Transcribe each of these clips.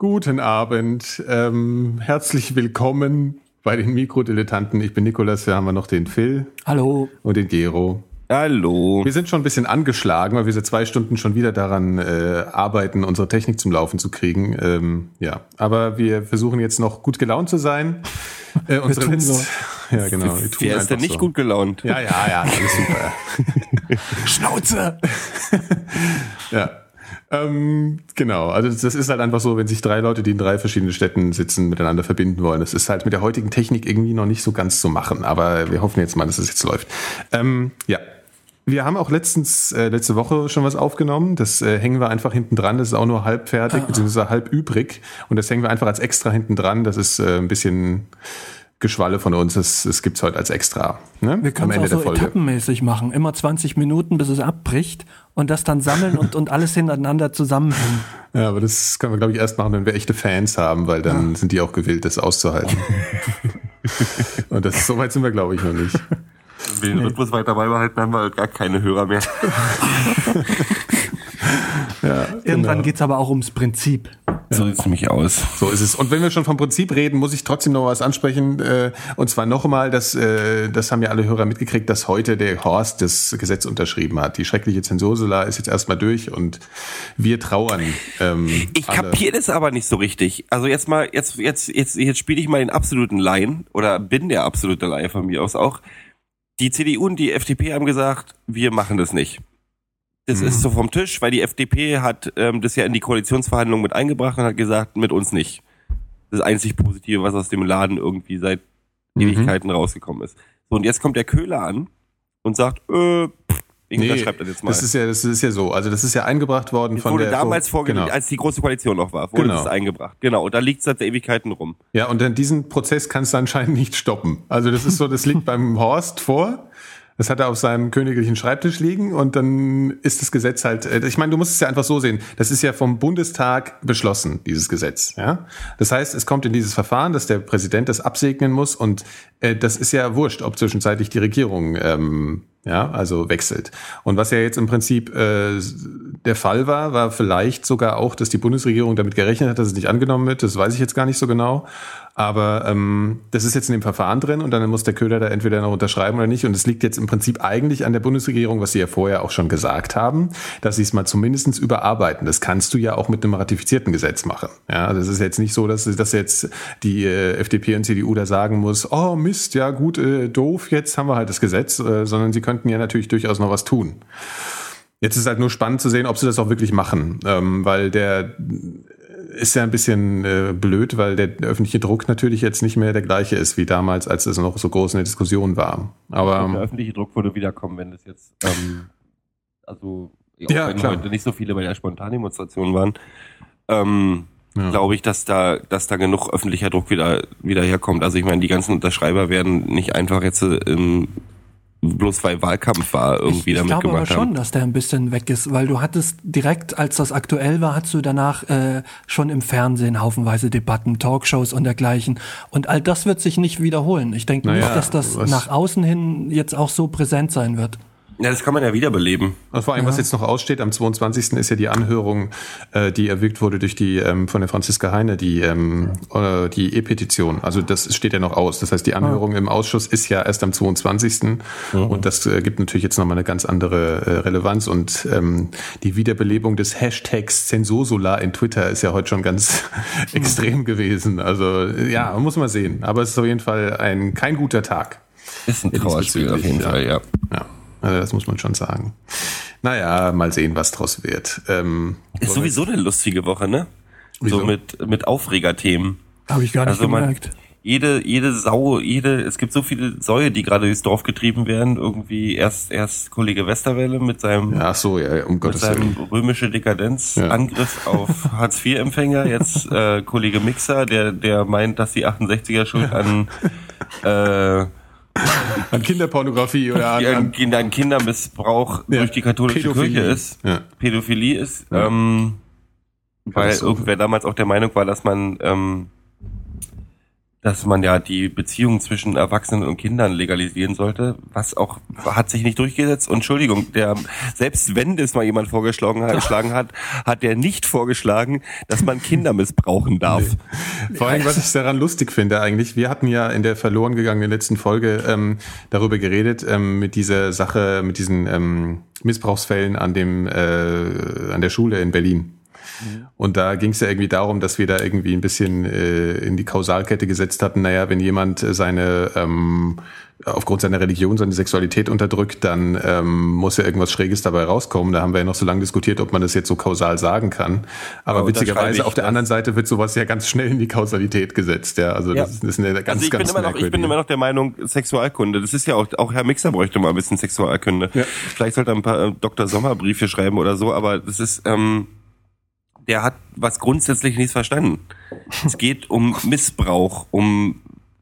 Guten Abend, ähm, herzlich willkommen bei den Mikrodilettanten. Ich bin Nikolas, hier haben wir noch den Phil. Hallo. Und den Gero. Hallo. Wir sind schon ein bisschen angeschlagen, weil wir seit zwei Stunden schon wieder daran äh, arbeiten, unsere Technik zum Laufen zu kriegen. Ähm, ja, aber wir versuchen jetzt noch gut gelaunt zu sein. Äh, unsere wir tun so. Ja, genau. Wir Wer ist denn nicht so. gut gelaunt? Ja, ja, ja, alles super. Schnauze! ja. Ähm, genau, also das ist halt einfach so, wenn sich drei Leute, die in drei verschiedenen Städten sitzen, miteinander verbinden wollen. Das ist halt mit der heutigen Technik irgendwie noch nicht so ganz zu machen, aber wir hoffen jetzt mal, dass es jetzt läuft. Ähm, ja, wir haben auch letztens, äh, letzte Woche schon was aufgenommen. Das äh, hängen wir einfach hinten dran. Das ist auch nur halb fertig, ah. beziehungsweise halb übrig. Und das hängen wir einfach als extra hinten dran. Das ist äh, ein bisschen Geschwalle von uns. Das, das gibt's heute als extra. Ne? Wir können es auch so etappenmäßig machen. Immer 20 Minuten, bis es abbricht und das dann sammeln und, und alles hintereinander zusammenhängen. Ja, aber das können wir, glaube ich, erst machen, wenn wir echte Fans haben, weil dann ja. sind die auch gewillt, das auszuhalten. und das, so weit sind wir, glaube ich, noch nicht. Wenn wir den Rhythmus weiter beibehalten, haben wir gar keine Hörer mehr. ja, Irgendwann genau. geht's aber auch ums Prinzip. So sieht's nämlich aus. So ist es. Und wenn wir schon vom Prinzip reden, muss ich trotzdem noch was ansprechen. Äh, und zwar nochmal, dass, äh, das haben ja alle Hörer mitgekriegt, dass heute der Horst das Gesetz unterschrieben hat. Die schreckliche Zensursula ist jetzt erstmal durch und wir trauern. Ähm, ich kapiere das aber nicht so richtig. Also jetzt mal, jetzt, jetzt, jetzt, jetzt spiele ich mal den absoluten Laien oder bin der absolute Laie von mir aus auch. Die CDU und die FDP haben gesagt, wir machen das nicht. Das mhm. ist so vom Tisch, weil die FDP hat ähm, das ja in die Koalitionsverhandlungen mit eingebracht und hat gesagt, mit uns nicht. Das einzig Positive, was aus dem Laden irgendwie seit mhm. Ewigkeiten rausgekommen ist. So, und jetzt kommt der Köhler an und sagt, äh, pff, ich nee, das jetzt mal. Das ist ja, das ist ja so. Also das ist ja eingebracht worden das von wurde der. damals vorgelegt, genau. als die große Koalition noch war, wurde genau. das eingebracht. Genau. Und da liegt es seit Ewigkeiten rum. Ja, und dann diesen Prozess kannst du anscheinend nicht stoppen. Also das ist so, das liegt beim Horst vor. Das hat er auf seinem königlichen Schreibtisch liegen und dann ist das Gesetz halt, äh, ich meine, du musst es ja einfach so sehen, das ist ja vom Bundestag beschlossen, dieses Gesetz. Ja? Das heißt, es kommt in dieses Verfahren, dass der Präsident das absegnen muss und äh, das ist ja wurscht, ob zwischenzeitlich die Regierung ähm, ja, also wechselt. Und was ja jetzt im Prinzip äh, der Fall war, war vielleicht sogar auch, dass die Bundesregierung damit gerechnet hat, dass es nicht angenommen wird. Das weiß ich jetzt gar nicht so genau. Aber ähm, das ist jetzt in dem Verfahren drin und dann muss der Köhler da entweder noch unterschreiben oder nicht. Und es liegt jetzt im Prinzip eigentlich an der Bundesregierung, was sie ja vorher auch schon gesagt haben, dass sie es mal zumindestens überarbeiten. Das kannst du ja auch mit einem ratifizierten Gesetz machen. Ja, das ist jetzt nicht so, dass, dass jetzt die äh, FDP und CDU da sagen muss, oh Mist, ja gut, äh, doof, jetzt haben wir halt das Gesetz, äh, sondern sie könnten ja natürlich durchaus noch was tun. Jetzt ist halt nur spannend zu sehen, ob sie das auch wirklich machen, ähm, weil der ist ja ein bisschen äh, blöd, weil der öffentliche Druck natürlich jetzt nicht mehr der gleiche ist wie damals, als es noch so groß in der Diskussion war. Aber der öffentliche Druck würde wiederkommen, wenn das jetzt ähm, also ja, wenn klar. heute nicht so viele bei der Spontandemonstration waren. Ähm, ja. glaube ich, dass da, dass da genug öffentlicher Druck wieder, wieder herkommt. Also ich meine, die ganzen Unterschreiber werden nicht einfach jetzt im bloß weil Wahlkampf war, irgendwie ich, damit gemacht haben. Ich glaube aber schon, dass der ein bisschen weg ist, weil du hattest direkt, als das aktuell war, hattest du danach äh, schon im Fernsehen haufenweise Debatten, Talkshows und dergleichen. Und all das wird sich nicht wiederholen. Ich denke naja, nicht, dass das nach außen hin jetzt auch so präsent sein wird. Ja, das kann man ja wiederbeleben. Und vor allem, ja. was jetzt noch aussteht, am 22. ist ja die Anhörung, äh, die erwirkt wurde durch die ähm, von der Franziska Heine, die ähm, äh, die E-Petition. Also das steht ja noch aus. Das heißt, die Anhörung im Ausschuss ist ja erst am 22. Mhm. Und das äh, gibt natürlich jetzt nochmal eine ganz andere äh, Relevanz. Und ähm, die Wiederbelebung des Hashtags Zensursolar in Twitter ist ja heute schon ganz extrem gewesen. Also ja, muss man sehen. Aber es ist auf jeden Fall ein kein guter Tag. Ist ein Trauerspiel auf jeden Fall, ja. ja. Also das muss man schon sagen. Naja, mal sehen, was draus wird. Ähm, ist sowieso eine lustige Woche, ne? Wieso? So mit, mit Aufregerthemen. Habe ich gar nicht also gemerkt. Man, jede, jede Sau, jede, es gibt so viele Säue, die gerade durchs Dorf getrieben werden. Irgendwie erst, erst Kollege Westerwelle mit seinem, ja, so, ja, um mit seinem römische Dekadenz ja. Angriff auf Hartz-IV-Empfänger. Jetzt äh, Kollege Mixer, der, der meint, dass die 68er schuld an äh, an Kinderpornografie oder an, an, an Kindermissbrauch ja, durch die katholische Pädophilie. Kirche ist, ja. Pädophilie ist, ja. ähm, weil irgendwer damals auch der Meinung war, dass man ähm, dass man ja die Beziehung zwischen Erwachsenen und Kindern legalisieren sollte, was auch hat sich nicht durchgesetzt. Und Entschuldigung, der selbst wenn das mal jemand vorgeschlagen hat, geschlagen hat, hat der nicht vorgeschlagen, dass man Kinder missbrauchen darf. Nee. Vor allem, was ich daran lustig finde eigentlich, wir hatten ja in der verloren gegangenen letzten Folge ähm, darüber geredet ähm, mit dieser Sache, mit diesen ähm, Missbrauchsfällen an dem äh, an der Schule in Berlin. Und da ging es ja irgendwie darum, dass wir da irgendwie ein bisschen äh, in die Kausalkette gesetzt hatten, naja, wenn jemand seine ähm, aufgrund seiner Religion seine Sexualität unterdrückt, dann ähm, muss ja irgendwas Schräges dabei rauskommen. Da haben wir ja noch so lange diskutiert, ob man das jetzt so kausal sagen kann. Aber oh, witzigerweise auf der anderen Seite wird sowas ja ganz schnell in die Kausalität gesetzt. Ja, also ja. das ist eine ganz, also ich ganz bin immer noch, Ich bin immer noch der Meinung, Sexualkunde. Das ist ja auch, auch Herr Mixer bräuchte mal ein bisschen Sexualkunde. Ja. Vielleicht sollte er ein paar äh, Dr. Sommerbriefe schreiben oder so, aber das ist, ähm, der hat was grundsätzlich nichts verstanden. Es geht um Missbrauch, um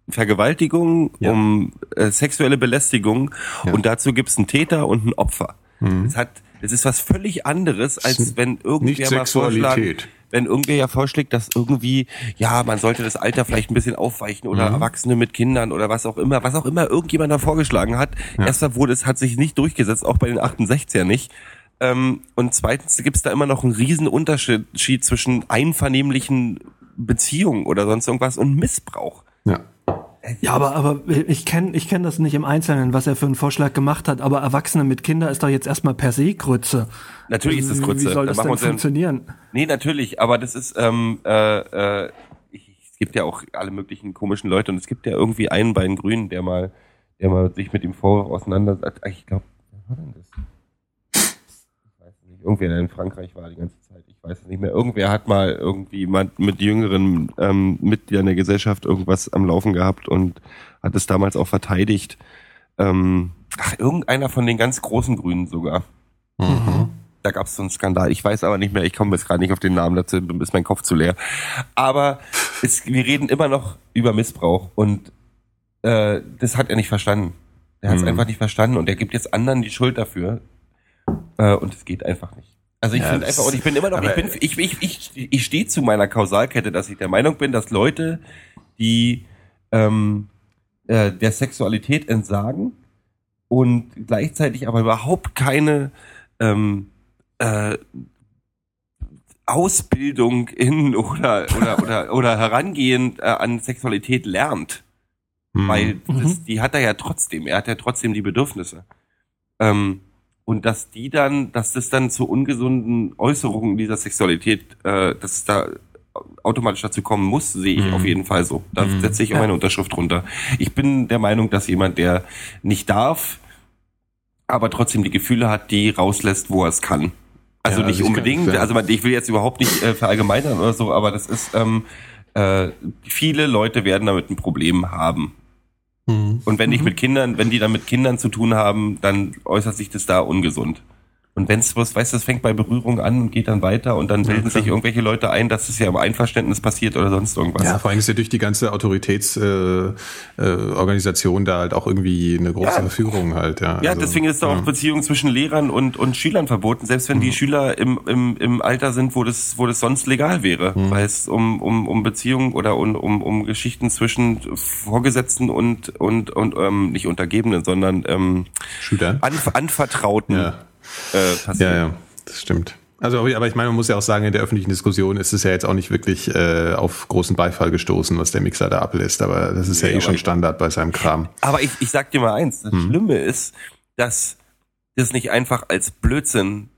Vergewaltigung, ja. um äh, sexuelle Belästigung ja. und dazu gibt's einen Täter und ein Opfer. Mhm. Es hat, es ist was völlig anderes, als wenn irgendwer mal vorschlägt, wenn irgendwer ja vorschlägt, dass irgendwie, ja, man sollte das Alter vielleicht ein bisschen aufweichen oder mhm. Erwachsene mit Kindern oder was auch immer, was auch immer irgendjemand da vorgeschlagen hat. Ja. Erster wurde es hat sich nicht durchgesetzt, auch bei den 68er nicht. Ähm, und zweitens gibt es da immer noch einen riesen Unterschied zwischen einvernehmlichen Beziehungen oder sonst irgendwas und Missbrauch. Ja. Ja, aber, aber ich kenne ich kenn das nicht im Einzelnen, was er für einen Vorschlag gemacht hat, aber Erwachsene mit Kindern ist doch jetzt erstmal per se Grütze. Natürlich ist es Grütze. Wie soll das denn funktionieren? Dann, nee, natürlich, aber das ist, ähm, äh, äh, es gibt ja auch alle möglichen komischen Leute und es gibt ja irgendwie einen bei den Grünen, der mal, der mal sich mit dem Vorwurf auseinandersetzt. Ich glaube, wer war denn das? Irgendwer, der in Frankreich war die ganze Zeit, ich weiß es nicht mehr. Irgendwer hat mal irgendwie jemand mit jüngeren ähm, Mitgliedern der Gesellschaft irgendwas am Laufen gehabt und hat es damals auch verteidigt. Ähm, ach, irgendeiner von den ganz großen Grünen sogar. Mhm. Da gab es so einen Skandal. Ich weiß aber nicht mehr, ich komme jetzt gerade nicht auf den Namen, dazu ist mein Kopf zu leer. Aber es, wir reden immer noch über Missbrauch und äh, das hat er nicht verstanden. Er hat es mhm. einfach nicht verstanden und er gibt jetzt anderen die Schuld dafür. Äh, und es geht einfach nicht. Also ich ja, finde einfach, und ich bin immer noch, ich bin, ich, ich, ich, ich stehe zu meiner Kausalkette, dass ich der Meinung bin, dass Leute, die ähm, äh, der Sexualität entsagen und gleichzeitig aber überhaupt keine ähm, äh, Ausbildung in oder oder oder oder herangehen äh, an Sexualität lernt, mhm. weil das, mhm. die hat er ja trotzdem, er hat ja trotzdem die Bedürfnisse. Ähm, und dass die dann, dass das dann zu ungesunden Äußerungen dieser Sexualität, äh, dass es da automatisch dazu kommen muss, sehe ich mhm. auf jeden Fall so. Da mhm. setze ich auch meine Unterschrift drunter. Ich bin der Meinung, dass jemand, der nicht darf, aber trotzdem die Gefühle hat, die rauslässt, wo er es kann. Also ja, nicht also unbedingt, kann, also ich will jetzt überhaupt nicht äh, verallgemeinern oder so, aber das ist, ähm, äh, viele Leute werden damit ein Problem haben. Mhm. Und wenn ich mhm. mit Kindern, wenn die dann mit Kindern zu tun haben, dann äußert sich das da ungesund. Und wenn es was, weißt du, es fängt bei Berührung an und geht dann weiter und dann bilden ja, sich irgendwelche Leute ein, dass es ja im Einverständnis passiert oder sonst irgendwas. Ja, vor allem ist ja durch die ganze Autoritätsorganisation äh, äh, da halt auch irgendwie eine große ja. Verführung halt. Ja, ja also, deswegen ist da auch ja. Beziehung zwischen Lehrern und, und Schülern verboten, selbst wenn mhm. die Schüler im, im, im Alter sind, wo das, wo das sonst legal wäre, mhm. weil es um, um, um Beziehungen oder um, um, um Geschichten zwischen Vorgesetzten und, und, und ähm, nicht Untergebenen, sondern ähm, Schüler? Anf Anvertrauten. Ja äh, passiert. Ja, ja, das stimmt. Also, aber ich meine, man muss ja auch sagen, in der öffentlichen Diskussion ist es ja jetzt auch nicht wirklich äh, auf großen Beifall gestoßen, was der Mixer da ablässt. Aber das ist ja, ja eh schon Standard bei seinem Kram. Aber ich, ich sag dir mal eins, das hm. Schlimme ist, dass das nicht einfach als Blödsinn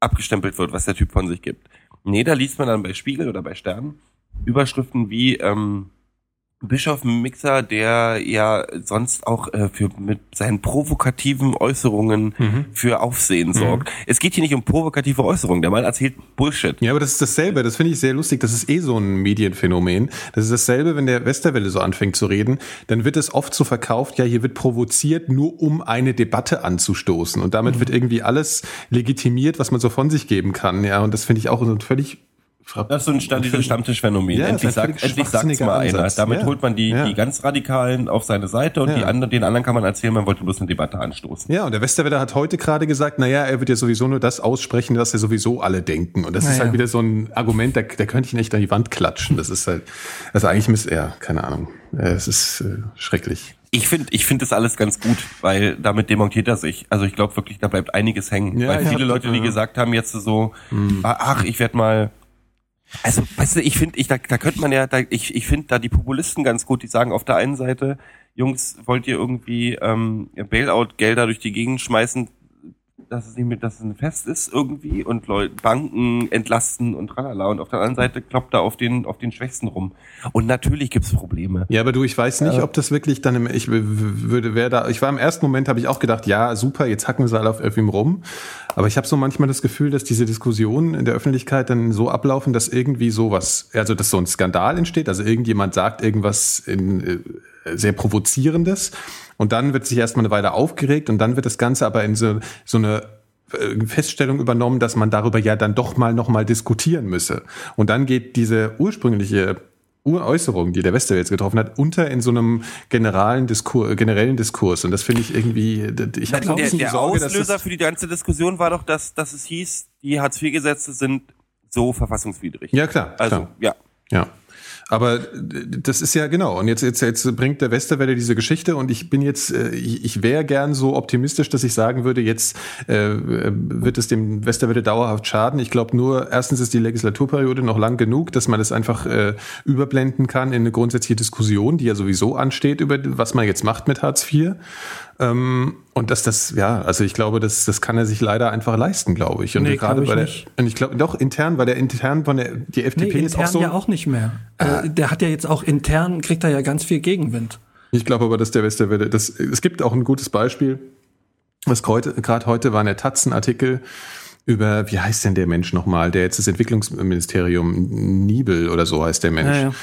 abgestempelt wird, was der Typ von sich gibt. Nee, da liest man dann bei Spiegel oder bei Stern Überschriften wie ähm, Bischof Mixer, der ja sonst auch äh, für mit seinen provokativen Äußerungen mhm. für Aufsehen mhm. sorgt. Mhm. Es geht hier nicht um provokative Äußerungen. Der Mann erzählt Bullshit. Ja, aber das ist dasselbe. Das finde ich sehr lustig. Das ist eh so ein Medienphänomen. Das ist dasselbe, wenn der Westerwelle so anfängt zu reden. Dann wird es oft so verkauft, ja, hier wird provoziert, nur um eine Debatte anzustoßen. Und damit mhm. wird irgendwie alles legitimiert, was man so von sich geben kann. Ja, und das finde ich auch so ein völlig Das ist so ein Stand, dieses Stammtischphänomen. Ja, endlich sagt, endlich sagt's mal einer. Damit ja. holt man die, ja. die ganz Radikalen auf seine Seite und die anderen, den anderen kann man erzählen, man wollte bloß eine Debatte anstoßen. Ja, und der Westerwelle hat heute gerade gesagt, naja, er wird ja sowieso nur das aussprechen, was ja sowieso alle denken. Und das naja. ist halt wieder so ein Argument, da, da könnte ich nicht an die Wand klatschen. Das ist halt, also eigentlich müsste, ja, keine Ahnung. Es ist äh, schrecklich. Ich finde, ich finde das alles ganz gut, weil damit demontiert er sich. Also ich glaube wirklich, da bleibt einiges hängen. Ja, weil viele Leute, die gesagt haben jetzt so, hm. ach, ich werde mal also, weißt du, ich finde, ich, da, da könnte man ja, da, ich, ich finde da die Populisten ganz gut, die sagen auf der einen Seite, Jungs, wollt ihr irgendwie ähm, Bailout-Gelder durch die Gegend schmeißen, dass es nicht mit, dass es ein Fest ist irgendwie und Leute, Banken entlasten und tralala und auf der anderen Seite kloppt er auf den, auf den Schwächsten rum. Und natürlich gibt's Probleme. Ja, aber du, ich weiß nicht, äh, ob das wirklich dann im, ich würde, wer da, ich war im ersten Moment, habe ich auch gedacht, ja, super, jetzt hacken sie alle auf irgendwie rum. Aber ich habe so manchmal das Gefühl, dass diese Diskussionen in der Öffentlichkeit dann so ablaufen, dass irgendwie sowas, also dass so ein Skandal entsteht, also irgendjemand sagt irgendwas in, äh, sehr provozierendes und dann wird sich erstmal eine Weile aufgeregt und dann wird das Ganze aber in so, so eine äh, Feststellung übernommen, dass man darüber ja dann doch mal noch mal diskutieren müsse. Und dann geht diese ursprüngliche Uräußerung, die der Westerwelt jetzt getroffen hat, unter in so einem generalen Diskur, generellen Diskurs. Und das finde ich irgendwie, ich habe der, der Sorge, Auslöser für die ganze Diskussion war doch, dass, dass es hieß, die Hartz-IV-Gesetze sind so verfassungswidrig. Ja, klar. Also, klar. ja. Ja. Aber das ist ja genau. Und jetzt, jetzt, jetzt bringt der Westerwelle diese Geschichte und ich bin jetzt, äh, ich, ich wäre gern so optimistisch, dass ich sagen würde, jetzt äh, wird es dem Westerwelle dauerhaft schaden. Ich glaube nur, erstens ist die Legislaturperiode noch lang genug, dass man es einfach äh, überblenden kann in eine grundsätzliche Diskussion, die ja sowieso ansteht, über was man jetzt macht mit Hartz IV. Ähm, und dass das, ja, also ich glaube, das, das kann er sich leider einfach leisten, glaube ich. Und nee, gerade bei der, und ich glaube, doch intern, weil der intern von der, die FDP nee, ist auch so. ja auch nicht mehr. Äh, der hat ja jetzt auch intern, kriegt er ja ganz viel Gegenwind. Ich glaube aber, dass der Westerwelle, das, es gibt auch ein gutes Beispiel, was gerade heute war in der Taz ein Artikel über, wie heißt denn der Mensch nochmal, der jetzt das Entwicklungsministerium, Nibel oder so heißt der Mensch. Ja, ja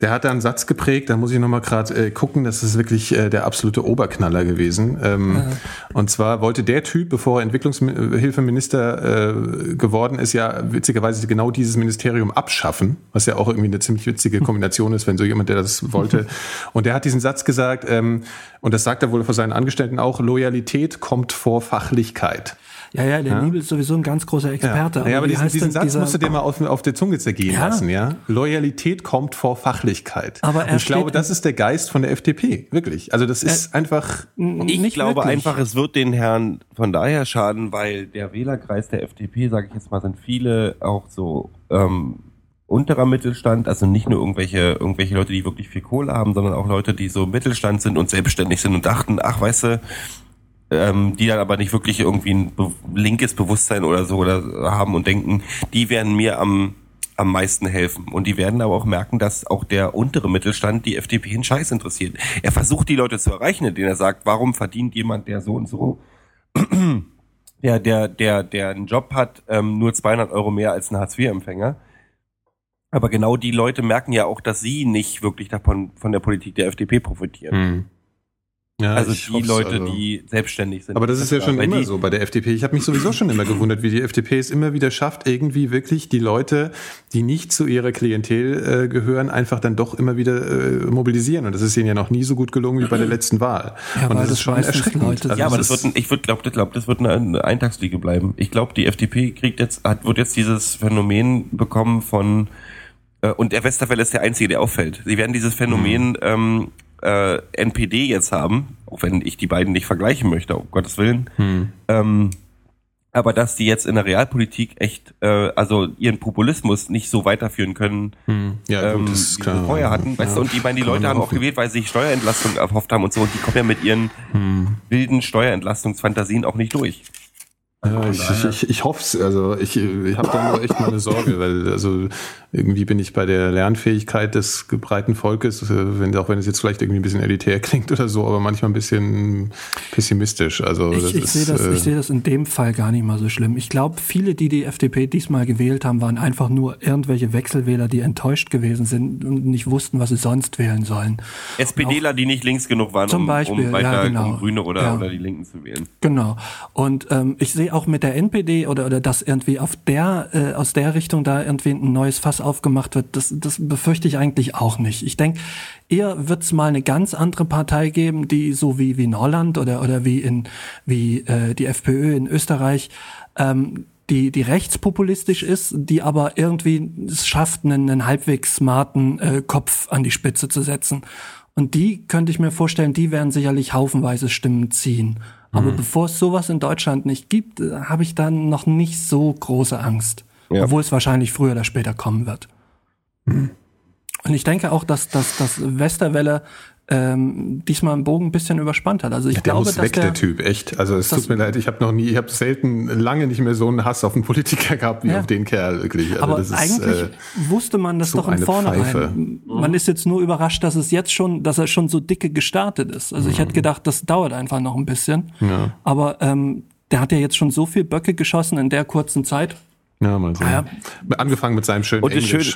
der hat da einen Satz geprägt, da muss ich nochmal gerade äh, gucken, das ist wirklich äh, der absolute Oberknaller gewesen. Ähm, ja. Und zwar wollte der Typ, bevor er Entwicklungshilfeminister äh, geworden ist, ja witzigerweise genau dieses Ministerium abschaffen, was ja auch irgendwie eine ziemlich witzige Kombination ist, wenn so jemand, der das wollte. Und der hat diesen Satz gesagt, ähm, und das sagt er wohl vor seinen Angestellten auch, Loyalität kommt vor Fachlichkeit. Ja, ja, der ja? Liebel ist sowieso ein ganz großer Experte. Ja, aber, ja, aber diesen, diesen Satz musst du dir mal auf, auf der Zunge zergehen ja. lassen, ja? Loyalität kommt vor Fachlichkeit. Aber er Und ich glaube, das ist der Geist von der FDP, wirklich. Also das ist einfach. Ich glaube wirklich. einfach, es wird den Herrn von daher schaden, weil der Wählerkreis der FDP, sage ich jetzt mal, sind viele auch so ähm, unterer Mittelstand, also nicht nur irgendwelche irgendwelche Leute, die wirklich viel Kohle haben, sondern auch Leute, die so Mittelstand sind und selbstständig sind und dachten, ach, weißt du, ähm, die dann aber nicht wirklich irgendwie ein be linkes Bewusstsein oder so oder haben und denken, die werden mir am am meisten helfen. Und die werden aber auch merken, dass auch der untere Mittelstand die FDP in Scheiß interessiert. Er versucht die Leute zu erreichen, indem er sagt, warum verdient jemand, der so und so, der, der, der, der einen Job hat, ähm, nur 200 Euro mehr als ein Hartz-IV-Empfänger. Aber genau die Leute merken ja auch, dass sie nicht wirklich davon, von der Politik der FDP profitieren. Hm. Ja, also die Leute, also. die selbstständig sind. Aber das ist ja schon immer so bei der FDP. Ich habe mich sowieso schon immer gewundert, wie die FDP es immer wieder schafft, irgendwie wirklich die Leute, die nicht zu ihrer Klientel äh, gehören, einfach dann doch immer wieder äh, mobilisieren. Und das ist ihnen ja noch nie so gut gelungen wie bei der letzten Wahl. Ja, und das, das ist schon erschreckend. Leute, also ja, aber das wird, ein, ich würde glaube, glaub, das wird eine Eintagsfliege bleiben. Ich glaube, die FDP kriegt jetzt, hat, wird jetzt dieses Phänomen bekommen von äh, und der Westerwelle ist der einzige, der auffällt. Sie werden dieses Phänomen mhm. ähm, äh, NPD jetzt haben, auch wenn ich die beiden nicht vergleichen möchte, um Gottes Willen. Hm. Ähm, aber dass die jetzt in der Realpolitik echt, äh, also ihren Populismus nicht so weiterführen können, hm. ja, ähm, gut, das wie sie vorher hatten. Weißt ja, du, und ich meine, die Leute haben auch gewählt, weil sie sich Steuerentlastung erhofft haben und so, und die kommen ja mit ihren hm. wilden Steuerentlastungsfantasien auch nicht durch. Ja, ich, ich, ich, ich hoffe es. Also ich, ich habe da nur echt meine Sorge, weil also irgendwie bin ich bei der Lernfähigkeit des breiten Volkes, äh, wenn, auch wenn es jetzt vielleicht irgendwie ein bisschen elitär klingt oder so, aber manchmal ein bisschen pessimistisch. Also ich, ich sehe das, äh, ich sehe das in dem Fall gar nicht mal so schlimm. Ich glaube, viele, die die FDP diesmal gewählt haben, waren einfach nur irgendwelche Wechselwähler, die enttäuscht gewesen sind und nicht wussten, was sie sonst wählen sollen. SPDler, die nicht links genug waren, zum Beispiel, um, um weiter ja, genau. um Grüne oder, ja. oder die Linken zu wählen. Genau. Und ähm, ich sehe auch mit der NPD oder, oder dass irgendwie auf der, äh, aus der Richtung da irgendwie ein neues Fass aufgemacht wird, das, das befürchte ich eigentlich auch nicht. Ich denke, eher wird es mal eine ganz andere Partei geben, die so wie, wie Norland oder, oder wie in, wie äh, die FPÖ in Österreich, ähm, die, die rechtspopulistisch ist, die aber irgendwie es schafft, einen, einen halbwegs smarten äh, Kopf an die Spitze zu setzen. Und die könnte ich mir vorstellen, die werden sicherlich haufenweise Stimmen ziehen. Aber mhm. bevor es sowas in Deutschland nicht gibt, äh, habe ich dann noch nicht so große Angst. Ja. Obwohl es wahrscheinlich früher oder später kommen wird. Mhm. Und ich denke auch, dass, dass, dass Westerwelle ähm, diesmal im Bogen ein bisschen überspannt hat. Also ich ja, der glaube, muss weg, der, der, Typ, echt. Also es tut mir leid, ich habe noch nie, ich habe selten lange nicht mehr so einen Hass auf einen Politiker gehabt wie ja. auf den Kerl wirklich. Also Aber ist, eigentlich äh, wusste man das so doch im Vornherein. Man ist jetzt nur überrascht, dass es jetzt schon, dass er schon so dicke gestartet ist. Also ich mhm. hätte gedacht, das dauert einfach noch ein bisschen. Ja. Aber ähm, der hat ja jetzt schon so viel Böcke geschossen in der kurzen Zeit. Ja, mal sehen. Ja. Angefangen mit seinem schönen und Englisch. Schöne,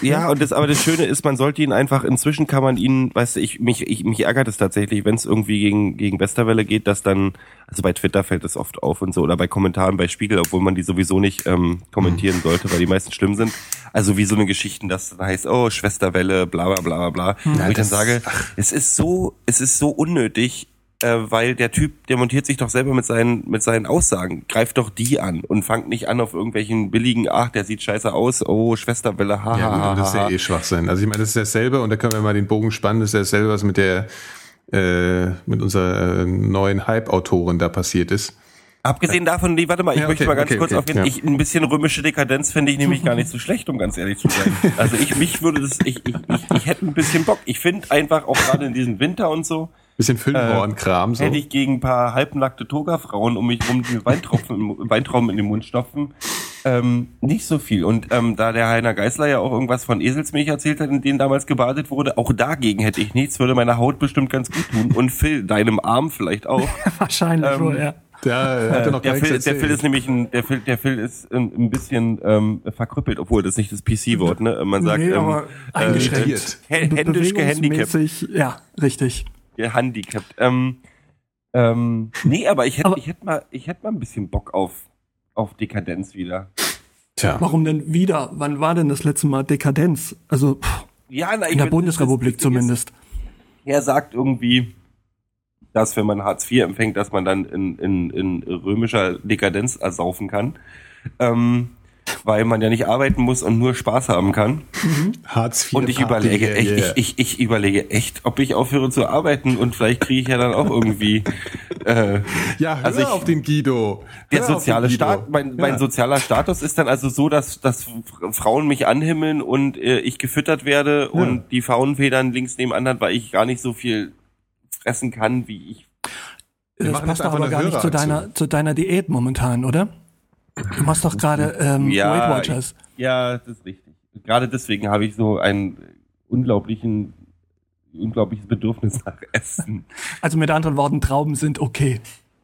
ja, und das, aber das Schöne ist, man sollte ihn einfach, inzwischen kann man ihn, weißt du, ich, mich, ich, mich ärgert es tatsächlich, wenn es irgendwie gegen, gegen Westerwelle geht, dass dann, also bei Twitter fällt es oft auf und so, oder bei Kommentaren bei Spiegel, obwohl man die sowieso nicht ähm, kommentieren sollte, weil die meisten schlimm sind. Also wie so eine Geschichten, das heißt, oh, Schwesterwelle, bla bla bla bla bla. Ja, wo ich dann sage, ach. es ist so, es ist so unnötig, äh, weil der Typ demontiert sich doch selber mit seinen, mit seinen Aussagen. Greift doch die an und fangt nicht an auf irgendwelchen billigen, ach, der sieht scheiße aus, oh, Schwesterwelle, haha. Ja, gut, das ist ja eh Schwachsinn. Also ich meine, das ist dasselbe und da können wir mal den Bogen spannen, das ist dasselbe, was mit der, äh, mit unserer äh, neuen Hype-Autorin da passiert ist. Abgesehen davon, die, warte mal, ich ja, okay, möchte mal ganz okay, kurz okay, auf ja. ich, ein bisschen römische Dekadenz finde ich nämlich gar nicht so schlecht, um ganz ehrlich zu sein. Also ich, mich würde das, ich, ich, ich, ich hätte ein bisschen Bock. Ich finde einfach auch gerade in diesem Winter und so, Bisschen Füllhornkram äh, so. Hätte ich gegen ein paar halbnackte Toga-Frauen um mich rum die Weintropfen, Weintrauben in den Mund stopfen. Ähm, nicht so viel. Und ähm, da der Heiner Geißler ja auch irgendwas von Eselsmilch erzählt hat, in denen damals gebadet wurde, auch dagegen hätte ich nichts, würde meiner Haut bestimmt ganz gut tun. Und Phil, deinem Arm vielleicht auch. Wahrscheinlich ähm, wohl, ja. Der, hat noch der, Phil, der Phil ist nämlich ein, der Phil, der Phil ist ein, ein bisschen ähm, verkrüppelt, obwohl das nicht das PC-Wort, ne? Man sagt nee, ähm, eingeschränkt. Äh, händisch gehandicapt. Ja, richtig gehandicapt. Ähm, ähm, nee, aber ich hätte, hätte mal, ich hätte mal ein bisschen Bock auf, auf Dekadenz wieder. Tja. Warum denn wieder? Wann war denn das letzte Mal Dekadenz? Also pff, ja, na, in der Bundesrepublik zumindest. Er sagt irgendwie, dass wenn man Hartz IV empfängt, dass man dann in, in, in römischer Dekadenz ersaufen kann. Ähm, weil man ja nicht arbeiten muss und nur Spaß haben kann. Mhm. Hartz IV. Und ich Party, überlege echt, yeah. ich, ich, ich überlege echt, ob ich aufhöre zu arbeiten und vielleicht kriege ich ja dann auch irgendwie. Äh, ja, hör also ich, auf den Guido. Hör der soziale Staat, mein, ja. mein sozialer Status ist dann also so, dass, dass Frauen mich anhimmeln und äh, ich gefüttert werde ja. und die Faunfedern links nebenan, weil ich gar nicht so viel fressen kann, wie ich. Das passt aber gar nicht zu deiner, zu deiner Diät momentan, oder? Du machst doch gerade ähm, ja, Weight Watchers. Ja, das ist richtig. Gerade deswegen habe ich so einen unglaublichen, unglaubliches Bedürfnis nach Essen. Also mit anderen Worten, Trauben sind okay.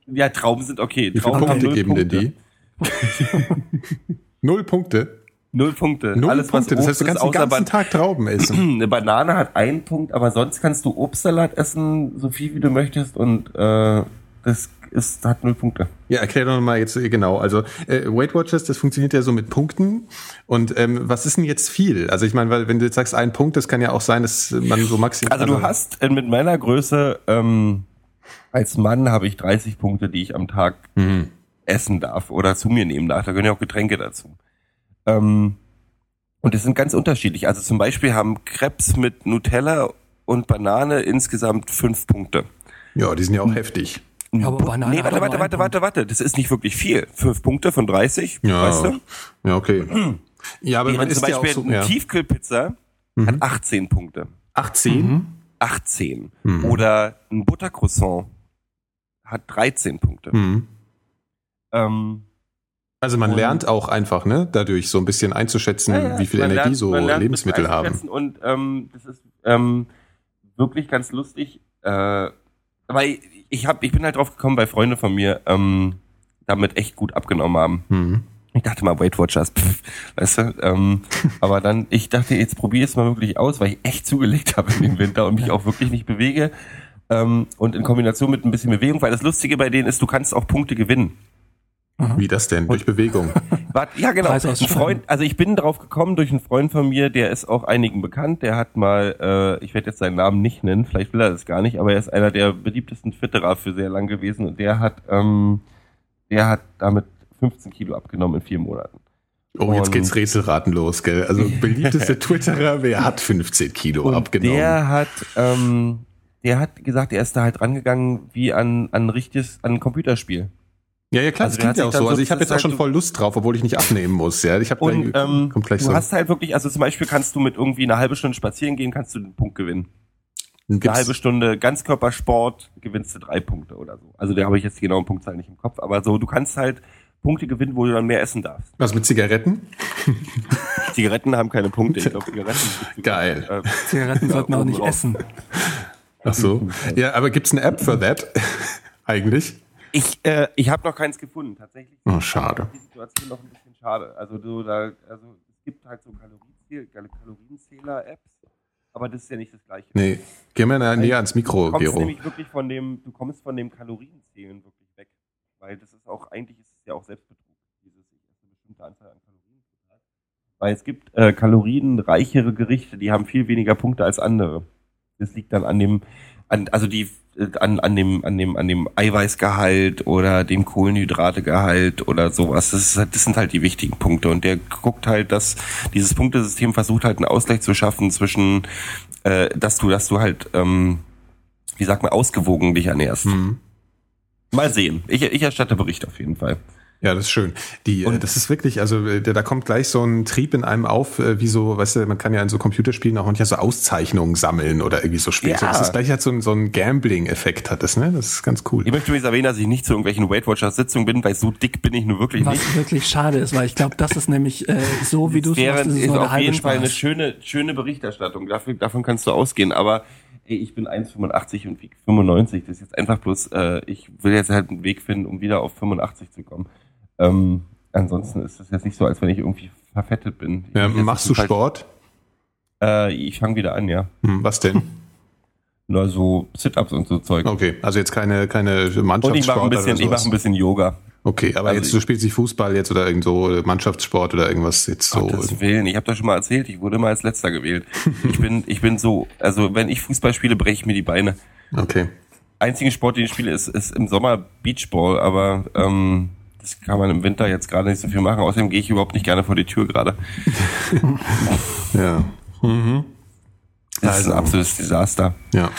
Ja, Trauben sind okay. Wie viele Punkte geben denn die? null Punkte. Null Punkte. Null Alles, Punkte. das heißt, du kannst den ganzen Tag Trauben essen. Eine Banane hat einen Punkt, aber sonst kannst du Obstsalat essen, so viel wie du möchtest und äh, das ist, hat null Punkte. Ja, erklär doch mal jetzt äh, genau. Also äh, Weight Watchers, das funktioniert ja so mit Punkten. Und ähm, was ist denn jetzt viel? Also ich meine, weil wenn du jetzt sagst, ein Punkt, das kann ja auch sein, dass man so maximal. Also du hast äh, mit meiner Größe ähm, als Mann habe ich 30 Punkte, die ich am Tag mhm. essen darf oder zu mir nehmen darf. Da gehören ja auch Getränke dazu. Ähm, und es sind ganz unterschiedlich. Also zum Beispiel haben Krebs mit Nutella und Banane insgesamt fünf Punkte. Ja, die sind ja auch heftig. Aber Banane nee, warte, warte, warte, warte, warte. Das ist nicht wirklich viel. Fünf Punkte von 30, ja. weißt du? Ja, okay. Ja, aber man zum Beispiel so, eine. Tiefkühlpizza mhm. hat 18 Punkte. 18? Mhm. 18. Mhm. Oder ein Buttercroissant hat 13 Punkte. Mhm. Ähm, also man lernt auch einfach, ne, dadurch so ein bisschen einzuschätzen, ja, ja. wie viel Energie lernt, so Lebensmittel haben. Und ähm, das ist ähm, wirklich ganz lustig. Äh, weil ich hab, ich bin halt drauf gekommen, weil Freunde von mir ähm, damit echt gut abgenommen haben. Mhm. Ich dachte mal, Weight Watchers, pff, weißt du, ähm, aber dann, ich dachte, jetzt probiere es mal wirklich aus, weil ich echt zugelegt habe in dem Winter und mich auch wirklich nicht bewege. Ähm, und in Kombination mit ein bisschen Bewegung, weil das Lustige bei denen ist, du kannst auch Punkte gewinnen. Wie das denn? Durch Bewegung. ja, genau. Ein Freund, also ich bin drauf gekommen durch einen Freund von mir, der ist auch einigen bekannt. Der hat mal, äh, ich werde jetzt seinen Namen nicht nennen, vielleicht will er das gar nicht, aber er ist einer der beliebtesten Twitterer für sehr lang gewesen und der hat, ähm, der hat damit 15 Kilo abgenommen in vier Monaten. Oh, jetzt geht's Rätselraten los, gell? Also beliebteste Twitterer, wer hat 15 Kilo und abgenommen? Der hat, ähm, der hat gesagt, er ist da halt rangegangen wie an, an ein richtiges, an ein Computerspiel. Ja, ja, klar, also das klingt ja auch so. Also ich habe jetzt auch schon voll Lust drauf, obwohl ich nicht abnehmen muss. Ja, ich habe ähm, kommt gleich du so. hast halt wirklich, also zum Beispiel kannst du mit irgendwie eine halbe Stunde spazieren gehen, kannst du einen Punkt gewinnen. Gibt's? Eine halbe Stunde Ganzkörpersport gewinnst du drei Punkte oder so. Also da habe ich jetzt die genauen Punktzahl nicht im Kopf, aber so, du kannst halt Punkte gewinnen, wo du dann mehr essen darfst. Was mit Zigaretten? Zigaretten haben keine Punkte. Ich glaube, Zigaretten. Geil. Äh, Zigaretten sollten auch nicht essen. Ach so. Ja, aber gibt's eine App für that? Eigentlich? Ich, äh, ich habe noch keins gefunden, tatsächlich. Oh, schade. Die Situation noch ein bisschen schade. Also du da, also es gibt halt so Kalorienzähler-Apps, aber das ist ja nicht das gleiche. Nee, geh mal näher, näher ans Mikro, du kommst nämlich wirklich von dem, du kommst von dem Kalorienzählen wirklich weg. Weil das ist auch, eigentlich ist es ja auch Selbstbetrug, dieses ich esse eine bestimmte Anzahl an Kalorien Weil es gibt äh, kalorienreichere Gerichte, die haben viel weniger Punkte als andere. Das liegt dann an dem, an, also die an, an dem, an dem, an dem Eiweißgehalt oder dem Kohlenhydrategehalt oder sowas. Das, ist, halt, das sind halt die wichtigen Punkte. Und der guckt halt, dass dieses Punktesystem versucht halt einen Ausgleich zu schaffen zwischen, äh, dass du, dass du halt, ähm, wie sagt man, ausgewogen dich ernährst. Mhm. Mal sehen. Ich, ich erstatte Bericht auf jeden Fall. Ja, das ist schön. Die, äh, und das ist wirklich, also äh, da, da kommt gleich so ein Trieb in einem auf, äh, wie so, weißt du, man kann ja in so Computerspielen auch manchmal so Auszeichnungen sammeln oder irgendwie so Spiele. Ja. Das ist gleich halt so ein, so ein Gambling-Effekt hat das, ne? Das ist ganz cool. Ich möchte übrigens erwähnen, dass ich nicht zu irgendwelchen Weight Watchers Sitzungen bin, weil so dick bin ich nur wirklich Was nicht. Was wirklich schade ist, weil ich glaube, das ist nämlich äh, so, wie du es machst, ist, ist auf jeden Fall eine schöne, schöne Berichterstattung. Dafür, davon kannst du ausgehen. Aber ey, ich bin 1,85 und wiege 95. Das ist jetzt einfach bloß, äh, ich will jetzt halt einen Weg finden, um wieder auf 85 zu kommen. Ähm, ansonsten ist es jetzt nicht so, als wenn ich irgendwie verfettet bin. Ja, machst du Sport? Äh, ich fange wieder an, ja. Hm, was denn? Nur so Sit-ups und so Zeug. Okay, also jetzt keine keine Mannschaftssport und ich mache ein bisschen, ich mache ein bisschen Yoga. Okay, aber also jetzt du spielst nicht Fußball jetzt oder irgend so Mannschaftssport oder irgendwas jetzt so. Gottes Willen, ich habe das schon mal erzählt, ich wurde immer als letzter gewählt. ich bin ich bin so, also wenn ich Fußball spiele, breche ich mir die Beine. Okay. Einzigen Sport, den ich spiele, ist, ist im Sommer Beachball, aber ähm, das kann man im Winter jetzt gerade nicht so viel machen. Außerdem gehe ich überhaupt nicht gerne vor die Tür gerade. ja. Mhm. Das also, ist ein absolutes Desaster. Ja.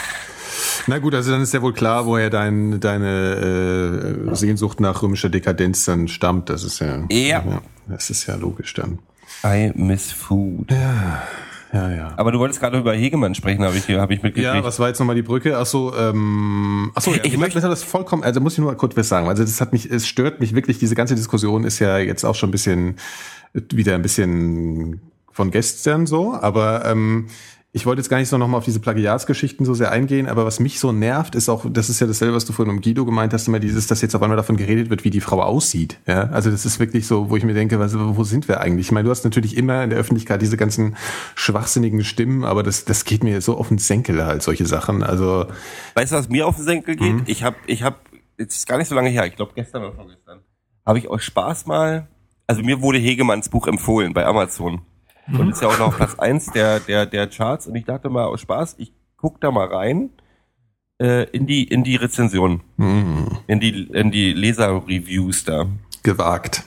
Na gut, also dann ist ja wohl klar, woher dein, deine äh, Sehnsucht nach römischer Dekadenz dann stammt. Das ist ja, ja. ja. Das ist ja logisch dann. I miss food. Ja ja, ja. Aber du wolltest gerade über Hegemann sprechen, habe ich, hab ich mitgekriegt. Ja, was war jetzt nochmal die Brücke? Achso, ähm, achso, ja, ich möchte das vollkommen, also muss ich nur kurz was sagen. Also das hat mich, es stört mich wirklich, diese ganze Diskussion ist ja jetzt auch schon ein bisschen, wieder ein bisschen von gestern so, aber ähm, ich wollte jetzt gar nicht so nochmal auf diese Plagiatsgeschichten so sehr eingehen, aber was mich so nervt, ist auch, das ist ja dasselbe, was du vorhin um Guido gemeint hast, immer dieses, dass jetzt auf einmal davon geredet wird, wie die Frau aussieht. Ja, also das ist wirklich so, wo ich mir denke, was, wo sind wir eigentlich? Ich meine, du hast natürlich immer in der Öffentlichkeit diese ganzen schwachsinnigen Stimmen, aber das, das geht mir so auf den Senkel halt, solche Sachen. Also. Weißt du, was mir auf den Senkel geht? Mhm. Ich habe, ich habe, jetzt ist gar nicht so lange her, ich glaube gestern oder vorgestern, habe ich aus Spaß mal, also mir wurde Hegemanns Buch empfohlen bei Amazon. Mhm. Und ist ja auch noch auf Platz eins der, der, der Charts. Und ich dachte mal aus Spaß, ich guck da mal rein äh, in die, in die Rezension. Mhm. In die, in die Leser-Reviews da. Gewagt.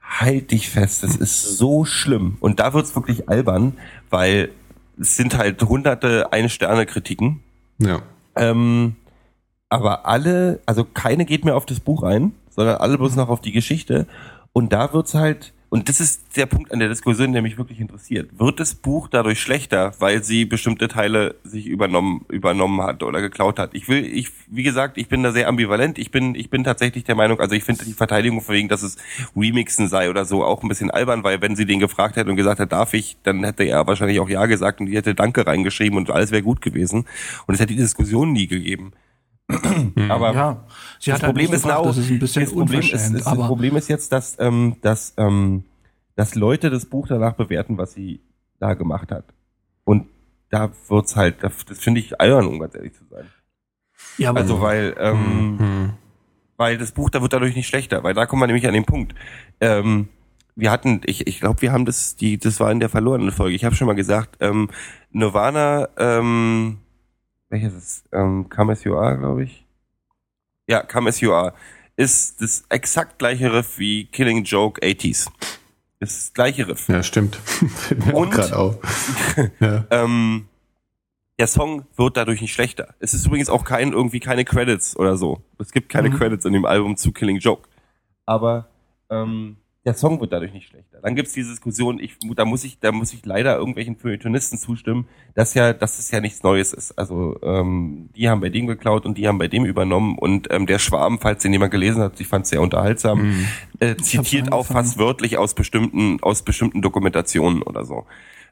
Halt dich fest, das ist so schlimm. Und da wird's wirklich albern, weil es sind halt hunderte Ein-Sterne-Kritiken. Ja. Ähm, aber alle, also keine geht mehr auf das Buch ein, sondern alle bloß noch auf die Geschichte. Und da wird's halt, und das ist der Punkt an der Diskussion, der mich wirklich interessiert. Wird das Buch dadurch schlechter, weil sie bestimmte Teile sich übernommen, übernommen hat oder geklaut hat? Ich will, ich, wie gesagt, ich bin da sehr ambivalent. Ich bin, ich bin tatsächlich der Meinung, also ich finde die Verteidigung wegen, dass es Remixen sei oder so auch ein bisschen albern, weil wenn sie den gefragt hätte und gesagt hat, darf ich, dann hätte er wahrscheinlich auch Ja gesagt und die hätte Danke reingeschrieben und alles wäre gut gewesen. Und es hätte die Diskussion nie gegeben. Aber ja, das halt Problem ist auch, das ist ein bisschen das Problem ist, ist, aber das Problem ist jetzt, dass, ähm, dass, ähm, dass Leute das Buch danach bewerten, was sie da gemacht hat. Und da wird's halt, das, das finde ich albern, um ganz ehrlich zu sein. Ja, aber also weil, ähm, mhm. weil das Buch, da wird dadurch nicht schlechter, weil da kommen wir nämlich an den Punkt. Ähm, wir hatten, ich, ich glaube, wir haben das, die, das war in der verlorenen Folge. Ich habe schon mal gesagt, ähm, Nirvana, ähm, welches ist, ähm, Come As You Are, glaube ich. Ja, Come As You Are ist das exakt gleiche Riff wie Killing Joke 80s. Das gleiche Riff. Ja, stimmt. Und, auch auf. ja. ähm, der Song wird dadurch nicht schlechter. Es ist übrigens auch kein, irgendwie keine Credits oder so. Es gibt keine mhm. Credits in dem Album zu Killing Joke. Aber ähm, der Song wird dadurch nicht schlechter. Dann gibt's diese Diskussion, ich, da muss ich, da muss ich leider irgendwelchen Feuilletonisten zustimmen, dass ja, dass es ja nichts Neues ist. Also ähm, die haben bei dem geklaut und die haben bei dem übernommen und ähm, der Schwarm, falls den jemand gelesen hat, ich fand es sehr unterhaltsam, mhm. äh, zitiert auch fast wörtlich aus bestimmten, aus bestimmten Dokumentationen oder so.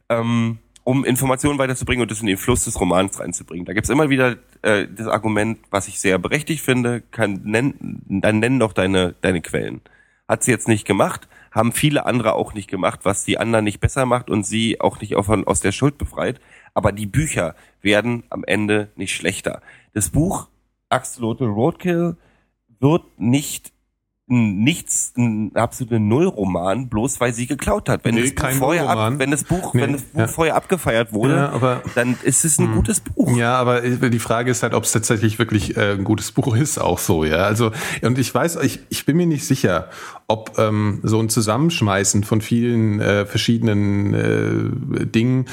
Ähm, um Informationen weiterzubringen und das in den Fluss des Romans reinzubringen. Da gibt's immer wieder äh, das Argument, was ich sehr berechtigt finde, kann nenn, dann nenn doch deine, deine Quellen. Hat sie jetzt nicht gemacht, haben viele andere auch nicht gemacht, was die anderen nicht besser macht und sie auch nicht aus der Schuld befreit. Aber die Bücher werden am Ende nicht schlechter. Das Buch Axolotl Roadkill wird nicht nichts, ein absoluter Nullroman, bloß weil sie geklaut hat. Wenn nee, das Buch vorher ab, wenn das Buch, nee, wenn das Buch ja. vorher abgefeiert wurde, ja, aber, dann ist es ein mh. Hm. gutes Buch. Ja, aber die Frage ist halt, ob es tatsächlich wirklich äh, ein gutes Buch ist, auch so, ja. Also, und ich weiß, ich, ich bin mir nicht sicher, ob ähm, so ein Zusammenschmeißen von vielen äh, verschiedenen äh, Dingen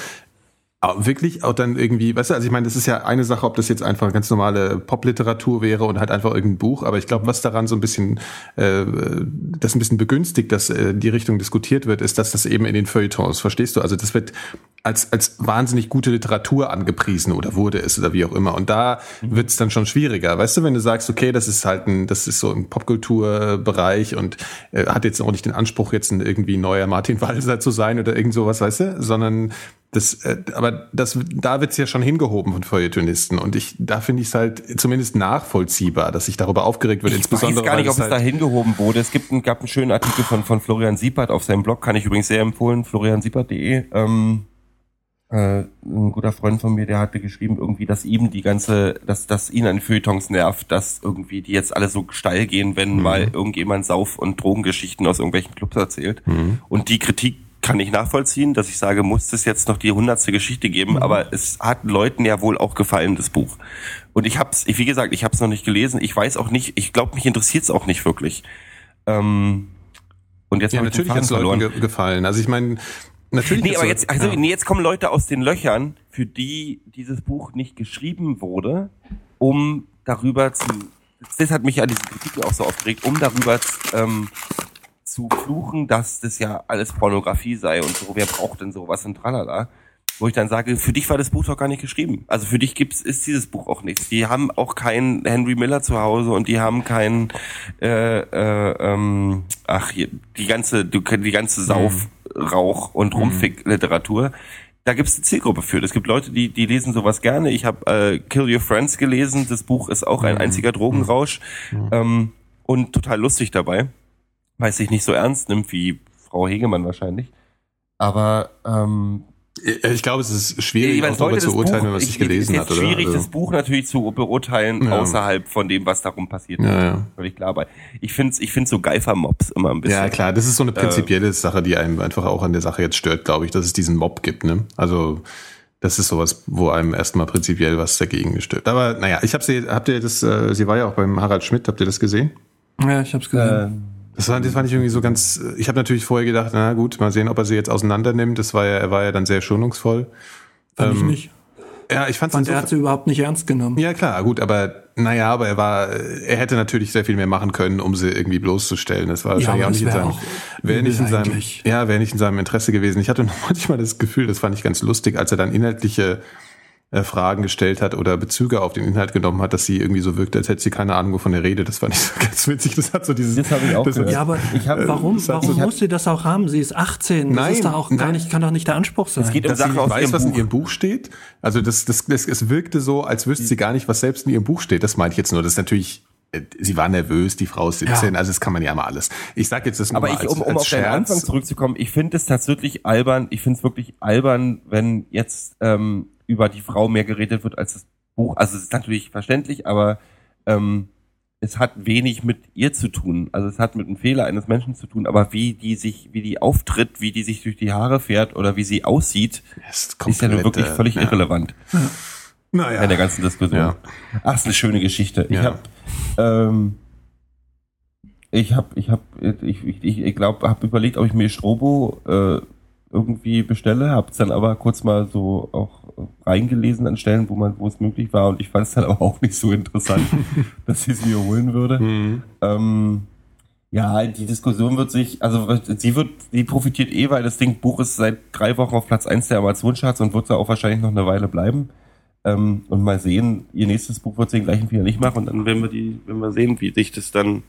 wirklich auch dann irgendwie, weißt du, also ich meine, das ist ja eine Sache, ob das jetzt einfach ganz normale Popliteratur wäre und halt einfach irgendein Buch, aber ich glaube, was daran so ein bisschen, äh, das ein bisschen begünstigt, dass äh, die Richtung diskutiert wird, ist, dass das eben in den Feuilletons, verstehst du? Also das wird als, als wahnsinnig gute Literatur angepriesen oder wurde es oder wie auch immer. Und da mhm. wird's dann schon schwieriger. Weißt du, wenn du sagst, okay, das ist halt ein, das ist so ein Popkulturbereich und äh, hat jetzt auch nicht den Anspruch, jetzt ein irgendwie neuer Martin Walser zu sein oder irgend sowas, weißt du, sondern das, äh, aber das, da wird's ja schon hingehoben von Feuilletonisten. Und ich, da finde ich es halt zumindest nachvollziehbar, dass sich darüber aufgeregt wird. Ich insbesondere, weiß gar nicht, ob es halt da hingehoben wurde. Es gibt, ein, gab einen schönen Artikel von, von Florian Siepert auf seinem Blog, kann ich übrigens sehr empfehlen, floriansiepert.de. Ähm, äh, ein guter Freund von mir, der hatte geschrieben irgendwie, dass ihm die ganze, dass, dass ihn an Feuilletons nervt, dass irgendwie die jetzt alle so steil gehen, wenn mhm. mal irgendjemand Sauf- und Drogengeschichten aus irgendwelchen Clubs erzählt. Mhm. Und die Kritik kann ich nachvollziehen, dass ich sage, muss es jetzt noch die hundertste Geschichte geben, mhm. aber es hat Leuten ja wohl auch gefallen, das Buch. Und ich hab's, ich, wie gesagt, ich hab's noch nicht gelesen, ich weiß auch nicht, ich glaube, mich interessiert's auch nicht wirklich. Ähm, und jetzt ja, natürlich hat es Leuten ge gefallen. Also ich meine, natürlich. Nee, aber jetzt, also, ja. nee, jetzt kommen Leute aus den Löchern, für die dieses Buch nicht geschrieben wurde, um darüber zu. Das hat mich an diesen Kritiken auch so aufgeregt, um darüber ähm, zu fluchen, dass das ja alles Pornografie sei und so, wer braucht denn sowas und tralala. Wo ich dann sage, für dich war das Buch doch gar nicht geschrieben. Also für dich gibt's, ist dieses Buch auch nichts. Die haben auch keinen Henry Miller zu Hause und die haben keinen, äh, äh, ähm, ach, die ganze, die ganze Sauf, Rauch und mhm. Rumfick-Literatur. Da gibt's eine Zielgruppe für. Es gibt Leute, die, die lesen sowas gerne. Ich habe äh, Kill Your Friends gelesen. Das Buch ist auch ein mhm. einziger Drogenrausch mhm. ähm, und total lustig dabei weil es sich nicht so ernst nimmt wie Frau Hegemann wahrscheinlich. Aber ähm, ich glaube, es ist schwierig, auch darüber zu urteilen, Buch, wenn man es nicht gelesen ist hat. Oder? schwierig, also. das Buch natürlich zu beurteilen, ja. außerhalb von dem, was darum passiert ja, Ja. Völlig klar. Aber ich finde ich find so Geifer-Mobs immer ein bisschen. Ja, klar, das ist so eine äh, prinzipielle äh, Sache, die einem einfach auch an der Sache jetzt stört, glaube ich, dass es diesen Mob gibt. Ne? Also das ist sowas, wo einem erstmal prinzipiell was dagegen stört. Aber naja, ich habe sie, habt ihr das, äh, sie war ja auch beim Harald Schmidt, habt ihr das gesehen? Ja, ich habe es gesehen. Äh, das fand, das fand ich irgendwie so ganz. Ich habe natürlich vorher gedacht, na gut, mal sehen, ob er sie jetzt auseinander nimmt. Das war ja, er war ja dann sehr schonungsvoll. Fand ähm, ich nicht. Ja, ich fand's fand, er hat sie überhaupt nicht ernst genommen. Ja, klar, gut, aber naja, aber er war, er hätte natürlich sehr viel mehr machen können, um sie irgendwie bloßzustellen. Das war wahrscheinlich ja, auch nicht in seinem, wäre nicht in seinem, ja, wäre nicht in seinem Interesse gewesen. Ich hatte noch manchmal das Gefühl, das fand ich ganz lustig, als er dann inhaltliche äh, Fragen gestellt hat oder Bezüge auf den Inhalt genommen hat, dass sie irgendwie so wirkt, als hätte sie keine Ahnung, wovon er redet. Das fand ich so ganz witzig. Das hat so dieses. Das habe ich auch das, Ja, aber ich hab, warum, warum so, muss sie das auch haben? Sie ist 18. Das nein, ist da auch gar nicht, kann doch nicht der Anspruch sein. Es geht um dass Sachen sie weiß, was Buch. in ihrem Buch steht. Also das, das, das, es wirkte so, als wüsste sie gar nicht, was selbst in ihrem Buch steht. Das meinte ich jetzt nur. Das ist natürlich äh, sie war nervös, die Frau ist 17, ja. also das kann man ja mal alles. Ich sag jetzt das nur Aber ich, um, um als auf Scherz. deinen Anfang zurückzukommen, ich finde es tatsächlich albern, ich finde es wirklich albern, wenn jetzt ähm, über die Frau mehr geredet wird als das Buch. Also es ist natürlich verständlich, aber ähm, es hat wenig mit ihr zu tun. Also es hat mit einem Fehler eines Menschen zu tun, aber wie die sich, wie die auftritt, wie die sich durch die Haare fährt oder wie sie aussieht, ist, ist ja nur wirklich völlig ja. irrelevant. Naja. In der ganzen Diskussion. Ja. Ach, ist eine schöne Geschichte. Ich ja. habe ähm, ich habe ich habe ich ich, ich glaube habe überlegt, ob ich mir Strobo äh, irgendwie bestelle, habe es dann aber kurz mal so auch reingelesen an Stellen, wo man, wo es möglich war und ich fand es dann aber auch nicht so interessant, dass ich es mir holen würde. Mhm. Ähm, ja, die Diskussion wird sich, also sie wird, sie profitiert eh, weil das Ding Buch ist seit drei Wochen auf Platz eins der Amazon-Charts und wird da auch wahrscheinlich noch eine Weile bleiben. Ähm, und mal sehen, ihr nächstes Buch wird sie den gleichen Fehler nicht machen und dann werden wir die, wenn wir sehen, wie sich das dann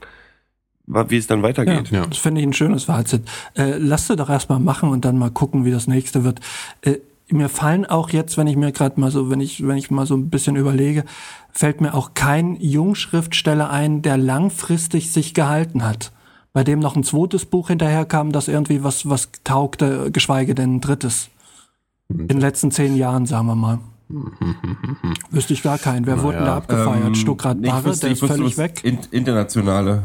wie es dann weitergeht. Ja, das finde ich ein schönes Fazit. Äh, lass du doch erstmal machen und dann mal gucken, wie das nächste wird. Äh, mir fallen auch jetzt, wenn ich mir gerade mal so, wenn ich, wenn ich mal so ein bisschen überlege, fällt mir auch kein Jungschriftsteller ein, der langfristig sich gehalten hat. Bei dem noch ein zweites Buch hinterherkam, das irgendwie was, was taugte, geschweige denn ein drittes. In den letzten zehn Jahren, sagen wir mal. Wüsste ich gar keinen. Wer naja, wurde denn da abgefeiert? Ähm, Stuttgart Barre, der ist völlig weg. internationale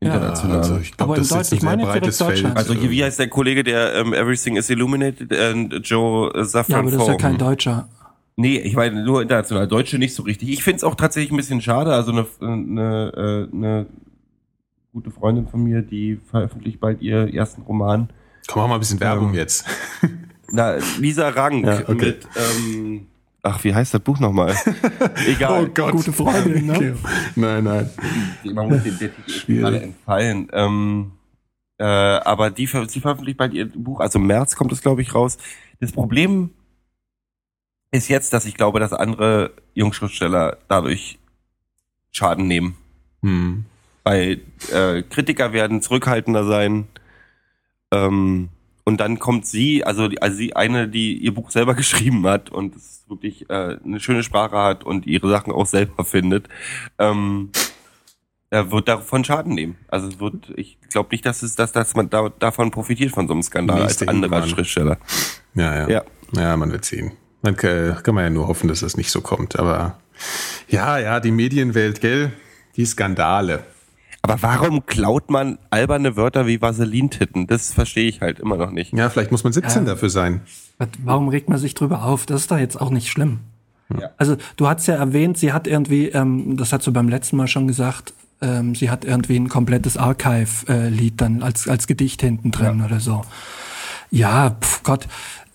international. Ja, also ich glaube, das ist ein sehr breites Feld. Also wie heißt der Kollege, der um, ähm, Everything is Illuminated, and Joe Safran Ja, aber das ist ja kein Deutscher. Nee, ich meine nur international. Deutsche nicht so richtig. Ich find's auch tatsächlich ein bisschen schade. Also eine, eine, eine gute Freundin von mir, die veröffentlicht bald ihr ersten Roman. Komm, mach mal ein bisschen Werbung ähm, jetzt. Na, Lisa Rank ja, okay. mit ähm, Ach, wie heißt das Buch nochmal? Egal. Oh Gott. Gute Freundin, ne? nein, nein. Man muss den, Titel gerade entfallen. Ähm, äh, aber die, sie veröffentlicht bald ihr Buch, also im März kommt es, glaube ich, raus. Das Problem ist jetzt, dass ich glaube, dass andere Jungschriftsteller dadurch Schaden nehmen. Hm. Weil äh, Kritiker werden zurückhaltender sein. Ähm, und dann kommt sie, also, also sie eine, die ihr Buch selber geschrieben hat und es wirklich äh, eine schöne Sprache hat und ihre Sachen auch selber findet, ähm, er wird davon Schaden nehmen. Also es wird, ich glaube nicht, dass es, dass, dass man da, davon profitiert von so einem Skandal als anderer. Schriftsteller. Ja, ja, ja. Ja, man wird sehen. Man kann, kann man ja nur hoffen, dass es nicht so kommt. Aber ja, ja, die Medienwelt, gell? Die Skandale. Aber warum klaut man alberne Wörter wie Vaselintitten? Das verstehe ich halt immer noch nicht. Ja, vielleicht muss man 17 ja. dafür sein. Warum regt man sich drüber auf? Das ist doch jetzt auch nicht schlimm. Ja. Also du hast ja erwähnt, sie hat irgendwie, ähm, das hat du beim letzten Mal schon gesagt, ähm, sie hat irgendwie ein komplettes Archive-Lied dann als, als Gedicht hinten drin ja. oder so. Ja, pf, Gott,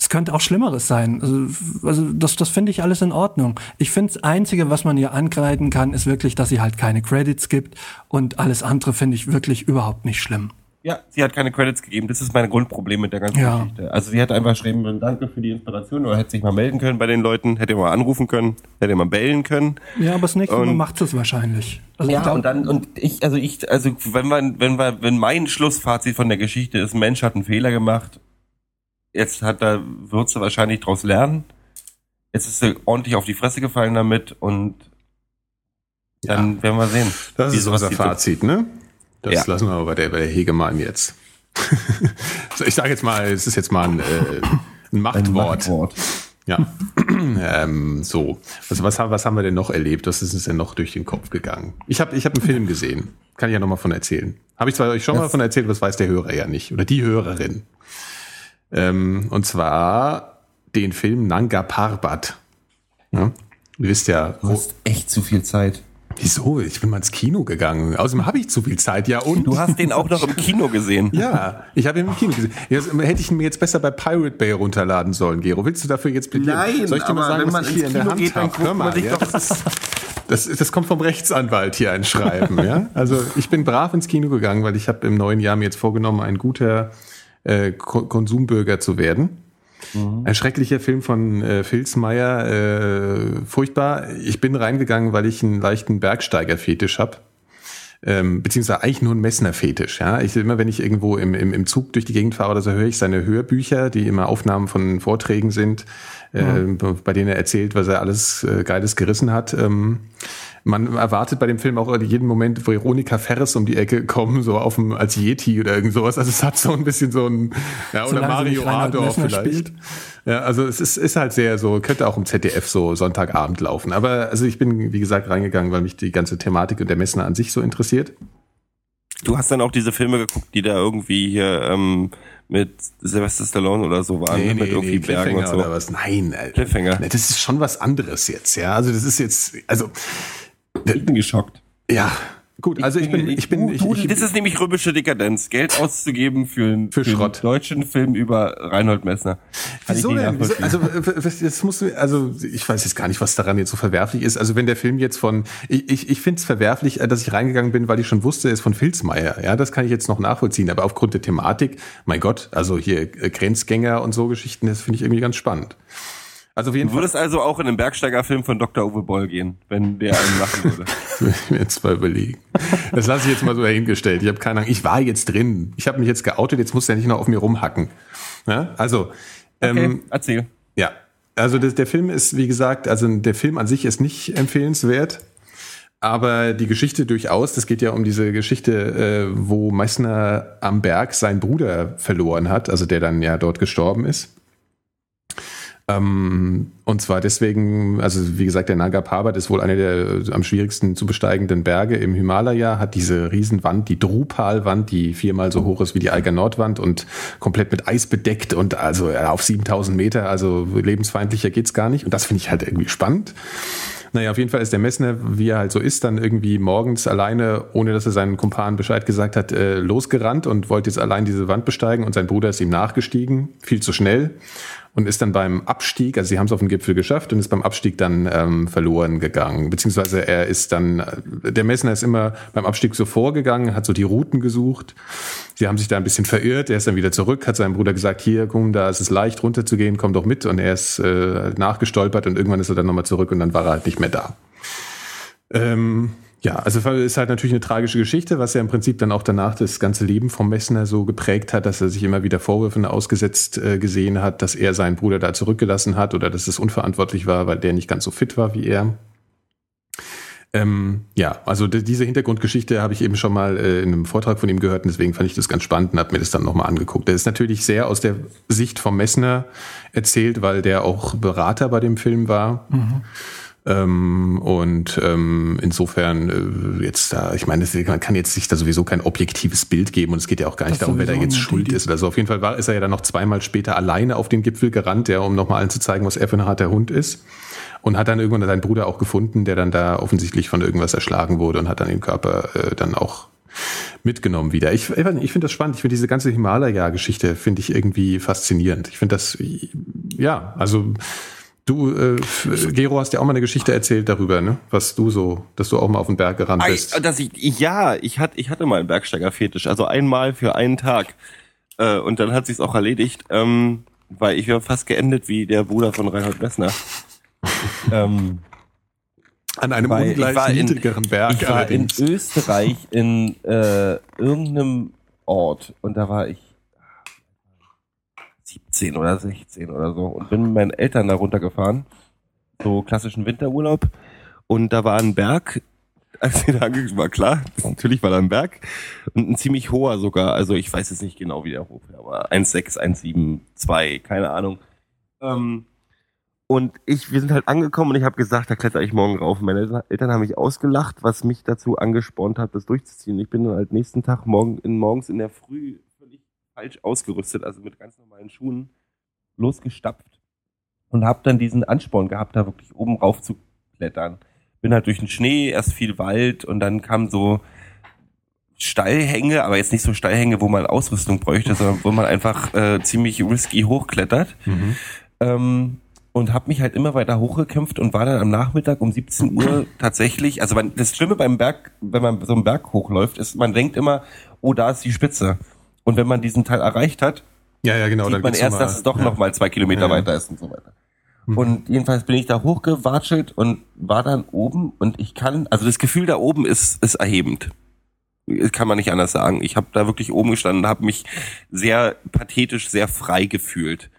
es könnte auch Schlimmeres sein. Also, also das, das finde ich alles in Ordnung. Ich finde, das Einzige, was man ihr ankreiden kann, ist wirklich, dass sie halt keine Credits gibt. Und alles andere finde ich wirklich überhaupt nicht schlimm. Ja, sie hat keine Credits gegeben. Das ist mein Grundproblem mit der ganzen ja. Geschichte. Also sie hat einfach geschrieben, danke für die Inspiration oder hätte sich mal melden können bei den Leuten, hätte mal anrufen können, hätte mal bellen können. Ja, aber das nächste Mal macht es wahrscheinlich. Also ja, und dann, und ich, also ich, also wenn man, wenn wir, wenn mein Schlussfazit von der Geschichte ist, ein Mensch hat einen Fehler gemacht, Jetzt hat er, Würze wahrscheinlich daraus lernen. Jetzt ist er ordentlich auf die Fresse gefallen damit und dann ja. werden wir sehen. Das ist unser Fazit, ne? Das ja. lassen wir aber bei der, bei der Hegemann jetzt. ich sage jetzt mal, es ist jetzt mal ein, äh, ein Machtwort. Ein Machtwort. Ja. ähm, so. Was, was, was haben wir denn noch erlebt? Was ist uns denn noch durch den Kopf gegangen? Ich habe ich hab einen Film gesehen. Kann ich ja nochmal von erzählen. Habe ich zwar euch schon das mal von erzählt, was weiß der Hörer ja nicht. Oder die Hörerin. Ähm, und zwar den Film Nanga Parbat. Ja? Du wisst ja. Du hast echt zu viel Zeit. Wieso? Ich bin mal ins Kino gegangen. Außerdem habe ich zu viel Zeit, ja. Und du hast den auch noch im Kino gesehen. ja, ich habe ihn im Kino gesehen. Jetzt, hätte ich ihn mir jetzt besser bei Pirate Bay runterladen sollen, Gero. Willst du dafür jetzt plädieren? Nein, Soll ich dir mal sagen, was ich hier in der Hand geht, habe? Hör mal, ja, das, ist, das, das kommt vom Rechtsanwalt hier ein Schreiben. ja, also ich bin brav ins Kino gegangen, weil ich habe im neuen Jahr mir jetzt vorgenommen, ein guter äh, Konsumbürger zu werden. Mhm. Ein schrecklicher Film von äh, Filzmeier, äh, furchtbar. Ich bin reingegangen, weil ich einen leichten Bergsteiger-Fetisch habe. Ähm, beziehungsweise eigentlich nur ein Messner-Fetisch. Ja? Ich, immer wenn ich irgendwo im, im, im Zug durch die Gegend fahre oder so, höre ich seine Hörbücher, die immer Aufnahmen von Vorträgen sind, äh, mhm. bei denen er erzählt, was er alles äh, Geiles gerissen hat. Ähm, man erwartet bei dem Film auch jeden Moment Veronika Ferres um die Ecke kommen, so auf dem, als Yeti oder irgend sowas. Also es hat so ein bisschen so ein, ja, oder Mario Adorf vielleicht. Spielt. Ja, also es ist, ist halt sehr so, könnte auch im ZDF so Sonntagabend laufen. Aber also ich bin, wie gesagt, reingegangen, weil mich die ganze Thematik und der Messner an sich so interessiert. Du hast dann auch diese Filme geguckt, die da irgendwie hier ähm, mit Sylvester Stallone oder so waren, nee, ne? mit nee, irgendwie nee, Bergen und so. Oder was. Nein, Alter. Cliffhanger. Das ist schon was anderes jetzt, ja. Also das ist jetzt, also. Ich bin geschockt. Ja, Gut, also ich bin, ich bin, ich, ich, das ist nämlich römische Dekadenz, Geld auszugeben für, einen, für, für einen deutschen Film über Reinhold Messner. Kann Wieso denn? Wieso, also, das muss, also, ich weiß jetzt gar nicht, was daran jetzt so verwerflich ist. Also, wenn der Film jetzt von, ich, ich, ich finde es verwerflich, äh, dass ich reingegangen bin, weil ich schon wusste, er ist von Filzmeier. Ja, das kann ich jetzt noch nachvollziehen. Aber aufgrund der Thematik, mein Gott, also hier äh, Grenzgänger und so Geschichten, das finde ich irgendwie ganz spannend. Also auf jeden du würdest Fall. also auch in einen Bergsteigerfilm von Dr. Uwe Boll gehen, wenn der einen machen würde. ich mir jetzt mal überlegen. Das lasse ich jetzt mal so dahingestellt. Ich habe keine Ahnung. Ich war jetzt drin. Ich habe mich jetzt geoutet. Jetzt muss er nicht noch auf mir rumhacken. Ja? Also okay, ähm, erzähl. Ja, also das, der Film ist, wie gesagt, also der Film an sich ist nicht empfehlenswert. Aber die Geschichte durchaus, das geht ja um diese Geschichte, äh, wo Meißner am Berg seinen Bruder verloren hat, also der dann ja dort gestorben ist. Ähm, und zwar deswegen, also wie gesagt, der Nanga Parbat ist wohl einer der am schwierigsten zu besteigenden Berge im Himalaya, hat diese Riesenwand, die Drupal-Wand, die viermal so hoch ist wie die Eiger Nordwand und komplett mit Eis bedeckt und also auf 7000 Meter, also lebensfeindlicher geht's gar nicht. Und das finde ich halt irgendwie spannend. Naja, auf jeden Fall ist der Messner, wie er halt so ist, dann irgendwie morgens alleine, ohne dass er seinen Kumpanen Bescheid gesagt hat, äh, losgerannt und wollte jetzt allein diese Wand besteigen und sein Bruder ist ihm nachgestiegen, viel zu schnell und ist dann beim Abstieg, also sie haben es auf den Gipfel geschafft und ist beim Abstieg dann ähm, verloren gegangen. Beziehungsweise er ist dann, äh, der Messner ist immer beim Abstieg so vorgegangen, hat so die Routen gesucht. Sie haben sich da ein bisschen verirrt, er ist dann wieder zurück, hat seinem Bruder gesagt, hier, komm, da ist es leicht runterzugehen, komm doch mit. Und er ist äh, nachgestolpert und irgendwann ist er dann nochmal zurück und dann war er halt nicht mehr da. Ähm, ja, also ist halt natürlich eine tragische Geschichte, was ja im Prinzip dann auch danach das ganze Leben vom Messner so geprägt hat, dass er sich immer wieder Vorwürfen ausgesetzt äh, gesehen hat, dass er seinen Bruder da zurückgelassen hat oder dass es unverantwortlich war, weil der nicht ganz so fit war wie er. Ähm, ja, also diese Hintergrundgeschichte habe ich eben schon mal äh, in einem Vortrag von ihm gehört und deswegen fand ich das ganz spannend und habe mir das dann nochmal angeguckt. Der ist natürlich sehr aus der Sicht vom Messner erzählt, weil der auch Berater bei dem Film war. Mhm. Ähm, und ähm, insofern äh, jetzt da, ich meine, man kann jetzt sich da sowieso kein objektives Bild geben und es geht ja auch gar nicht das darum, wer da jetzt schuld ist oder so. Auf jeden Fall war, ist er ja dann noch zweimal später alleine auf den Gipfel gerannt, ja, um nochmal allen zu zeigen, was er für ein harter Hund ist. Und hat dann irgendwann seinen Bruder auch gefunden, der dann da offensichtlich von irgendwas erschlagen wurde und hat dann den Körper äh, dann auch mitgenommen wieder. Ich, ich finde das spannend. Ich finde diese ganze Himalaya-Geschichte finde ich irgendwie faszinierend. Ich finde das, ja, also Du, äh, Gero, hast ja auch mal eine Geschichte erzählt darüber, ne? Was du so, dass du auch mal auf den Berg gerannt bist. Dass ich, ja, ich hatte, ich hatte mal einen Bergsteiger-Fetisch, also einmal für einen Tag. Äh, und dann hat sich's auch erledigt, ähm, weil ich wäre fast geendet wie der Bruder von Reinhold Messner. ähm, An einem ungleich niedrigeren Berg. Ich war allerdings. in Österreich in äh, irgendeinem Ort und da war ich 17 oder 16 oder so und bin mit meinen Eltern da runtergefahren. So klassischen Winterurlaub. Und da war ein Berg, als wir da angekommen war klar, natürlich war da ein Berg und ein ziemlich hoher sogar. Also ich weiß jetzt nicht genau, wie der hoch war, aber 1,6, 1,7, 2, keine Ahnung. Ähm, und ich, wir sind halt angekommen und ich habe gesagt, da kletter ich morgen rauf. Meine Eltern haben mich ausgelacht, was mich dazu angespornt hat, das durchzuziehen. Ich bin dann halt nächsten Tag morgen in, morgens in der Früh falsch ausgerüstet, also mit ganz normalen Schuhen losgestapft und habe dann diesen Ansporn gehabt, da wirklich oben rauf zu klettern. Bin halt durch den Schnee, erst viel Wald und dann kam so Steilhänge, aber jetzt nicht so Steilhänge, wo man Ausrüstung bräuchte, sondern wo man einfach äh, ziemlich risky hochklettert. Mhm. Ähm, und habe mich halt immer weiter hochgekämpft und war dann am Nachmittag um 17 Uhr tatsächlich, also man, das Schlimme beim Berg, wenn man so einen Berg hochläuft, ist, man denkt immer, oh, da ist die Spitze. Und wenn man diesen Teil erreicht hat, ja, ja, genau, sieht man erst, dass es doch ja. noch mal zwei Kilometer ja, weiter ist und so weiter. Mhm. Und jedenfalls bin ich da hochgewatschelt und war dann oben und ich kann, also das Gefühl da oben ist, ist erhebend. Kann man nicht anders sagen. Ich habe da wirklich oben gestanden, habe mich sehr pathetisch, sehr frei gefühlt.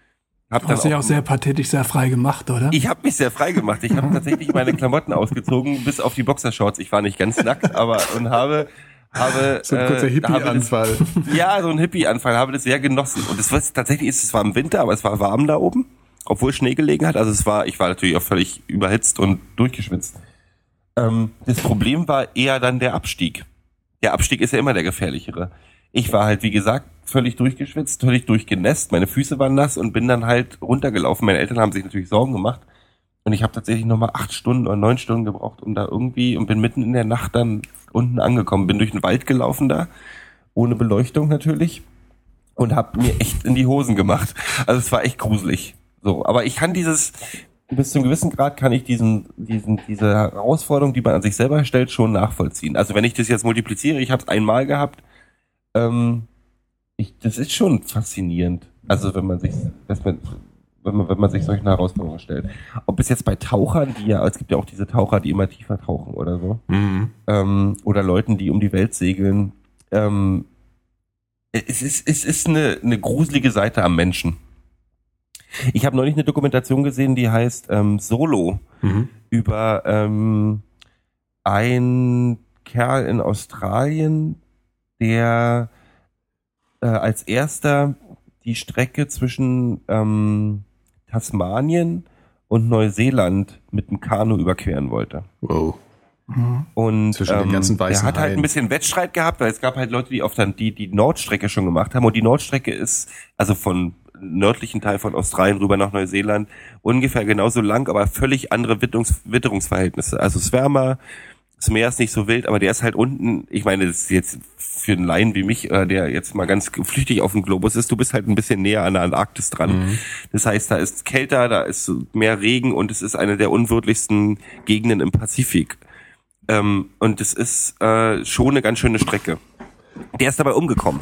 Hab du hast dich auch, auch sehr pathetisch sehr frei gemacht, oder? Ich habe mich sehr frei gemacht. Ich habe tatsächlich meine Klamotten ausgezogen, bis auf die Boxershorts. Ich war nicht ganz nackt, aber und habe habe so ein kurzer äh, Hippie-Anfall. Ja, so ein Hippie-Anfall. Habe das sehr genossen. Und es war tatsächlich ist, es war im Winter, aber es war warm da oben, obwohl Schnee gelegen hat. Also es war, ich war natürlich auch völlig überhitzt und durchgeschwitzt. Ähm, das Problem war eher dann der Abstieg. Der Abstieg ist ja immer der gefährlichere. Ich war halt, wie gesagt, völlig durchgeschwitzt, völlig durchgenässt. Meine Füße waren nass und bin dann halt runtergelaufen. Meine Eltern haben sich natürlich Sorgen gemacht. Und ich habe tatsächlich nochmal acht Stunden oder neun Stunden gebraucht, um da irgendwie und bin mitten in der Nacht dann unten angekommen. Bin durch den Wald gelaufen da, ohne Beleuchtung natürlich und habe mir echt in die Hosen gemacht. Also es war echt gruselig. So, aber ich kann dieses bis zum gewissen Grad kann ich diesen diesen diese Herausforderung, die man an sich selber stellt, schon nachvollziehen. Also wenn ich das jetzt multipliziere, ich habe es einmal gehabt, ähm, ich, das ist schon faszinierend. Also wenn man sich, man, wenn man, wenn man sich solchen Herausforderungen stellt. Ob es jetzt bei Tauchern, die ja, es gibt ja auch diese Taucher, die immer tiefer tauchen oder so, mhm. ähm, oder Leuten, die um die Welt segeln, ähm, es ist, es ist eine, eine gruselige Seite am Menschen. Ich habe neulich eine Dokumentation gesehen, die heißt ähm, Solo mhm. über ähm, ein Kerl in Australien, der äh, als erster die Strecke zwischen ähm, Tasmanien und Neuseeland mit dem Kanu überqueren wollte. Wow. Mhm. Und Zwischen den ganzen ähm, weißen er hat halt ein bisschen Wettstreit gehabt, weil es gab halt Leute, die auf dann die die Nordstrecke schon gemacht haben und die Nordstrecke ist also von nördlichen Teil von Australien rüber nach Neuseeland ungefähr genauso lang, aber völlig andere Witterungs Witterungsverhältnisse. Also es wärmer, das Meer ist nicht so wild, aber der ist halt unten, ich meine, das ist jetzt für einen Laien wie mich, äh, der jetzt mal ganz flüchtig auf dem Globus ist, du bist halt ein bisschen näher an der Antarktis dran. Mhm. Das heißt, da ist kälter, da ist mehr Regen und es ist eine der unwirtlichsten Gegenden im Pazifik. Ähm, und es ist äh, schon eine ganz schöne Strecke. Der ist dabei umgekommen.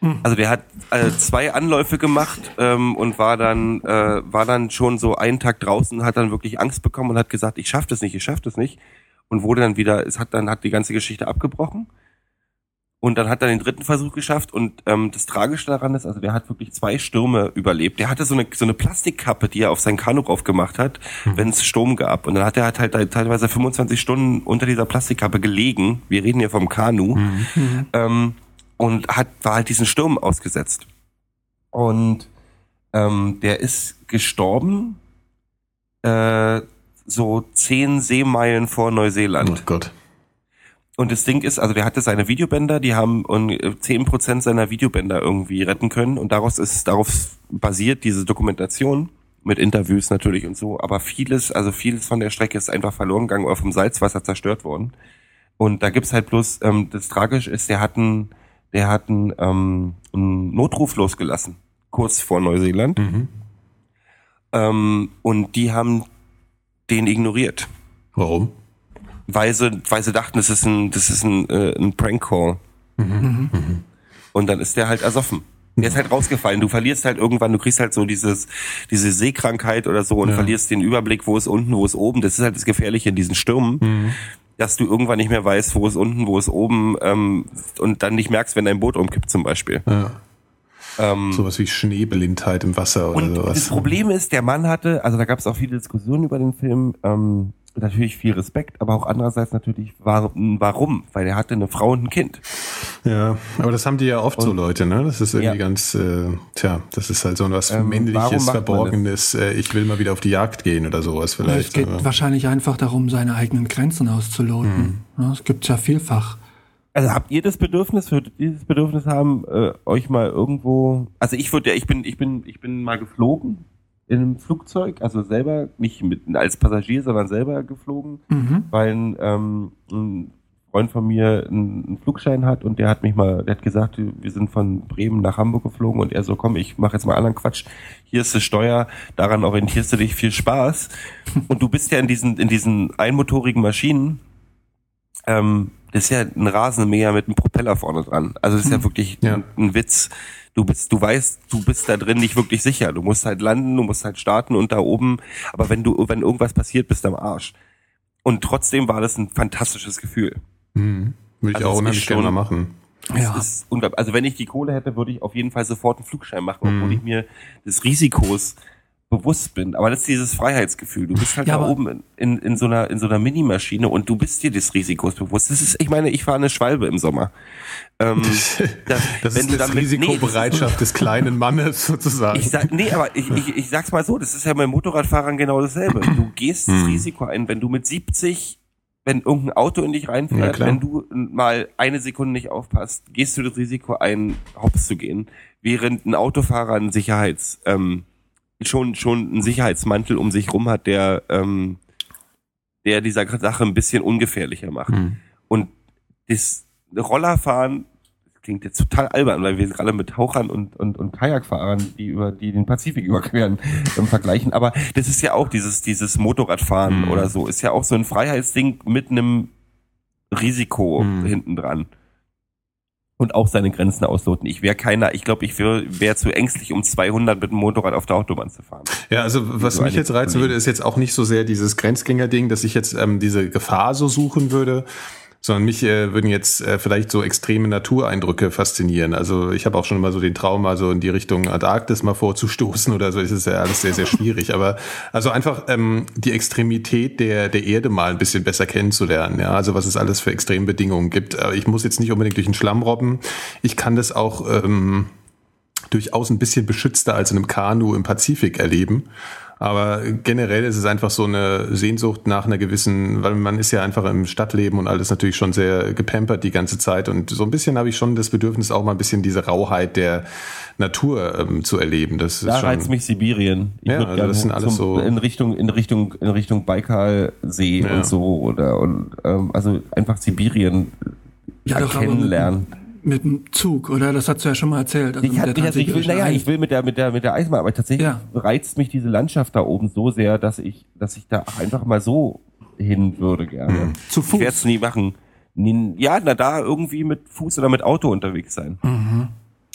Mhm. Also der hat äh, zwei Anläufe gemacht ähm, und war dann äh, war dann schon so einen Tag draußen, hat dann wirklich Angst bekommen und hat gesagt, ich schaff das nicht, ich schaff das nicht und wurde dann wieder, es hat dann hat die ganze Geschichte abgebrochen und dann hat er den dritten Versuch geschafft und ähm, das Tragische daran ist, also der hat wirklich zwei Stürme überlebt. Der hatte so eine so eine Plastikkappe, die er auf sein Kanu drauf gemacht hat, mhm. wenn es Sturm gab. Und dann hat er halt, halt teilweise 25 Stunden unter dieser Plastikkappe gelegen. Wir reden hier vom Kanu mhm. ähm, und hat war halt diesen Sturm ausgesetzt. Und ähm, der ist gestorben. Äh, so zehn Seemeilen vor Neuseeland. Oh Gott. Und das Ding ist, also der hatte seine Videobänder, die haben zehn Prozent seiner Videobänder irgendwie retten können und daraus ist, darauf basiert diese Dokumentation mit Interviews natürlich und so, aber vieles, also vieles von der Strecke ist einfach verloren gegangen oder vom Salzwasser zerstört worden. Und da gibt's halt bloß, ähm, das Tragische ist, der hat einen, der hat einen, ähm, einen Notruf losgelassen, kurz vor Neuseeland. Mhm. Ähm, und die haben den ignoriert. Warum? weil sie, weil sie dachten, das ist ein, das ist ein, äh, ein Prank-Call. Mhm. Mhm. Und dann ist der halt ersoffen. Der ist halt rausgefallen. Du verlierst halt irgendwann, du kriegst halt so dieses, diese Seekrankheit oder so und ja. verlierst den Überblick, wo ist unten, wo ist oben. Das ist halt das Gefährliche in diesen Stürmen. Mhm. Dass du irgendwann nicht mehr weißt, wo ist unten, wo ist oben, ähm, und dann nicht merkst, wenn dein Boot umkippt zum Beispiel. Ja. Ähm, sowas wie Schneeblindheit im Wasser oder und sowas. Das Problem ist, der Mann hatte, also da gab es auch viele Diskussionen über den Film, ähm, natürlich viel Respekt, aber auch andererseits natürlich warum, weil er hatte eine Frau und ein Kind. Ja, aber das haben die ja oft und, so Leute, ne? Das ist irgendwie ja. ganz, äh, tja, das ist halt so was ähm, männliches, verborgenes. Äh, ich will mal wieder auf die Jagd gehen oder sowas vielleicht. Es geht aber. wahrscheinlich einfach darum, seine eigenen Grenzen auszuloten. Hm. Ja, es gibt ja vielfach. Also habt ihr das Bedürfnis, würdet ihr das Bedürfnis haben, äh, euch mal irgendwo, also ich würde ja, ich bin, ich bin, ich bin mal geflogen in einem Flugzeug, also selber nicht mit als Passagier, sondern selber geflogen, mhm. weil ein, ähm, ein Freund von mir einen Flugschein hat und der hat mich mal, der hat gesagt, wir sind von Bremen nach Hamburg geflogen und er so, komm, ich mache jetzt mal anderen Quatsch. Hier ist die Steuer, daran orientierst du dich, viel Spaß. Und du bist ja in diesen in diesen einmotorigen Maschinen. Ähm, das ist ja ein Rasenmäher mit einem Propeller vorne dran. Also das ist ja mhm. wirklich ja. Ein, ein Witz du bist, du weißt, du bist da drin nicht wirklich sicher. Du musst halt landen, du musst halt starten und da oben, aber wenn du, wenn irgendwas passiert, bist du am Arsch. Und trotzdem war das ein fantastisches Gefühl. Mhm. Würde ich also auch unheimlich gerne machen. ja. ist unglaublich. Also wenn ich die Kohle hätte, würde ich auf jeden Fall sofort einen Flugschein machen, obwohl mhm. ich mir des Risikos bewusst bin. Aber das ist dieses Freiheitsgefühl. Du bist halt ja, da oben in, in, in so einer in so einer Minimaschine und du bist dir des Risikos bewusst. Das ist, ich meine, ich war eine Schwalbe im Sommer. Ähm, das, das ist das Risikobereitschaft nee, des kleinen Mannes sozusagen. Ich sag, nee, aber ich, ich, ich sag's mal so, das ist ja beim Motorradfahrern genau dasselbe. Du gehst das hm. Risiko ein, wenn du mit 70 wenn irgendein Auto in dich reinfährt, ja, wenn du mal eine Sekunde nicht aufpasst, gehst du das Risiko ein, hops zu gehen, während ein Autofahrer ein Sicherheits ähm, schon schon einen Sicherheitsmantel um sich rum hat, der ähm, der dieser Sache ein bisschen ungefährlicher macht. Mhm. Und das Rollerfahren klingt jetzt total albern, weil wir gerade mit Tauchern und, und, und Kajakfahrern, die über die den Pazifik überqueren, ähm, vergleichen. Aber das ist ja auch dieses, dieses Motorradfahren mhm. oder so, ist ja auch so ein Freiheitsding mit einem Risiko mhm. hinten dran und auch seine Grenzen ausloten. Ich wäre keiner, ich glaube, ich wäre wär zu ängstlich, um 200 mit dem Motorrad auf der Autobahn zu fahren. Ja, also was so mich jetzt reizen würde, ist jetzt auch nicht so sehr dieses Grenzgänger-Ding, dass ich jetzt ähm, diese Gefahr so suchen würde, sondern mich äh, würden jetzt äh, vielleicht so extreme Natureindrücke faszinieren. Also ich habe auch schon mal so den Traum, mal so in die Richtung Antarktis mal vorzustoßen oder so. Das ist ja alles sehr, sehr schwierig. Aber also einfach ähm, die Extremität der, der Erde mal ein bisschen besser kennenzulernen. Ja, also was es alles für Extrembedingungen gibt. Ich muss jetzt nicht unbedingt durch den Schlamm robben. Ich kann das auch ähm, durchaus ein bisschen beschützter als in einem Kanu im Pazifik erleben. Aber generell ist es einfach so eine Sehnsucht nach einer gewissen, weil man ist ja einfach im Stadtleben und alles natürlich schon sehr gepampert die ganze Zeit. Und so ein bisschen habe ich schon das Bedürfnis, auch mal ein bisschen diese Rauheit der Natur ähm, zu erleben. Das da ist schon, reizt mich Sibirien. Ich ja, also das sind alles zum, so in Richtung in Richtung in Richtung Baikalsee ja. und so oder und ähm, also einfach Sibirien ja, kennenlernen mit dem Zug, oder? Das hast du ja schon mal erzählt. Also ich, hat, also ich will, naja, ich will mit der, mit der, mit der Eisenbahn, aber tatsächlich ja. reizt mich diese Landschaft da oben so sehr, dass ich, dass ich da einfach mal so hin würde gerne. Mhm. Zu Fuß? Ich werde es nie machen. Ja, na da irgendwie mit Fuß oder mit Auto unterwegs sein. Mhm.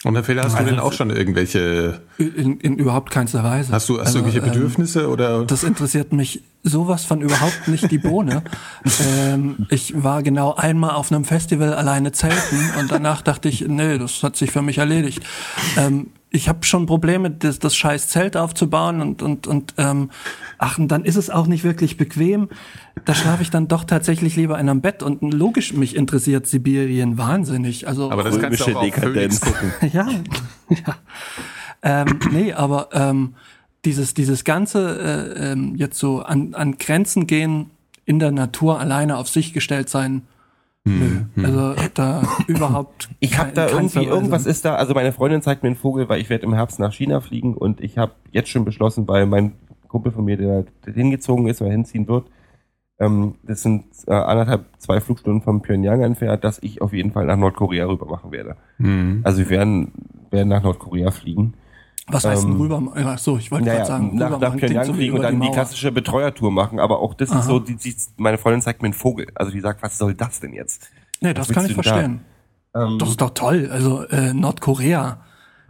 Und Herr Fehler, hast also, du denn auch schon irgendwelche? In, in überhaupt keinster Weise. Hast du, hast also, du irgendwelche ähm, Bedürfnisse ähm, oder? Das interessiert mich sowas von überhaupt nicht die Bohne. ähm, ich war genau einmal auf einem Festival alleine zelten und danach dachte ich, nee, das hat sich für mich erledigt. Ähm, ich habe schon Probleme, das, das scheiß Zelt aufzubauen und und und ähm, ach, und dann ist es auch nicht wirklich bequem. Da schlafe ich dann doch tatsächlich lieber in einem Bett und logisch mich interessiert Sibirien wahnsinnig. Also aber das kannst du auch Dekadenz gucken. ja, ja. Ähm, nee, aber ähm, dieses dieses ganze äh, ähm, jetzt so an an Grenzen gehen in der Natur alleine auf sich gestellt sein Nö, hm. also da überhaupt. Ich habe da irgendwie irgendwas ist da. Also meine Freundin zeigt mir einen Vogel, weil ich werde im Herbst nach China fliegen und ich habe jetzt schon beschlossen, weil mein Kumpel von mir, der, hingezogen ist oder hinziehen wird, ähm, das sind äh, anderthalb, zwei Flugstunden von Pyongyang entfernt, dass ich auf jeden Fall nach Nordkorea rüber machen werde. Mhm. Also wir werden, werden nach Nordkorea fliegen. Was heißt denn ähm, rüber? Ach so, ich wollte naja, gerade sagen, nach, nach Pyongyang fliegen und dann die, die klassische Betreuertour machen. Aber auch das Aha. ist so, die, die, meine Freundin zeigt mir einen Vogel. Also die sagt, was soll das denn jetzt? Nee, das kann ich verstehen. Da? Ähm, das ist doch toll. Also äh, Nordkorea.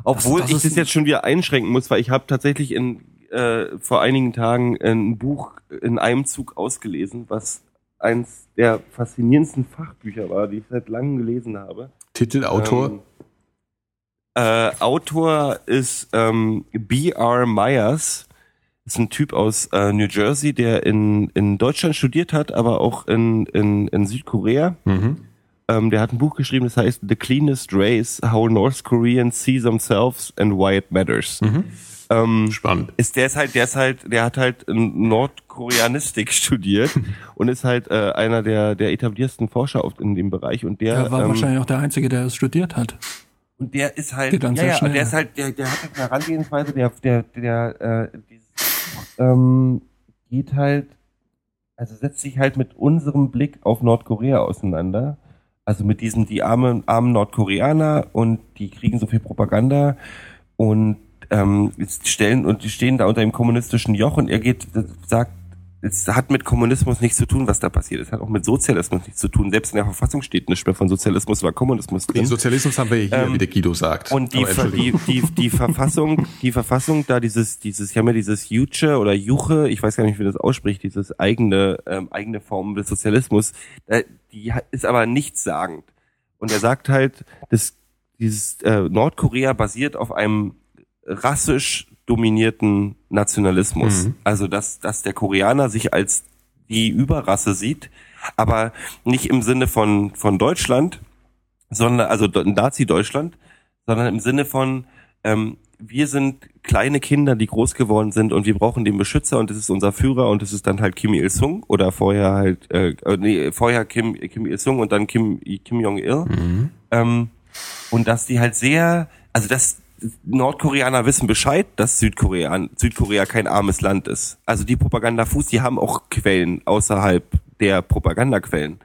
Obwohl das, das ich das jetzt schon wieder einschränken muss, weil ich habe tatsächlich in äh, vor einigen Tagen ein Buch in einem Zug ausgelesen, was eins der faszinierendsten Fachbücher war, die ich seit langem gelesen habe. Titel, Autor? Ähm, äh, Autor ist ähm, B.R. Myers. Ist ein Typ aus äh, New Jersey, der in, in Deutschland studiert hat, aber auch in, in, in Südkorea. Mhm. Ähm, der hat ein Buch geschrieben, das heißt The Cleanest Race, How North Koreans See Themselves and Why It Matters. Mhm. Ähm, Spannend. Ist der ist halt, der ist halt, der hat halt Nordkoreanistik studiert und ist halt äh, einer der der etabliersten Forscher in dem Bereich und der Er war ähm, wahrscheinlich auch der einzige, der es studiert hat. Und der ist halt, ja, ja, schnell. der ist halt, der, der hat halt eine Herangehensweise, der, der, der, äh, dieses, ähm, geht halt, also setzt sich halt mit unserem Blick auf Nordkorea auseinander. Also mit diesen, die armen, armen Nordkoreaner und die kriegen so viel Propaganda und ähm, stellen und die stehen da unter dem kommunistischen Joch und er geht, sagt, es hat mit Kommunismus nichts zu tun, was da passiert. Es hat auch mit Sozialismus nichts zu tun. Selbst in der Verfassung steht nicht mehr von Sozialismus oder Kommunismus drin. Den Sozialismus haben wir hier, ähm, wie der Guido sagt. Und die, die, die, die Verfassung, die Verfassung da dieses, dieses, ich habe ja dieses Juche oder Juche, ich weiß gar nicht, wie das ausspricht, dieses eigene, ähm, eigene Form des Sozialismus, äh, die ist aber nichtssagend. Und er sagt halt, dass dieses äh, Nordkorea basiert auf einem rassisch dominierten Nationalismus. Mhm. Also dass, dass der Koreaner sich als die Überrasse sieht, aber nicht im Sinne von, von Deutschland, sondern, also Nazi-Deutschland, sondern im Sinne von, ähm, wir sind kleine Kinder, die groß geworden sind und wir brauchen den Beschützer und das ist unser Führer und das ist dann halt Kim Il-sung oder vorher halt, äh, äh, nee, vorher Kim, Kim Il-sung und dann Kim, Kim Jong-il. Mhm. Ähm, und dass die halt sehr, also dass Nordkoreaner wissen Bescheid, dass Südkorea, Südkorea kein armes Land ist. Also die Propagandafuß, die haben auch Quellen außerhalb der Propagandaquellen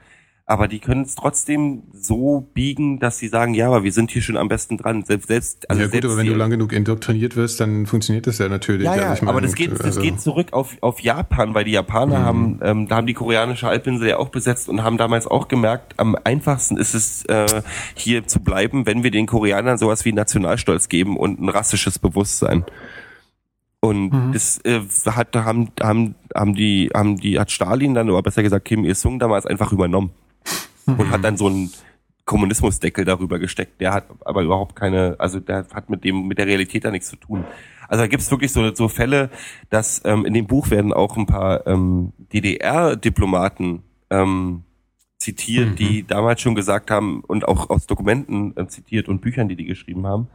aber die können es trotzdem so biegen, dass sie sagen, ja, aber wir sind hier schon am besten dran. Selbst, selbst, also ja gut, selbst aber wenn du lang genug indoktriniert wirst, dann funktioniert das ja natürlich. Ja, ja, also aber das geht, das also geht zurück auf, auf Japan, weil die Japaner mhm. haben, ähm, da haben die koreanische Halbinsel ja auch besetzt und haben damals auch gemerkt, am einfachsten ist es, äh, hier zu bleiben, wenn wir den Koreanern sowas wie Nationalstolz geben und ein rassisches Bewusstsein. Und mhm. das äh, hat, haben, haben, haben die, haben die, hat Stalin dann, oder besser gesagt Kim Il-sung damals einfach übernommen mhm. und hat dann so einen Kommunismusdeckel darüber gesteckt. Der hat aber überhaupt keine, also der hat mit dem, mit der Realität da nichts zu tun. Also da gibt's wirklich so, so Fälle, dass ähm, in dem Buch werden auch ein paar ähm, DDR-Diplomaten ähm, zitiert, mhm. die damals schon gesagt haben und auch aus Dokumenten äh, zitiert und Büchern, die die geschrieben haben,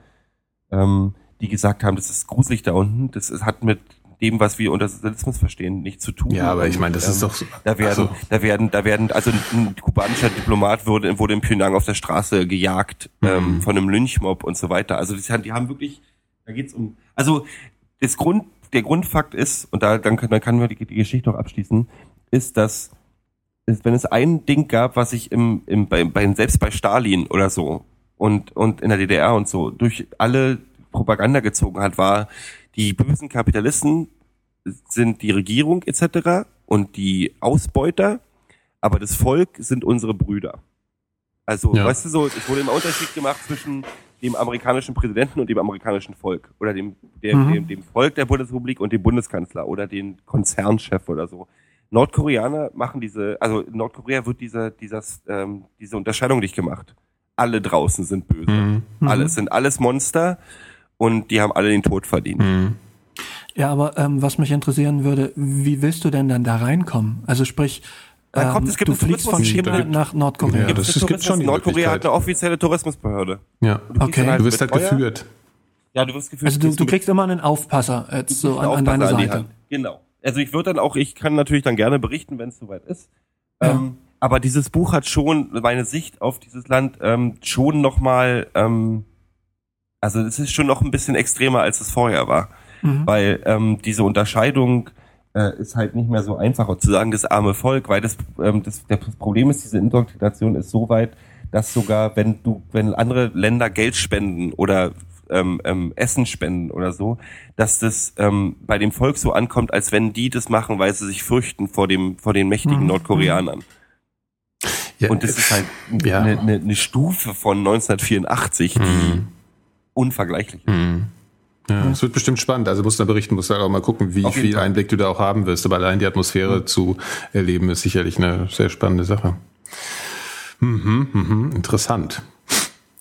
ähm, die gesagt haben, das ist gruselig da unten, das ist, hat mit dem, was wir unter Sozialismus verstehen, nicht zu tun. Ja, aber ich meine, das ähm, ist doch so. Da werden, also. da werden, da werden, also ein kubanischer Diplomat wurde, wurde in Pyongyang auf der Straße gejagt ähm, mhm. ähm, von einem Lynchmob und so weiter. Also die, die haben wirklich, da geht's um, also das Grund, der Grundfakt ist, und da dann, dann kann man die, die Geschichte auch abschließen, ist, dass ist, wenn es ein Ding gab, was ich im, im bei, bei selbst bei Stalin oder so und und in der DDR und so durch alle Propaganda gezogen hat, war die bösen Kapitalisten sind die Regierung etc. und die Ausbeuter, aber das Volk sind unsere Brüder. Also, ja. weißt du so, es wurde immer Unterschied gemacht zwischen dem amerikanischen Präsidenten und dem amerikanischen Volk oder dem, der, mhm. dem, dem Volk der Bundesrepublik und dem Bundeskanzler oder den Konzernchef oder so. Nordkoreaner machen diese, also in Nordkorea wird diese, dieses, ähm, diese Unterscheidung nicht gemacht. Alle draußen sind böse. Mhm. Alles sind alles Monster und die haben alle den Tod verdient. Mhm. Ja, aber ähm, was mich interessieren würde, wie willst du denn dann da reinkommen? Also sprich, ähm, kommt, es gibt du fliegst von China nach Nordkorea. Ja, das, es gibt schon Nordkorea hat eine offizielle Tourismusbehörde. Ja, okay. Halt du wirst halt geführt. Ja, du wirst geführt. Also du, du kriegst immer einen Aufpasser jetzt so an, an deiner Seite. An genau. Also ich würde dann auch, ich kann natürlich dann gerne berichten, wenn es soweit ist. Ja. Ähm, aber dieses Buch hat schon meine Sicht auf dieses Land ähm, schon nochmal ähm, also es ist schon noch ein bisschen extremer, als es vorher war. Mhm. Weil ähm, diese Unterscheidung äh, ist halt nicht mehr so einfach zu sagen, das arme Volk, weil das, ähm, das, das Problem ist, diese Indoktrination ist so weit, dass sogar wenn du, wenn andere Länder Geld spenden oder ähm, ähm, Essen spenden oder so, dass das ähm, bei dem Volk so ankommt, als wenn die das machen, weil sie sich fürchten vor dem vor den mächtigen mhm. Nordkoreanern. Ja, und das ist halt ja. eine, eine, eine Stufe von 1984, die mhm unvergleichlich. Mhm. Ja, es wird bestimmt spannend. Also musst du berichten, musst du auch mal gucken, wie viel Fall. Einblick du da auch haben wirst. Aber allein die Atmosphäre mhm. zu erleben ist sicherlich eine sehr spannende Sache. Mhm, mhm, interessant.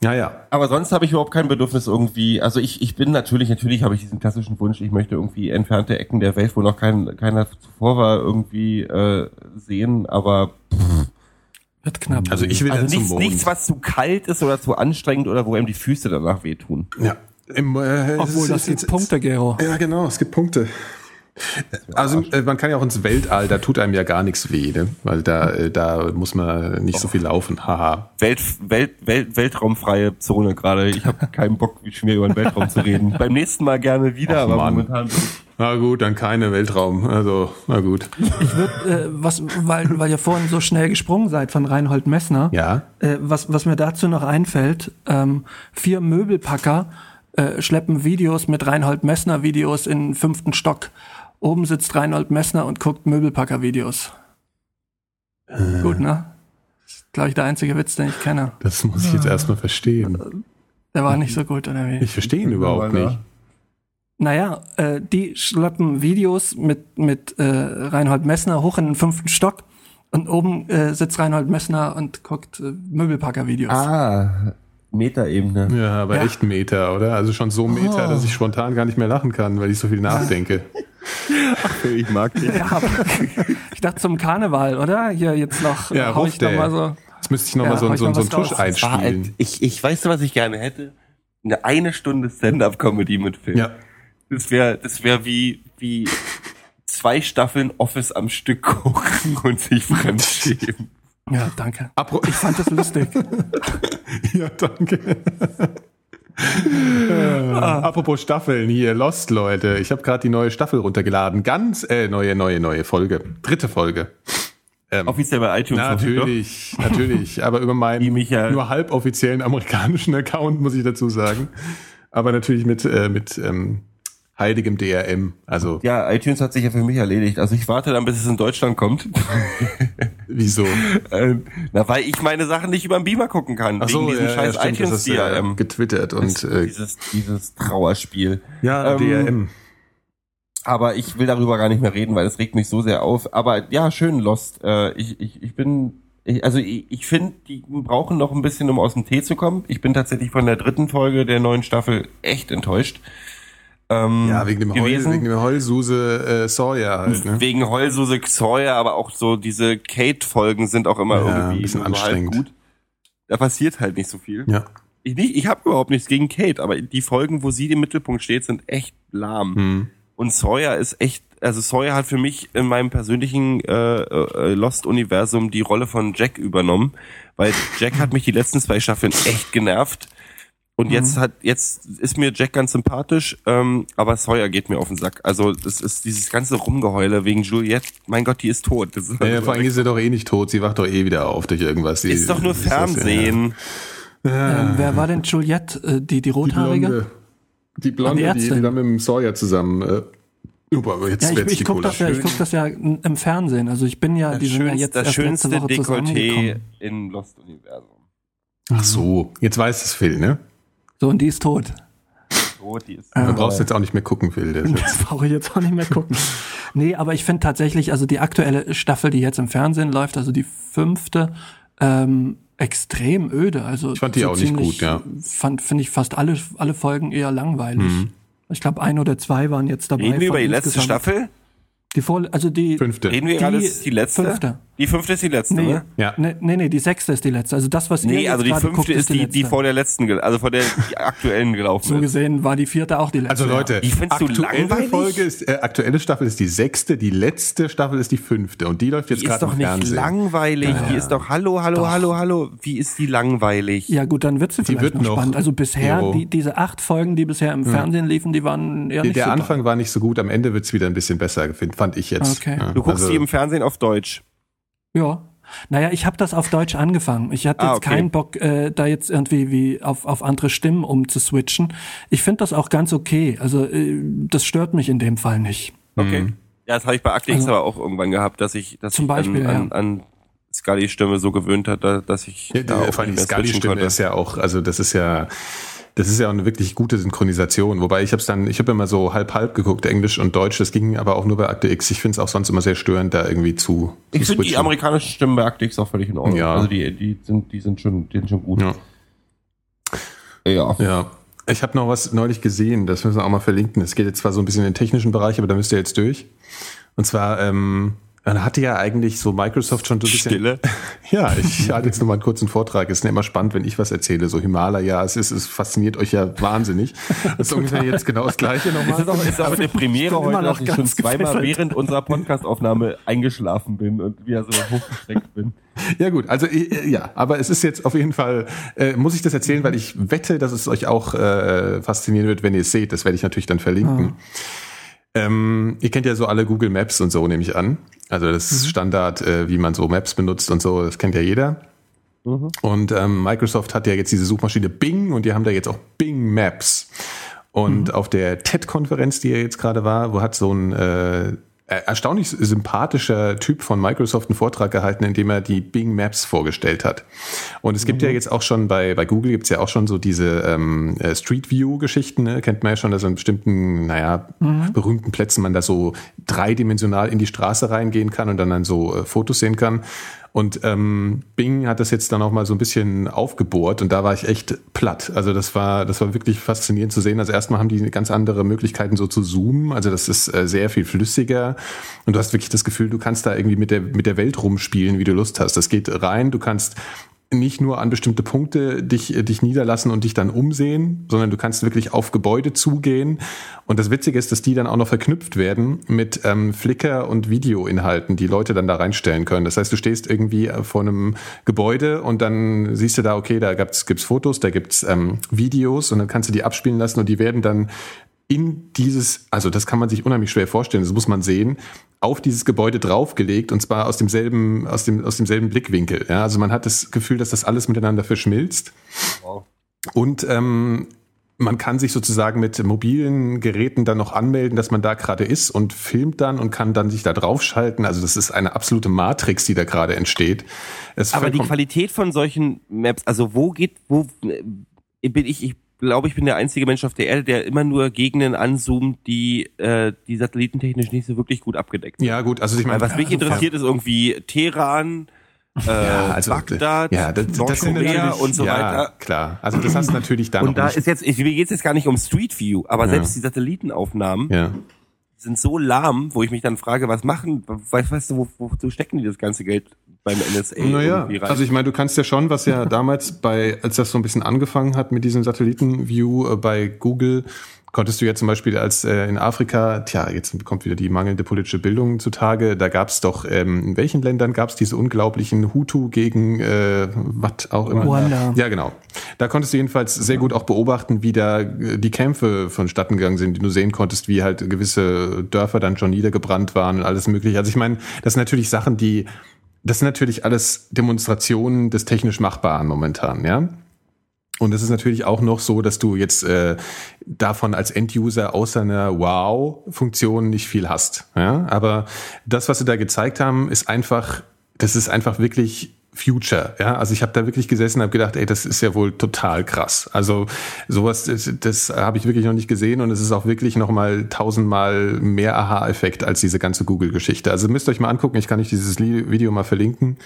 Ja, ja. Aber sonst habe ich überhaupt kein Bedürfnis irgendwie, also ich, ich bin natürlich, natürlich habe ich diesen klassischen Wunsch, ich möchte irgendwie entfernte Ecken der Welt, wo noch kein, keiner zuvor war, irgendwie äh, sehen, aber pff, wird knapp. Also ich will also nichts, nichts, was zu kalt ist oder zu anstrengend oder wo einem die Füße danach wehtun. Ja. Im, äh, Obwohl, das gibt Punkte, Gero. Ja, genau, es gibt Punkte. Also äh, man kann ja auch ins Weltall, da tut einem ja gar nichts weh, ne? weil da, äh, da muss man nicht oh. so viel laufen. Haha. Welt, Welt, Welt, Weltraumfreie Zone gerade. Ich habe keinen Bock, mit mir über den Weltraum zu reden. Beim nächsten Mal gerne wieder, Och, aber Mann. momentan na gut, dann keine Weltraum. Also, na gut. Ich würde, äh, was, weil, weil ihr vorhin so schnell gesprungen seid von Reinhold Messner. Ja. Äh, was, was mir dazu noch einfällt, ähm, vier Möbelpacker äh, schleppen Videos mit Reinhold Messner Videos in den fünften Stock. Oben sitzt Reinhold Messner und guckt Möbelpacker Videos. Äh. Gut, ne? Glaube ich der einzige Witz, den ich kenne. Das muss ich jetzt erstmal verstehen. Der war nicht so gut, oder wie? Ich verstehe ihn überhaupt nicht. Naja, äh, die schleppen Videos mit, mit äh, Reinhold Messner hoch in den fünften Stock Und oben äh, sitzt Reinhold Messner und guckt äh, Möbelpacker-Videos. Ah, Metaebene. Ja, aber ja. echt Meter, oder? Also schon so Meter, oh. dass ich spontan gar nicht mehr lachen kann, weil ich so viel nachdenke. Ach, ich mag den. Ja, ich dachte zum Karneval, oder? Hier jetzt noch. Ja, hau ich noch mal so. Jetzt müsste ich noch ja, mal so, so, so einen Tusch einspielen. Halt, ich, ich weiß, was ich gerne hätte. Eine eine Stunde Stand-up-Comedy mit Film. Ja. Das wäre, das wäre wie, wie zwei Staffeln Office am Stück gucken und sich fremdschämen. Ja, danke. ich fand das lustig. ja, danke. äh, apropos Staffeln hier, Lost, Leute. Ich habe gerade die neue Staffel runtergeladen. Ganz, äh, neue, neue, neue Folge. Dritte Folge. Ähm, Offiziell bei iTunes. Natürlich, natürlich. Aber über meinen nur halboffiziellen amerikanischen Account, muss ich dazu sagen. Aber natürlich mit, äh, mit ähm, heiligem DRM. Also ja, iTunes hat sich ja für mich erledigt. Also ich warte dann, bis es in Deutschland kommt. Wieso? ähm, na, weil ich meine Sachen nicht über den Beamer gucken kann. Ach so, wegen diesem ja, scheiß ja, iTunes DRM. Ja getwittert und äh, dieses, dieses Trauerspiel. Ja, ähm, DRM. Aber ich will darüber gar nicht mehr reden, weil es regt mich so sehr auf. Aber ja, schön Lost. Äh, ich, ich, ich bin ich, also ich, ich finde, die brauchen noch ein bisschen, um aus dem Tee zu kommen. Ich bin tatsächlich von der dritten Folge der neuen Staffel echt enttäuscht. Ähm, ja, wegen dem, gewesen. Heul, wegen dem Heulsuse äh, Sawyer halt. Ne? Wegen Heulsuse Sawyer, aber auch so diese Kate-Folgen sind auch immer ja, irgendwie ein bisschen anstrengend. Halt gut. Da passiert halt nicht so viel. Ja. Ich, nicht, ich habe überhaupt nichts gegen Kate, aber die Folgen, wo sie im Mittelpunkt steht, sind echt lahm. Hm. Und Sawyer ist echt, also Sawyer hat für mich in meinem persönlichen äh, äh, Lost-Universum die Rolle von Jack übernommen, weil Jack hat mich die letzten zwei Staffeln echt genervt. Und mhm. jetzt hat, jetzt ist mir Jack ganz sympathisch, ähm, aber Sawyer geht mir auf den Sack. Also das ist dieses ganze Rumgeheule wegen Juliette. Mein Gott, die ist tot. Ist ja, vor allem ist sie doch eh nicht tot. Sie wacht doch eh wieder auf durch irgendwas. Sie, ist doch nur Fernsehen. Ja. Ähm, wer war denn Juliette? Äh, die, die rothaarige? Die Blonde, die, Blonde, die, die, dann mit dem Sawyer zusammen. Äh, aber jetzt ja, ich, ich gucke das, ja, ich guck das ja im Fernsehen. Also ich bin ja, das die sind ja jetzt das erst schönste letzte Woche Dekolleté in Lost Universum. Ach so, jetzt weiß es Phil, ne? So, und die ist tot. Tot, die ist tot. Du brauchst jetzt auch nicht mehr gucken, Phil. Das, das brauche ich jetzt auch nicht mehr gucken. nee, aber ich finde tatsächlich, also die aktuelle Staffel, die jetzt im Fernsehen läuft, also die fünfte, ähm, extrem öde. Also ich fand die so auch nicht gut, ja. Fand, finde ich fast alle, alle Folgen eher langweilig. Mhm. Ich glaube, ein oder zwei waren jetzt dabei. Reden wir über die letzte Staffel? Die Vor also die fünfte. Reden wir gerade ist die letzte? Fünfte. Die fünfte ist die letzte, nee, ne? Ja. Nee, nee, nee, die sechste ist die letzte. Also das, was Nee, also die fünfte guckt, ist, die, die, vor der letzten, also vor der aktuellen gelaufen So gesehen war die vierte auch die letzte. Also Leute, die findest du langweilig? Folge ist, äh, aktuelle Staffel ist die sechste, die letzte Staffel ist die fünfte und die läuft jetzt gerade im Fernsehen. Die ist doch nicht langweilig. Ja. Die ist doch, hallo, hallo, doch. hallo, hallo. Wie ist die langweilig? Ja gut, dann wird sie vielleicht wird noch, noch spannend. Also bisher, die, diese acht Folgen, die bisher im hm. Fernsehen liefen, die waren eher nicht Der super. Anfang war nicht so gut, am Ende wird's wieder ein bisschen besser, fand ich jetzt. Okay. Ja. Du guckst also, die im Fernsehen auf Deutsch. Ja. Naja, ich habe das auf Deutsch angefangen. Ich hatte ah, jetzt okay. keinen Bock, äh, da jetzt irgendwie wie auf, auf andere Stimmen umzuswitchen. Ich finde das auch ganz okay. Also äh, das stört mich in dem Fall nicht. Okay. Mhm. Ja, das habe ich bei Akte also, aber auch irgendwann gehabt, dass ich, dass zum ich Beispiel, an, ja. an Scully Stimme so gewöhnt hat, dass ich ja, da auch vor allem die Scully Stimme ist ja auch, also das ist ja das ist ja auch eine wirklich gute Synchronisation. Wobei ich habe es dann, ich habe immer so halb halb geguckt, Englisch und Deutsch. Das ging aber auch nur bei Akte X. Ich finde es auch sonst immer sehr störend, da irgendwie zu. Ich finde die amerikanischen Stimmen bei Akte X auch völlig in Ordnung. Ja. Also die, die sind, die sind schon, die sind schon gut. Ja. Ja. ja. Ich habe noch was neulich gesehen, das müssen wir auch mal verlinken. Es geht jetzt zwar so ein bisschen in den technischen Bereich, aber da müsst ihr jetzt durch. Und zwar ähm, dann hatte ja eigentlich so Microsoft schon so ein bisschen. Stille. Ja, ich halte jetzt noch mal einen kurzen Vortrag. Es ist ja immer spannend, wenn ich was erzähle. So Himalaya, es ist, es fasziniert euch ja wahnsinnig. Das ist ungefähr jetzt genau das Gleiche nochmal. Es ist auch, ist auch eine Premiere heute, dass ich schon zweimal während unserer Podcastaufnahme eingeschlafen bin und wieder so hochgestreckt bin. Ja gut, also äh, ja, aber es ist jetzt auf jeden Fall, äh, muss ich das erzählen, weil ich wette, dass es euch auch äh, faszinieren wird, wenn ihr es seht. Das werde ich natürlich dann verlinken. Ah. Ähm, ihr kennt ja so alle Google Maps und so, nehme ich an. Also das ist mhm. Standard, äh, wie man so Maps benutzt und so, das kennt ja jeder. Mhm. Und ähm, Microsoft hat ja jetzt diese Suchmaschine Bing und die haben da jetzt auch Bing Maps. Und mhm. auf der TED-Konferenz, die ja jetzt gerade war, wo hat so ein äh, erstaunlich sympathischer Typ von Microsoft einen Vortrag gehalten, in dem er die Bing Maps vorgestellt hat. Und es gibt mhm. ja jetzt auch schon bei, bei Google gibt's ja auch schon so diese ähm, äh, Street View-Geschichten, ne? kennt man ja schon, dass an bestimmten, naja, mhm. berühmten Plätzen man da so dreidimensional in die Straße reingehen kann und dann dann so äh, Fotos sehen kann. Und ähm, Bing hat das jetzt dann auch mal so ein bisschen aufgebohrt und da war ich echt platt. Also das war, das war wirklich faszinierend zu sehen. Also erstmal haben die ganz andere Möglichkeiten so zu zoomen. Also das ist äh, sehr viel flüssiger und du hast wirklich das Gefühl, du kannst da irgendwie mit der, mit der Welt rumspielen, wie du Lust hast. Das geht rein, du kannst nicht nur an bestimmte Punkte dich, dich niederlassen und dich dann umsehen, sondern du kannst wirklich auf Gebäude zugehen. Und das Witzige ist, dass die dann auch noch verknüpft werden mit ähm, Flickr und Videoinhalten, die Leute dann da reinstellen können. Das heißt, du stehst irgendwie äh, vor einem Gebäude und dann siehst du da, okay, da gibt's, gibt's Fotos, da gibt's ähm, Videos und dann kannst du die abspielen lassen und die werden dann in dieses, also das kann man sich unheimlich schwer vorstellen, das muss man sehen, auf dieses Gebäude draufgelegt und zwar aus demselben, aus dem, aus demselben Blickwinkel. Ja, also man hat das Gefühl, dass das alles miteinander verschmilzt. Wow. Und ähm, man kann sich sozusagen mit mobilen Geräten dann noch anmelden, dass man da gerade ist und filmt dann und kann dann sich da draufschalten. Also das ist eine absolute Matrix, die da gerade entsteht. Es Aber die Qualität von solchen Maps, also wo geht, wo äh, bin ich, ich glaube, ich bin der einzige Mensch auf der Erde, der immer nur Gegenden anzoomt, die äh, die satellitentechnisch nicht so wirklich gut abgedeckt sind. Ja, gut, also ich meine, was mich interessiert, ja. ist irgendwie Teheran, äh, ja, also, Bagdad, ja, das, Nordkorea und so ja, weiter. Klar, also das hast du natürlich dann. Und da nicht. ist jetzt, ich, mir geht's jetzt gar nicht um Street View, aber ja. selbst die Satellitenaufnahmen ja. sind so lahm, wo ich mich dann frage, was machen, weißt, weißt du, wo, wozu stecken die das ganze Geld beim NSA naja, Also ich meine, du kannst ja schon, was ja damals bei, als das so ein bisschen angefangen hat mit diesem Satellitenview äh, bei Google, konntest du ja zum Beispiel als äh, in Afrika, tja, jetzt kommt wieder die mangelnde politische Bildung zutage, da gab es doch, ähm, in welchen Ländern gab es diese unglaublichen Hutu gegen äh, was auch immer. Rwanda. Ja, genau. Da konntest du jedenfalls sehr gut auch beobachten, wie da äh, die Kämpfe vonstatten gegangen sind, die du sehen konntest, wie halt gewisse Dörfer dann schon niedergebrannt waren und alles mögliche. Also ich meine, das sind natürlich Sachen, die das sind natürlich alles Demonstrationen des technisch Machbaren momentan, ja. Und es ist natürlich auch noch so, dass du jetzt äh, davon als Enduser außer einer Wow-Funktion nicht viel hast. Ja? Aber das, was sie da gezeigt haben, ist einfach, das ist einfach wirklich Future. Ja, also ich habe da wirklich gesessen und habe gedacht, ey, das ist ja wohl total krass. Also sowas, das, das habe ich wirklich noch nicht gesehen und es ist auch wirklich noch mal tausendmal mehr Aha-Effekt als diese ganze Google-Geschichte. Also müsst ihr euch mal angucken. Ich kann euch dieses Video mal verlinken.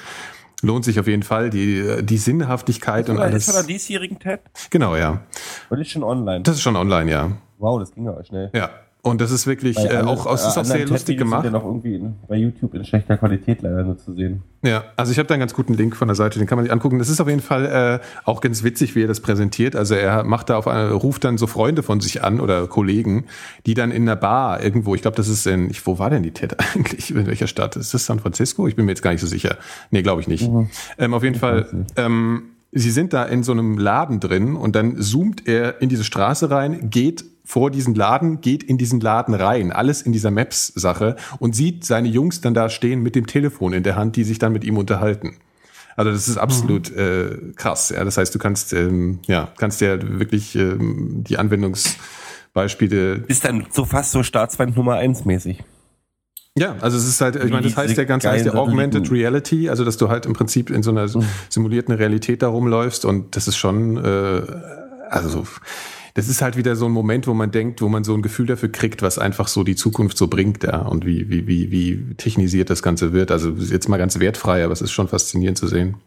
Lohnt sich auf jeden Fall. Die, die Sinnhaftigkeit und alles. Ist von der diesjährigen Tab? Genau, ja. Und ist schon online? Das ist schon online, ja. Wow, das ging aber schnell. Ja. Und das ist wirklich äh, auch, äh, ist auch sehr lustig gemacht. Sind ja noch irgendwie in, bei YouTube in schlechter Qualität leider nur zu sehen. Ja, also ich habe da einen ganz guten Link von der Seite, den kann man sich angucken. Das ist auf jeden Fall äh, auch ganz witzig, wie er das präsentiert. Also er macht da auf eine, ruft dann so Freunde von sich an oder Kollegen, die dann in einer Bar irgendwo, ich glaube, das ist in, ich, wo war denn die TED eigentlich? In welcher Stadt? Ist das San Francisco? Ich bin mir jetzt gar nicht so sicher. Nee, glaube ich nicht. Mhm. Ähm, auf jeden ich Fall. Ähm, Sie sind da in so einem Laden drin und dann zoomt er in diese Straße rein, geht vor diesen Laden, geht in diesen Laden rein, alles in dieser Maps-Sache und sieht seine Jungs dann da stehen mit dem Telefon in der Hand, die sich dann mit ihm unterhalten. Also das ist absolut mhm. äh, krass. Ja, das heißt, du kannst ähm, ja kannst ja wirklich ähm, die Anwendungsbeispiele. Ist dann so fast so Staatsfeind Nummer eins mäßig. Ja, also es ist halt, ich meine, das heißt ja ganz heißt ja Augmented Reality, also dass du halt im Prinzip in so einer mhm. simulierten Realität da rumläufst und das ist schon, äh, also so das ist halt wieder so ein Moment, wo man denkt, wo man so ein Gefühl dafür kriegt, was einfach so die Zukunft so bringt, ja, und wie, wie, wie, wie technisiert das Ganze wird. Also jetzt mal ganz wertfrei, aber es ist schon faszinierend zu sehen.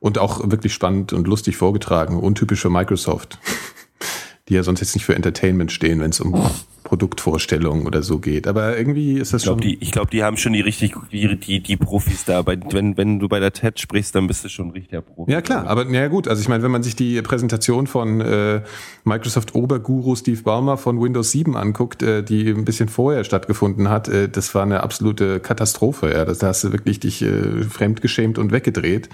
Und auch wirklich spannend und lustig vorgetragen, untypisch für Microsoft, die ja sonst jetzt nicht für Entertainment stehen, wenn es um Produktvorstellungen oder so geht. Aber irgendwie ist das ich glaub, schon. Die, ich glaube, die haben schon die richtig, die, die, die Profis da. Bei, wenn, wenn du bei der TED sprichst, dann bist du schon richtiger Profi. Ja klar, aber ja gut. Also ich meine, wenn man sich die Präsentation von äh, Microsoft Oberguru Steve Ballmer von Windows 7 anguckt, äh, die ein bisschen vorher stattgefunden hat, äh, das war eine absolute Katastrophe. Ja, da hast du wirklich dich äh, fremdgeschämt und weggedreht.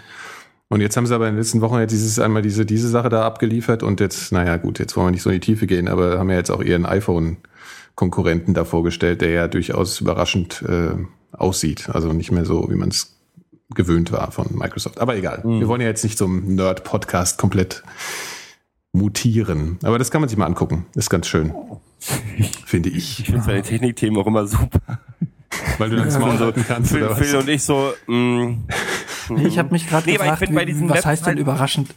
Und jetzt haben sie aber in den letzten Wochen jetzt dieses einmal diese diese Sache da abgeliefert und jetzt, naja gut, jetzt wollen wir nicht so in die Tiefe gehen, aber haben ja jetzt auch ihren iPhone Konkurrenten da vorgestellt, der ja durchaus überraschend äh, aussieht. Also nicht mehr so, wie man es gewöhnt war von Microsoft. Aber egal. Mhm. Wir wollen ja jetzt nicht zum Nerd-Podcast komplett mutieren. Aber das kann man sich mal angucken. Ist ganz schön. Finde ich. Ich finde seine Technikthemen auch immer super. Weil du dann halten kannst, Phil, oder Phil was? und ich so, mh, Nee, ich habe mich gerade Nee, gefragt, wie, diesen was heißt denn Webseiten- überraschend,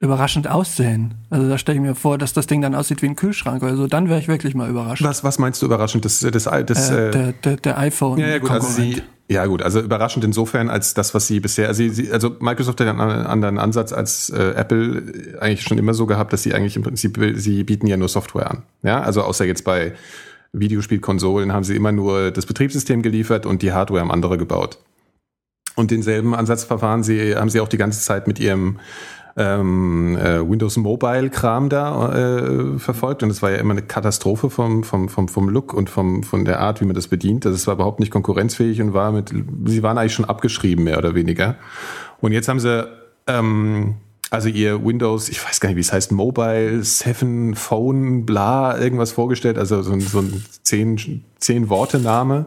überraschend aussehen? Also da stelle ich mir vor, dass das Ding dann aussieht wie ein Kühlschrank oder so. Dann wäre ich wirklich mal überrascht. Was, was meinst du überraschend? Das, das, das, Äh, äh, der, der, der iPhone. Ja, ja, gut, also sie, ja gut, also überraschend insofern, als das, was sie bisher, also, sie, also Microsoft hat einen anderen Ansatz als äh, Apple eigentlich schon immer so gehabt, dass sie eigentlich im Prinzip, sie bieten ja nur Software an. Ja, also außer jetzt bei Videospielkonsolen haben sie immer nur das Betriebssystem geliefert und die Hardware haben andere gebaut. Und denselben Ansatz verfahren sie, haben sie auch die ganze Zeit mit ihrem ähm, äh, Windows Mobile Kram da äh, verfolgt und es war ja immer eine Katastrophe vom, vom, vom, vom Look und vom, von der Art, wie man das bedient. Das war überhaupt nicht konkurrenzfähig und war mit, sie waren eigentlich schon abgeschrieben, mehr oder weniger. Und jetzt haben sie ähm, also ihr Windows, ich weiß gar nicht, wie es heißt, Mobile, Seven, Phone, bla, irgendwas vorgestellt, also so ein, so ein zehn, zehn Worte Name.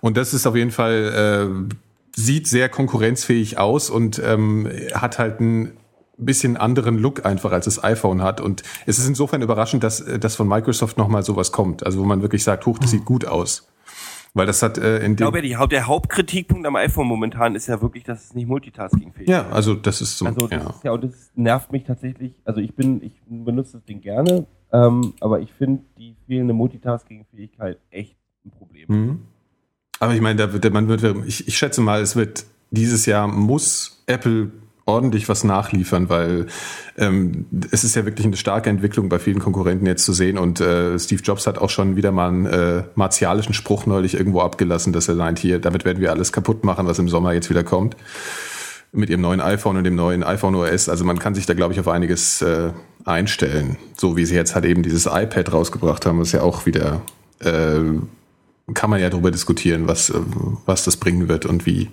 Und das ist auf jeden Fall, äh, sieht sehr konkurrenzfähig aus und ähm, hat halt ein bisschen anderen Look einfach als das iPhone hat und es ist insofern überraschend, dass äh, dass von Microsoft noch mal sowas kommt, also wo man wirklich sagt, huch, das sieht gut aus. Weil das hat äh, in ich dem glaube, die, der Hauptkritikpunkt am iPhone momentan ist ja wirklich, dass es nicht multitaskingfähig ist. Ja, also das ist so Also das ja. ist ja, und das nervt mich tatsächlich. Also ich bin, ich benutze das Ding gerne, ähm, aber ich finde die fehlende Multitasking-Fähigkeit echt ein Problem. Mhm. Aber ich meine, da wird, man wird, ich, ich schätze mal, es wird dieses Jahr muss Apple ordentlich was nachliefern, weil ähm, es ist ja wirklich eine starke Entwicklung bei vielen Konkurrenten jetzt zu sehen und äh, Steve Jobs hat auch schon wieder mal einen äh, martialischen Spruch neulich irgendwo abgelassen, dass er meint, hier, damit werden wir alles kaputt machen, was im Sommer jetzt wieder kommt. Mit ihrem neuen iPhone und dem neuen iPhone OS. Also man kann sich da, glaube ich, auf einiges äh, einstellen. So wie sie jetzt halt eben dieses iPad rausgebracht haben, was ja auch wieder äh, kann man ja darüber diskutieren, was, äh, was das bringen wird und wie,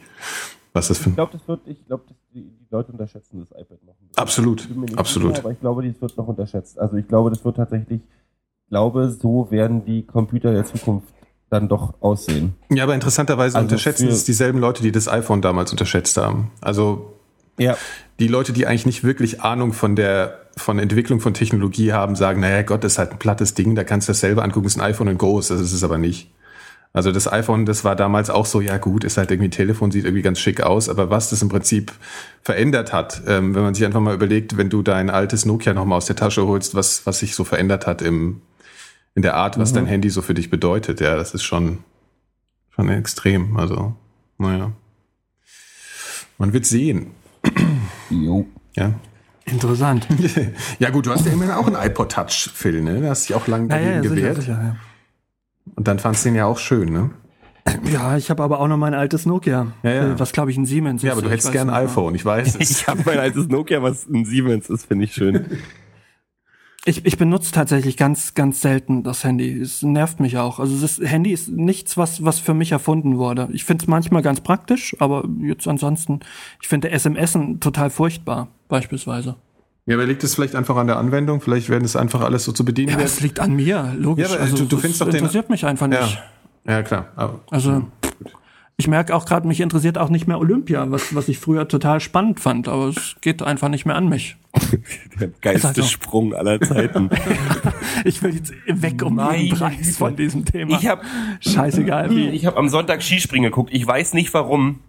was das für Ich glaube, das wird, ich glaube, die, Leute unterschätzen das iPad noch. ein bisschen. Absolut, absolut. Sicher, aber ich glaube, das wird noch unterschätzt. Also ich glaube, das wird tatsächlich, ich glaube, so werden die Computer der Zukunft dann doch aussehen. Ja, aber interessanterweise Also unterschätzen es dieselben Leute, die das iPhone damals unterschätzt haben. Also Ja. die Leute, die eigentlich nicht wirklich Ahnung von der von Entwicklung von Technologie haben, sagen, naja Gott, das ist halt ein plattes Ding, da kannst du das selber angucken, das ist ein iPhone in groß, das ist es aber nicht. Also das iPhone, das war damals auch so, ja gut, ist halt irgendwie ein Telefon, sieht irgendwie ganz schick aus, aber was das im Prinzip verändert hat, ähm, wenn man sich einfach mal überlegt, wenn du dein altes Nokia nochmal aus der Tasche holst, was, was sich so verändert hat im, in der Art, was dein Handy so für dich bedeutet, ja, das ist schon, schon extrem, also, naja. Man wird sehen, Jo. ja. Interessant. Ja gut, du hast ja immerhin auch einen iPod Touch, Phil, ne? Du hast dich auch lange Ja, dagegen ja, sicher, gewehrt. sicher, ja. Und dann fandst du den ja auch schön, ne? Ja, ich habe aber auch noch mein altes Nokia, Ja, ja. was glaube ich ein Siemens Ja, ist. aber du hättest gern ein iPhone, ich weiß es. Ich habe mein altes Nokia, was ein Siemens ist, finde ich schön. Ich, ich benutze tatsächlich ganz, ganz selten das Handy. Es nervt mich auch. Also das Handy ist nichts, was, was für mich erfunden wurde. Ich finde es manchmal ganz praktisch, aber jetzt ansonsten, ich finde SMS total furchtbar, beispielsweise. Ja, aber liegt es vielleicht einfach an der Anwendung? Vielleicht werden es einfach alles so zu bedienen. Ja, es liegt an mir, logisch. Ja, aber also, du- du das findest doch den- interessiert mich einfach nicht. ja. ja, klar. Aber, Also ich merke auch gerade, mich interessiert auch nicht mehr Olympia, was, was ich früher total spannend fand, aber es geht einfach nicht mehr an mich. Der geilste so. Sprung aller Zeiten. Ich will jetzt weg um Meine jeden Preis von diesem Thema. Ich habe Scheißegal wie. ich hab am Sonntag Skispringen geguckt. Ich weiß nicht warum.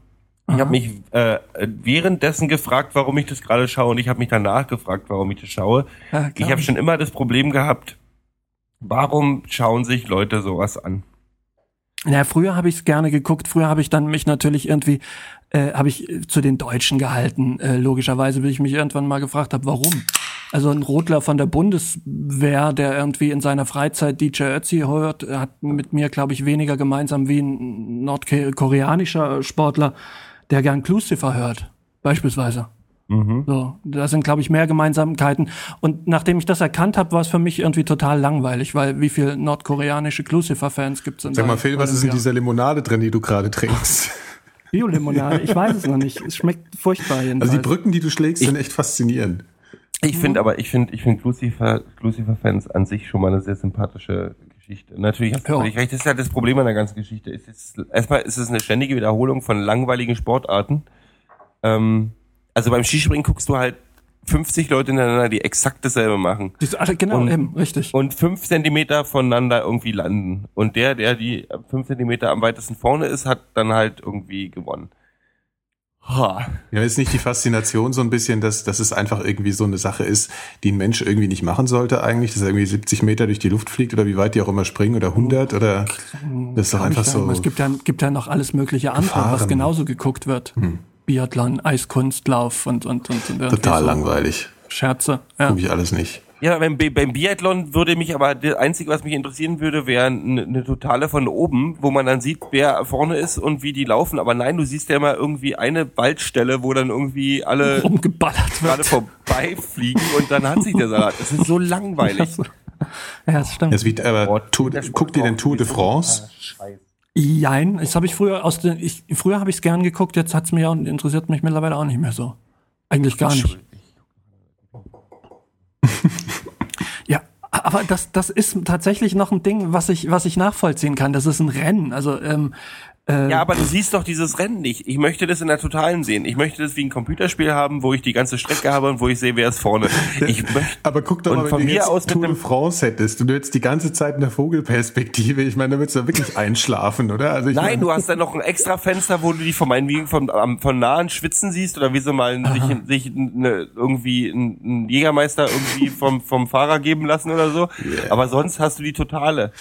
Ich habe mich äh, währenddessen gefragt, warum ich das gerade schaue und ich habe mich danach gefragt, warum ich das schaue. Ja, Ich habe schon immer das Problem gehabt, warum schauen sich Leute sowas an? Na, früher habe ich es gerne geguckt. Früher habe ich dann mich natürlich irgendwie, äh, habe ich zu den Deutschen gehalten. Äh, logischerweise, bis ich mich irgendwann mal gefragt habe, warum. Also ein Rodler von der Bundeswehr, der irgendwie in seiner Freizeit DJ Ötzi hört, hat mit mir, glaube ich, weniger gemeinsam wie ein nordkoreanischer Sportler, der gern Clucifer hört, beispielsweise. So, da sind, glaube ich, mehr Gemeinsamkeiten. Und nachdem ich das erkannt habe, war es für mich irgendwie total langweilig, weil wie viele nordkoreanische Clucifer-Fans gibt es Sag mal, Phil, was ist in dieser Limonade drin, die du gerade trinkst? Biolimonade? Ich weiß es noch nicht. Es schmeckt furchtbar jedenfalls. Also die Brücken, die du schlägst, sind echt faszinierend. Ich finde aber, ich finde, ich finde Lucifer, Lucifer-Fans an sich schon mal eine sehr sympathische Geschichte. Natürlich hast du Ja. völlig recht. Das ist ja das Problem an der ganzen Geschichte. Es ist, erstmal ist es eine ständige Wiederholung von langweiligen Sportarten. Ähm, also beim Skispringen guckst du halt 50 Leute hintereinander, die exakt dasselbe machen. Die, genau, und, eben, richtig. Und fünf Zentimeter voneinander irgendwie landen. Und der, der die fünf Zentimeter am weitesten vorne ist, hat dann halt irgendwie gewonnen. Ha. Ja, ist nicht die Faszination so ein bisschen, dass, dass es einfach irgendwie so eine Sache ist, die ein Mensch irgendwie nicht machen sollte eigentlich, dass er irgendwie 70 Meter durch die Luft fliegt oder wie weit die auch immer springen oder 100 oder das ist doch einfach so. Es gibt ja, gibt ja noch alles mögliche andere, was genauso geguckt wird. Hm. Biathlon, Eiskunstlauf und, und, und, und Total so langweilig. Scherze. Ja. Guck ich alles nicht. Ja, beim, beim Biathlon würde mich aber das Einzige, was mich interessieren würde, wäre eine, eine totale von oben, wo man dann sieht, wer vorne ist und wie die laufen. Aber nein, du siehst ja immer irgendwie eine Waldstelle, wo dann irgendwie alle gerade vorbeifliegen und dann hat sich der Salat. Das ist so langweilig. Ja, das stimmt. Das wie, aber oh, Tour, guck dir den Tour de France. Jein, das habe ich früher aus den, ich, früher habe ich es gern geguckt, jetzt hat's mich auch interessiert mich mittlerweile auch nicht mehr so. Eigentlich gar nicht. Ja, aber das, das ist tatsächlich noch ein Ding, was ich, was ich nachvollziehen kann. Das ist ein Rennen. Also ähm, äh, ja, aber du siehst doch dieses Rennen nicht. Ich möchte das in der Totalen sehen. Ich möchte das wie ein Computerspiel haben, wo ich die ganze Strecke habe und wo ich sehe, wer ist vorne. Ich möchte, aber guck doch mal, wenn du jetzt aus Tour de France hättest und du jetzt die ganze Zeit eine Vogelperspektive, ich meine, da würdest du wirklich einschlafen, oder? Also ich Nein, meine, du hast dann noch ein extra Fenster, wo du die von meinen von, von nahen schwitzen siehst oder wie so mal sich, sich eine, irgendwie ein Jägermeister irgendwie vom, vom Fahrer geben lassen oder so. Yeah. Aber sonst hast du die Totale.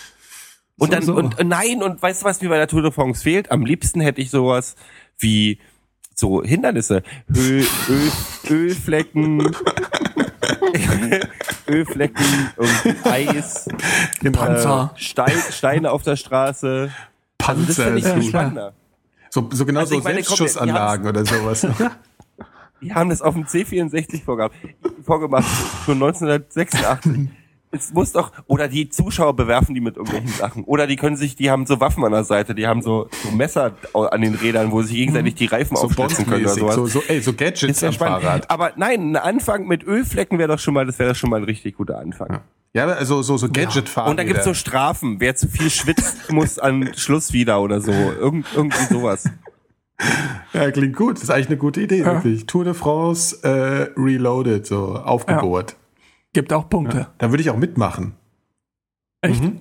Und dann, so. und nein, und weißt du, was mir bei der Tour de France fehlt? Am liebsten hätte ich sowas wie so Hindernisse. Öl, Öl, Ölflecken, Ölflecken und Eis, genau. Panzer, äh, Stein, Steine auf der Straße. Panzer also das ist spannender. So, so genau also so Selbstschussanlagen oder sowas. Die haben das auf dem C64 vorgemacht, vorgemacht schon 1986 es muss doch, oder die Zuschauer bewerfen die mit irgendwelchen Sachen. Oder die können sich, die haben so Waffen an der Seite, die haben so, so Messer an den Rädern, wo sie sich gegenseitig die Reifen so aufschlitzen können oder sowas. So, so, ey, so Gadgets am Fahrrad. Aber nein, ein Anfang mit Ölflecken wäre doch schon mal, das wäre doch schon mal ein richtig guter Anfang. Ja. Ja, also so, so Gadget-Fahrräder. Und da gibt's so Strafen. Wer zu viel schwitzt, muss an Schluss wieder oder so. Irgend, irgendwie sowas. Ja, klingt gut. Das ist eigentlich eine gute Idee, ja. wirklich. Tour de France äh, Reloaded, so aufgebohrt. Ja. Gibt auch Punkte. Ja, da würde ich auch mitmachen. Echt? Mhm.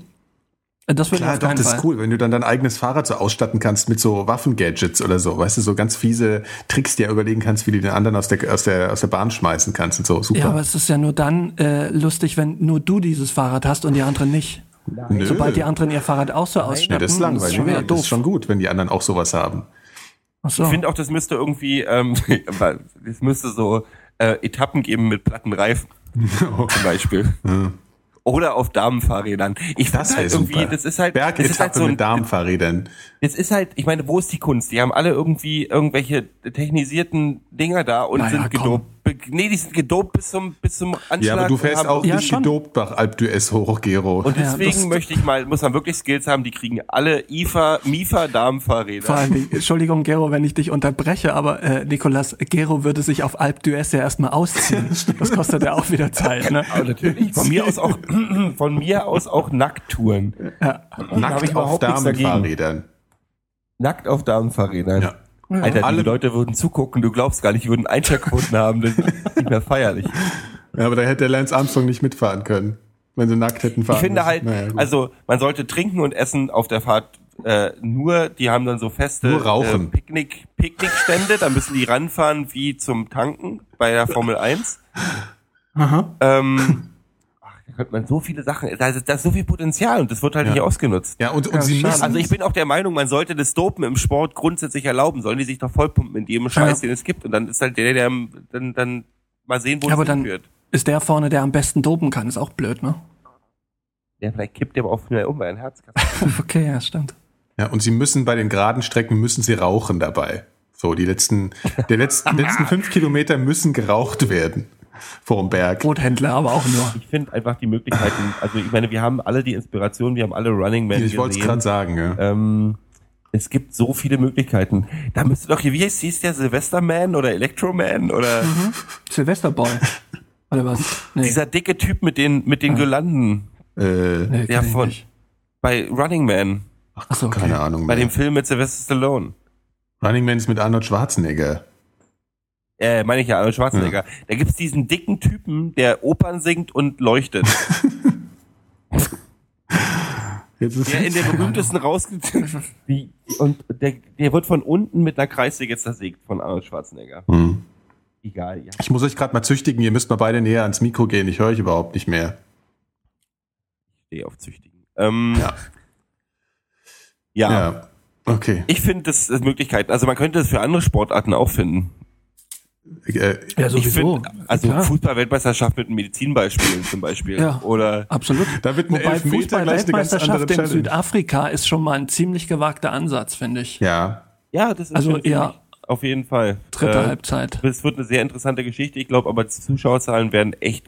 Das würde Klar, doch, das Fall. ist cool, wenn du dann dein eigenes Fahrrad so ausstatten kannst mit so Waffengadgets oder so, weißt du, so ganz fiese Tricks dir überlegen kannst, wie du den anderen aus der, aus der, aus der Bahn schmeißen kannst und so. Super. Ja, aber es ist ja nur dann äh, lustig, wenn nur du dieses Fahrrad hast und die anderen nicht. Nein. Sobald die anderen ihr Fahrrad auch so ausstatten. Ja, das ist langweilig. Das ist, das ist schon gut, wenn die anderen auch sowas haben. Ach so. Ich finde auch, das müsste irgendwie, ähm, das müsste so äh, Etappen geben mit platten Reifen. Zum Beispiel. Ja. Oder auf Damenfahrrädern. Ich das halt irgendwie, super. das ist halt, Bergetappe ist halt so ein, mit Damenfahrrädern. Es ist halt, ich meine, wo ist die Kunst? Die haben alle irgendwie irgendwelche technisierten Dinger da und naja, sind gedopt nee, die sind gedopt bis zum, bis zum Anschlag. Ja, aber du fährst auch ja, nicht schon. gedopt nach Alp d'Huez hoch, Gero. Und deswegen ja, möchte ich mal, muss man wirklich Skills haben, die kriegen alle IFA, MIFA Damenfahrräder. Vor allem, Entschuldigung, Gero, wenn ich dich unterbreche, aber äh, Nikolas, Gero würde sich auf Alp d'Huez ja erstmal ausziehen. das kostet ja auch wieder Zeit, ne? Aber natürlich. Von mir aus auch, von mir aus auch Nackttouren. Ja. Nackt auf Damenfahrrädern. Nackt auf Damenfahrrädern. Ja. Ja, Alter, alle Leute würden zugucken, du glaubst gar nicht, die würden Einschaltquoten haben, das ist nicht mehr feierlich. Ja, aber da hätte der Lance Armstrong nicht mitfahren können, wenn sie nackt hätten fahren Ich finde halt, naja, also man sollte trinken und essen auf der Fahrt äh, nur, die haben dann so feste äh, Picknick, Picknickstände, da müssen die ranfahren wie zum Tanken bei der Formel 1. Aha. Ähm, könnte man so viele Sachen, da ist, da ist so viel Potenzial und das wird halt ja. nicht ausgenutzt. Ja, und, und ja, sie müssen. Also ich bin auch der Meinung, man sollte das Dopen im Sport grundsätzlich erlauben. Sollen die sich doch vollpumpen in jedem Scheiß, ja. den es gibt. Und dann ist halt der, der dann, dann mal sehen, wo ja, es hinführt. Ist der vorne, der am besten dopen kann, ist auch blöd, ne? Ja, vielleicht kippt der aber auch schnell um, weil ein Herz Okay, ja, stimmt. Ja, und sie müssen bei den geraden Strecken müssen sie rauchen dabei. So, die letzten, die letzten, letzten fünf Kilometer müssen geraucht werden vorm Berg. Brothändler, aber auch nur. Ich finde einfach die Möglichkeiten, also ich meine, wir haben alle die Inspiration, wir haben alle Running Man Ich wollte es gerade sagen, ja. Ähm, es gibt so viele Möglichkeiten. Da müsste doch, wie hieß der Silvesterman oder Electroman oder? Mhm. Silvesterboy. Oder was? Nee. Dieser dicke Typ mit den, mit den ja. Girlanden. Äh, nee, der von, bei Running Man. Ach, so, okay. keine Ahnung. Bei mehr. dem Film mit Sylvester Stallone. Running Man ist mit Arnold Schwarzenegger. Äh, meine ich ja, Arnold Schwarzenegger. Ja. Da gibt's diesen dicken Typen, der Opern singt und leuchtet. Jetzt ist der in der berühmtesten rausgezogen. und der, der wird von unten mit einer Kreissäge zersägt von Arnold Schwarzenegger. Hm. Egal, ja. Ich muss euch gerade mal züchtigen, ihr müsst mal beide näher ans Mikro gehen, ich höre euch überhaupt nicht mehr. Ich stehe auf züchtigen. Ähm, ja. ja. Ja. Okay. Ich finde das, das Möglichkeiten. Also man könnte das für andere Sportarten auch finden. Äh, ja, sowieso. Find, also Fußball-Weltmeisterschaft mit einem Medizinbeispiel zum Beispiel. Ja, oder absolut. Da wird Wobei Fußball-Weltmeisterschaft in Südafrika ist schon mal ein ziemlich gewagter Ansatz, finde ich. Ja. Ja, das ist also eher auf jeden Fall. Dritte äh, Halbzeit. Es wird eine sehr interessante Geschichte. Ich glaube, aber die Zuschauerzahlen werden echt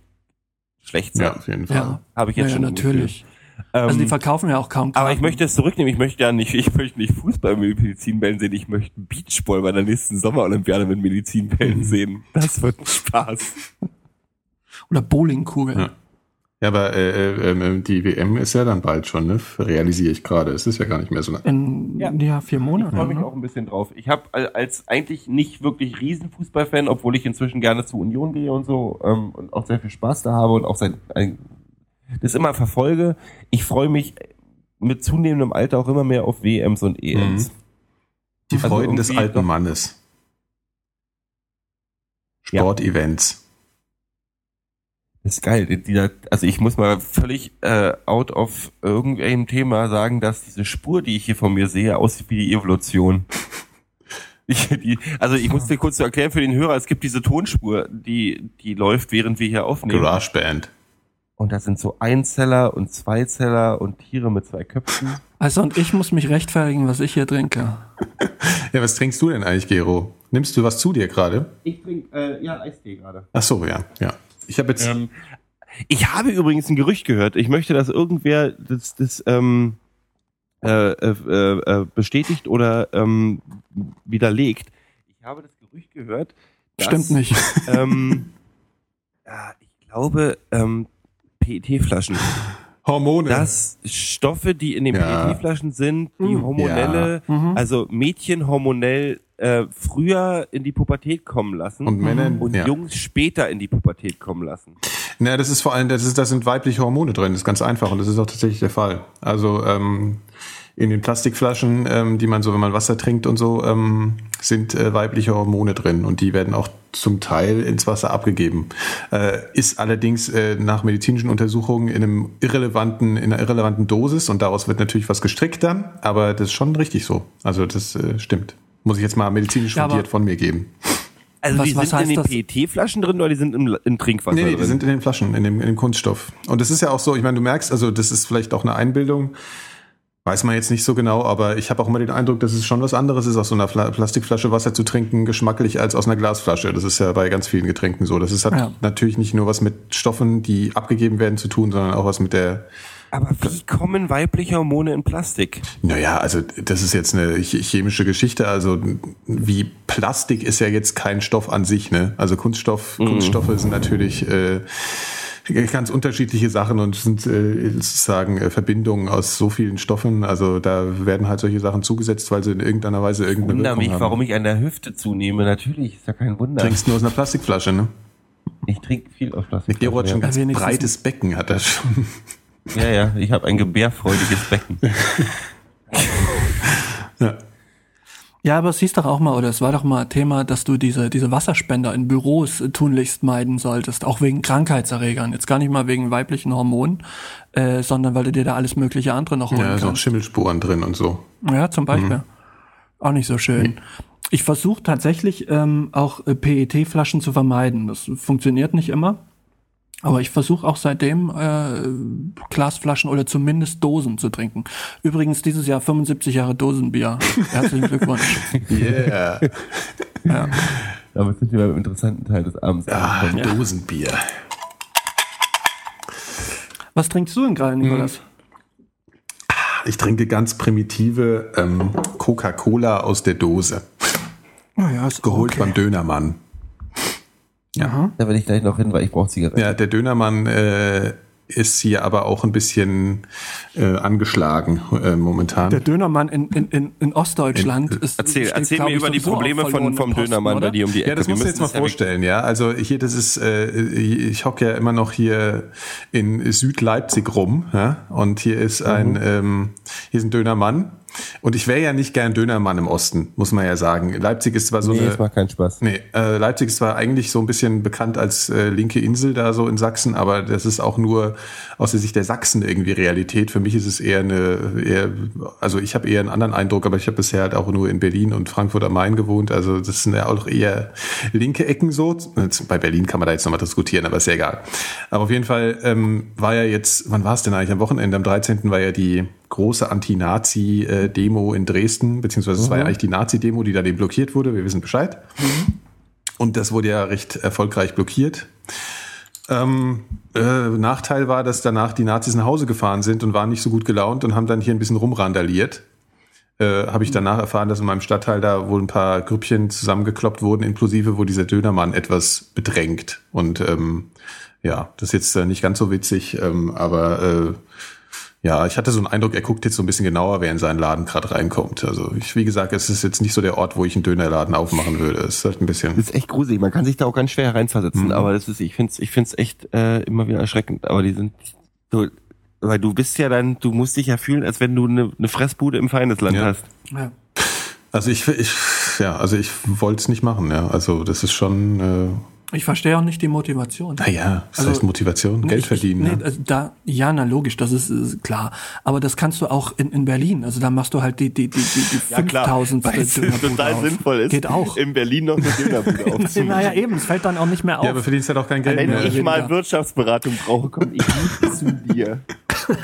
schlecht sein. Ja, auf jeden Fall. Ja. Habe ich jetzt ja, schon natürlich. Gefühl. Also die ähm, verkaufen ja auch kaum Karten. Aber ich möchte es zurücknehmen. Ich möchte ja nicht, ich möchte nicht Fußball mit Medizinbällen sehen. Ich möchte Beachball bei der nächsten Sommerolympiade mit Medizinbällen mhm. sehen. Das wird Spaß. Oder Bowlingkugeln. Ja. Ja, aber äh, äh, ähm, die WM ist ja dann bald schon, ne? Realisiere ich gerade. Es ist ja gar nicht mehr so lange. In ja, ja vier Monate. Ich freue mich ne? auch ein bisschen drauf. Ich habe als eigentlich nicht wirklich Riesenfußballfan, obwohl ich inzwischen gerne zu Union gehe und so ähm, und auch sehr viel Spaß da habe und auch seit ein, das immer verfolge. Ich freue mich mit zunehmendem Alter auch immer mehr auf WMs und EMs. Mhm. Die also Freuden des alten Mannes. Sportevents. Ja. Das ist geil. also ich muss mal völlig äh, out of irgendeinem Thema sagen, dass diese Spur, die ich hier von mir sehe, aussieht wie die Evolution. Ich, die, also ich muss dir kurz erklären für den Hörer, es gibt diese Tonspur, die, die läuft, während wir hier aufnehmen. GarageBand. Und da sind so Einzeller und Zweizeller und Tiere mit zwei Köpfen. Also und ich muss mich rechtfertigen, was ich hier trinke. ja, was trinkst du denn eigentlich, Gero? Nimmst du was zu dir gerade? Ich trinke, äh, ja, Eistee gerade. Ach so, ja, ja. Ich habe jetzt... Ähm, ich habe übrigens ein Gerücht gehört. Ich möchte, dass irgendwer das, das ähm, äh, äh, äh, bestätigt oder ähm, widerlegt. Ich habe das Gerücht gehört. Dass, Stimmt nicht. Ähm, ja, ich glaube, ähm, PET-Flaschen. Hormone. Dass Stoffe, die in den ja. PET-Flaschen sind, die hm. hormonelle, ja. mhm. also Mädchen hormonell äh, früher in die Pubertät kommen lassen und Männer und ja. Jungs später in die Pubertät kommen lassen. Na, das ist vor allem, das ist, da sind weibliche Hormone drin, das ist ganz einfach und das ist auch tatsächlich der Fall. Also ähm, in den Plastikflaschen, ähm, die man so, wenn man Wasser trinkt und so, ähm, sind äh, weibliche Hormone drin und die werden auch zum Teil ins Wasser abgegeben. Äh, ist allerdings äh, nach medizinischen Untersuchungen in einem irrelevanten, in einer irrelevanten Dosis und daraus wird natürlich was gestrickt dann, aber das ist schon richtig so. Also das äh, stimmt. Muss ich jetzt mal medizinisch ja, fundiert von mir geben. Also was, die sind in den PET-Flaschen drin oder die sind im, im Trinkwasser nee, nee, drin? die sind in den Flaschen, in dem, in dem Kunststoff. Und das ist ja auch so, ich meine, du merkst, also das ist vielleicht auch eine Einbildung, Weiß man jetzt nicht so genau, aber ich habe auch immer den Eindruck, dass es schon was anderes ist, aus so einer Plastikflasche Wasser zu trinken, geschmacklich als aus einer Glasflasche. Das ist ja bei ganz vielen Getränken so. Das ist hat ja. natürlich nicht nur was mit Stoffen, die abgegeben werden, zu tun, sondern auch was mit der aber wie kommen weibliche Hormone in Plastik? Naja, also das ist jetzt eine chemische Geschichte. Also wie Plastik ist ja jetzt kein Stoff an sich, ne? Also Kunststoff, mhm. Kunststoffe sind natürlich äh, ganz unterschiedliche Sachen und sind äh, sozusagen äh, Verbindungen aus so vielen Stoffen. Also da werden halt solche Sachen zugesetzt, weil sie in irgendeiner Weise irgendeine ich Wirkung mich, haben. warum ich an der Hüfte zunehme. Natürlich, ist ja kein Wunder. Trinkst nur aus einer Plastikflasche, ne? Ich trinke viel aus Plastikflasche. Gero hat schon ja. ganz breites Becken, hat er schon. Ja, ja, ich habe ein gebärfreudiges Becken. ja. Ja, aber es hieß doch auch mal, oder es war doch mal Thema, dass du diese, diese Wasserspender in Büros äh, tunlichst meiden solltest, auch wegen Krankheitserregern. Jetzt gar nicht mal wegen weiblichen Hormonen, äh, sondern weil du dir da alles mögliche andere noch holen ja, kannst. Ja, so Schimmelspuren drin und so. Ja, zum Beispiel. Mhm. Auch nicht so schön. Mhm. Ich versuche tatsächlich ähm, auch äh, PET-Flaschen zu vermeiden. Das funktioniert nicht immer. Aber ich versuche auch seitdem äh, Glasflaschen oder zumindest Dosen zu trinken. Übrigens dieses Jahr 75 Jahre Dosenbier. Herzlichen Glückwunsch. Yeah. ja. Damit sind wir beim interessanten Teil des Abends. Ah, ja. Dosenbier. Was trinkst du denn gerade, Nikolas? Ich trinke ganz primitive ähm, Coca-Cola aus der Dose. Oh ja, ist Geholt okay. beim Dönermann. Ja. Da will ich gleich noch hin, weil ich brauche Zigaretten. Ja, der Dönermann äh, ist hier aber auch ein bisschen äh, angeschlagen äh, momentan. Der Dönermann in, in, in, in Ostdeutschland in, ist. Erzähl, steht, erzähl mir über die Probleme von, vom Posten, Dönermann bei dir um die Ecke. Ja, das musst du jetzt mal vorstellen, ja. Also hier, das ist, äh, ich hocke ja immer noch hier in Südleipzig rum, ja. Und hier ist ein, mhm. ähm, hier ist ein Dönermann und ich wäre ja nicht gern Dönermann im Osten, muss man ja sagen. Leipzig ist zwar so nee, eine. Das macht keinen Spaß. Nee, äh, Leipzig ist zwar eigentlich so ein bisschen bekannt als äh, linke Insel da so in Sachsen, aber das ist auch nur aus der Sicht der Sachsen irgendwie Realität. Für mich ist es eher eine, eher, also ich habe eher einen anderen Eindruck, aber ich habe bisher halt auch nur in Berlin und Frankfurt am Main gewohnt. Also das sind ja auch eher linke Ecken so. Bei Berlin kann man da jetzt nochmal diskutieren, aber ist ja egal. Aber auf jeden Fall ähm, war ja jetzt, wann war es denn eigentlich? Am Wochenende, am 13. war ja die große Anti-Nazi-Demo in Dresden, beziehungsweise es war ja mhm. eigentlich die Nazi-Demo, die da eben blockiert wurde. Wir wissen Bescheid. Mhm. Und das wurde ja recht erfolgreich blockiert. Ähm, äh, Nachteil war, dass danach die Nazis nach Hause gefahren sind und waren nicht so gut gelaunt und haben dann hier ein bisschen rumrandaliert. Äh, Habe ich danach erfahren, dass in meinem Stadtteil da wohl ein paar Grüppchen zusammengekloppt wurden, inklusive wo dieser Dönermann etwas bedrängt. Und ähm, ja, das ist jetzt äh, nicht ganz so witzig, ähm, aber äh, ja, ich hatte so einen Eindruck, er guckt jetzt so ein bisschen genauer, wer in seinen Laden gerade reinkommt. Also ich, wie gesagt, es ist jetzt nicht so der Ort, wo ich einen Dönerladen aufmachen würde. Es ist halt ein bisschen. Das ist echt gruselig. Man kann sich da auch ganz schwer reinversetzen. Mhm. Aber das ist, ich finde es, ich find's echt äh, immer wieder erschreckend. Aber die sind so, weil du bist ja dann, du musst dich ja fühlen, als wenn du eine, eine Fressbude im Feindesland ja. hast. Ja. Also ich, ich, ja, also ich wollte es nicht machen. Ja, also das ist schon. Äh, ich verstehe auch nicht die Motivation. Naja, das also, heißt Motivation, Geld ich, verdienen. Nee, also da, ja, na logisch, das ist, ist, klar. Aber das kannst du auch in, in Berlin. Also da machst du halt die, die, die, die, die ja, 5000 Weil es total auf. sinnvoll ist, Geht auch. in Berlin noch eine Dönerbude aufzunehmen. naja, eben, es fällt dann auch nicht mehr auf. Ja, aber verdienst halt auch kein Geld Wenn mehr. Wenn ich mal Wirtschaftsberatung brauche, komme ich nicht zu dir.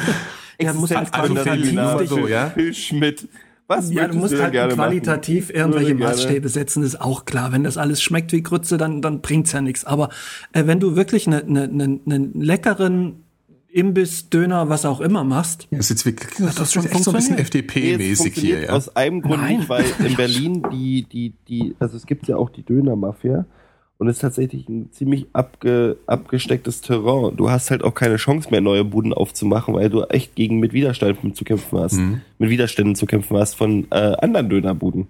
ja, muss halt qualitativ so, ja? Schmidt. Was ja, du musst du halt qualitativ machen? irgendwelche Maßstäbe setzen, ist auch klar. Wenn das alles schmeckt wie Grütze, dann, dann bringt's ja nichts. Aber äh, wenn du wirklich einen ne, ne, ne leckeren Imbiss, Döner, was auch immer machst. Das ist jetzt wirklich, das, das ist schon echt so ein bisschen FDP-mäßig hier, ja. Aus einem Grund Nein. weil in Berlin die, die, die, also es gibt ja auch die Döner-Mafia und es ist tatsächlich ein ziemlich abge, abgestecktes Terrain. Du hast halt auch keine Chance mehr, neue Buden aufzumachen, weil du echt gegen mit Widerständen zu kämpfen hast. Mhm. Mit Widerständen zu kämpfen hast von äh, anderen Dönerbuden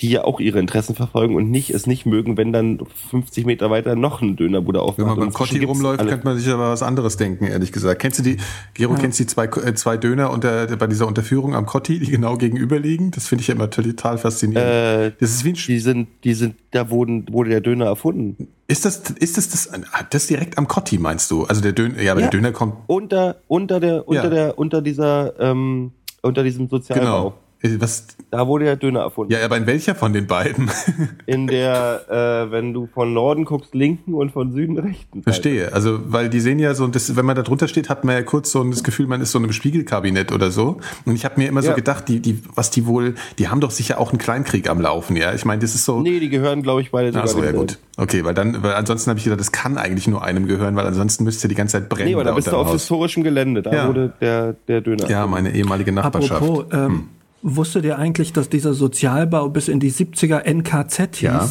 die ja auch ihre Interessen verfolgen und nicht es nicht mögen, wenn dann 50 Meter weiter noch ein Dönerbude aufmacht. Wenn man beim Kotti rumläuft, könnte man sich aber was anderes denken, ehrlich gesagt. Kennst du die, Gero, ja. kennst du die zwei, äh, zwei Döner unter, bei dieser Unterführung am Kotti, die genau gegenüber liegen? Das finde ich ja immer total faszinierend. Äh, das ist wie ein die sind, die sind, da wurden, wurde der Döner erfunden. Ist das, ist das, das, das direkt am Kotti, meinst du? Also der Döner, ja, aber ja. der Döner kommt. Unter, unter der, unter ja. der, unter dieser, ähm, unter diesem Sozialbau. Genau. Äh, was? Da wurde der Döner erfunden. Ja, aber in welcher von den beiden? in der, äh, wenn du von Norden guckst, linken und von Süden rechten. Verstehe. Also, weil die sehen ja so, das, wenn man da drunter steht, hat man ja kurz so das Gefühl, man ist so in einem Spiegelkabinett oder so. Und ich habe mir immer ja. so gedacht, die, die, was die wohl, die haben doch sicher auch einen Kleinkrieg am Laufen, ja. Ich meine, das ist so. Nee, die gehören, glaube ich, beide sogar. Ach so, ja gut. Okay, weil dann, weil ansonsten habe ich gedacht, das kann eigentlich nur einem gehören, weil ansonsten müsste die ganze Zeit brennen. Nee, aber da, da bist du auf historischem Gelände, da ja. wurde der, der Döner. Ja, meine ehemalige Nachbarschaft. Apropos, ähm, hm. Wusstet ihr eigentlich, dass dieser Sozialbau bis in die 70er NKZ hieß? Ja.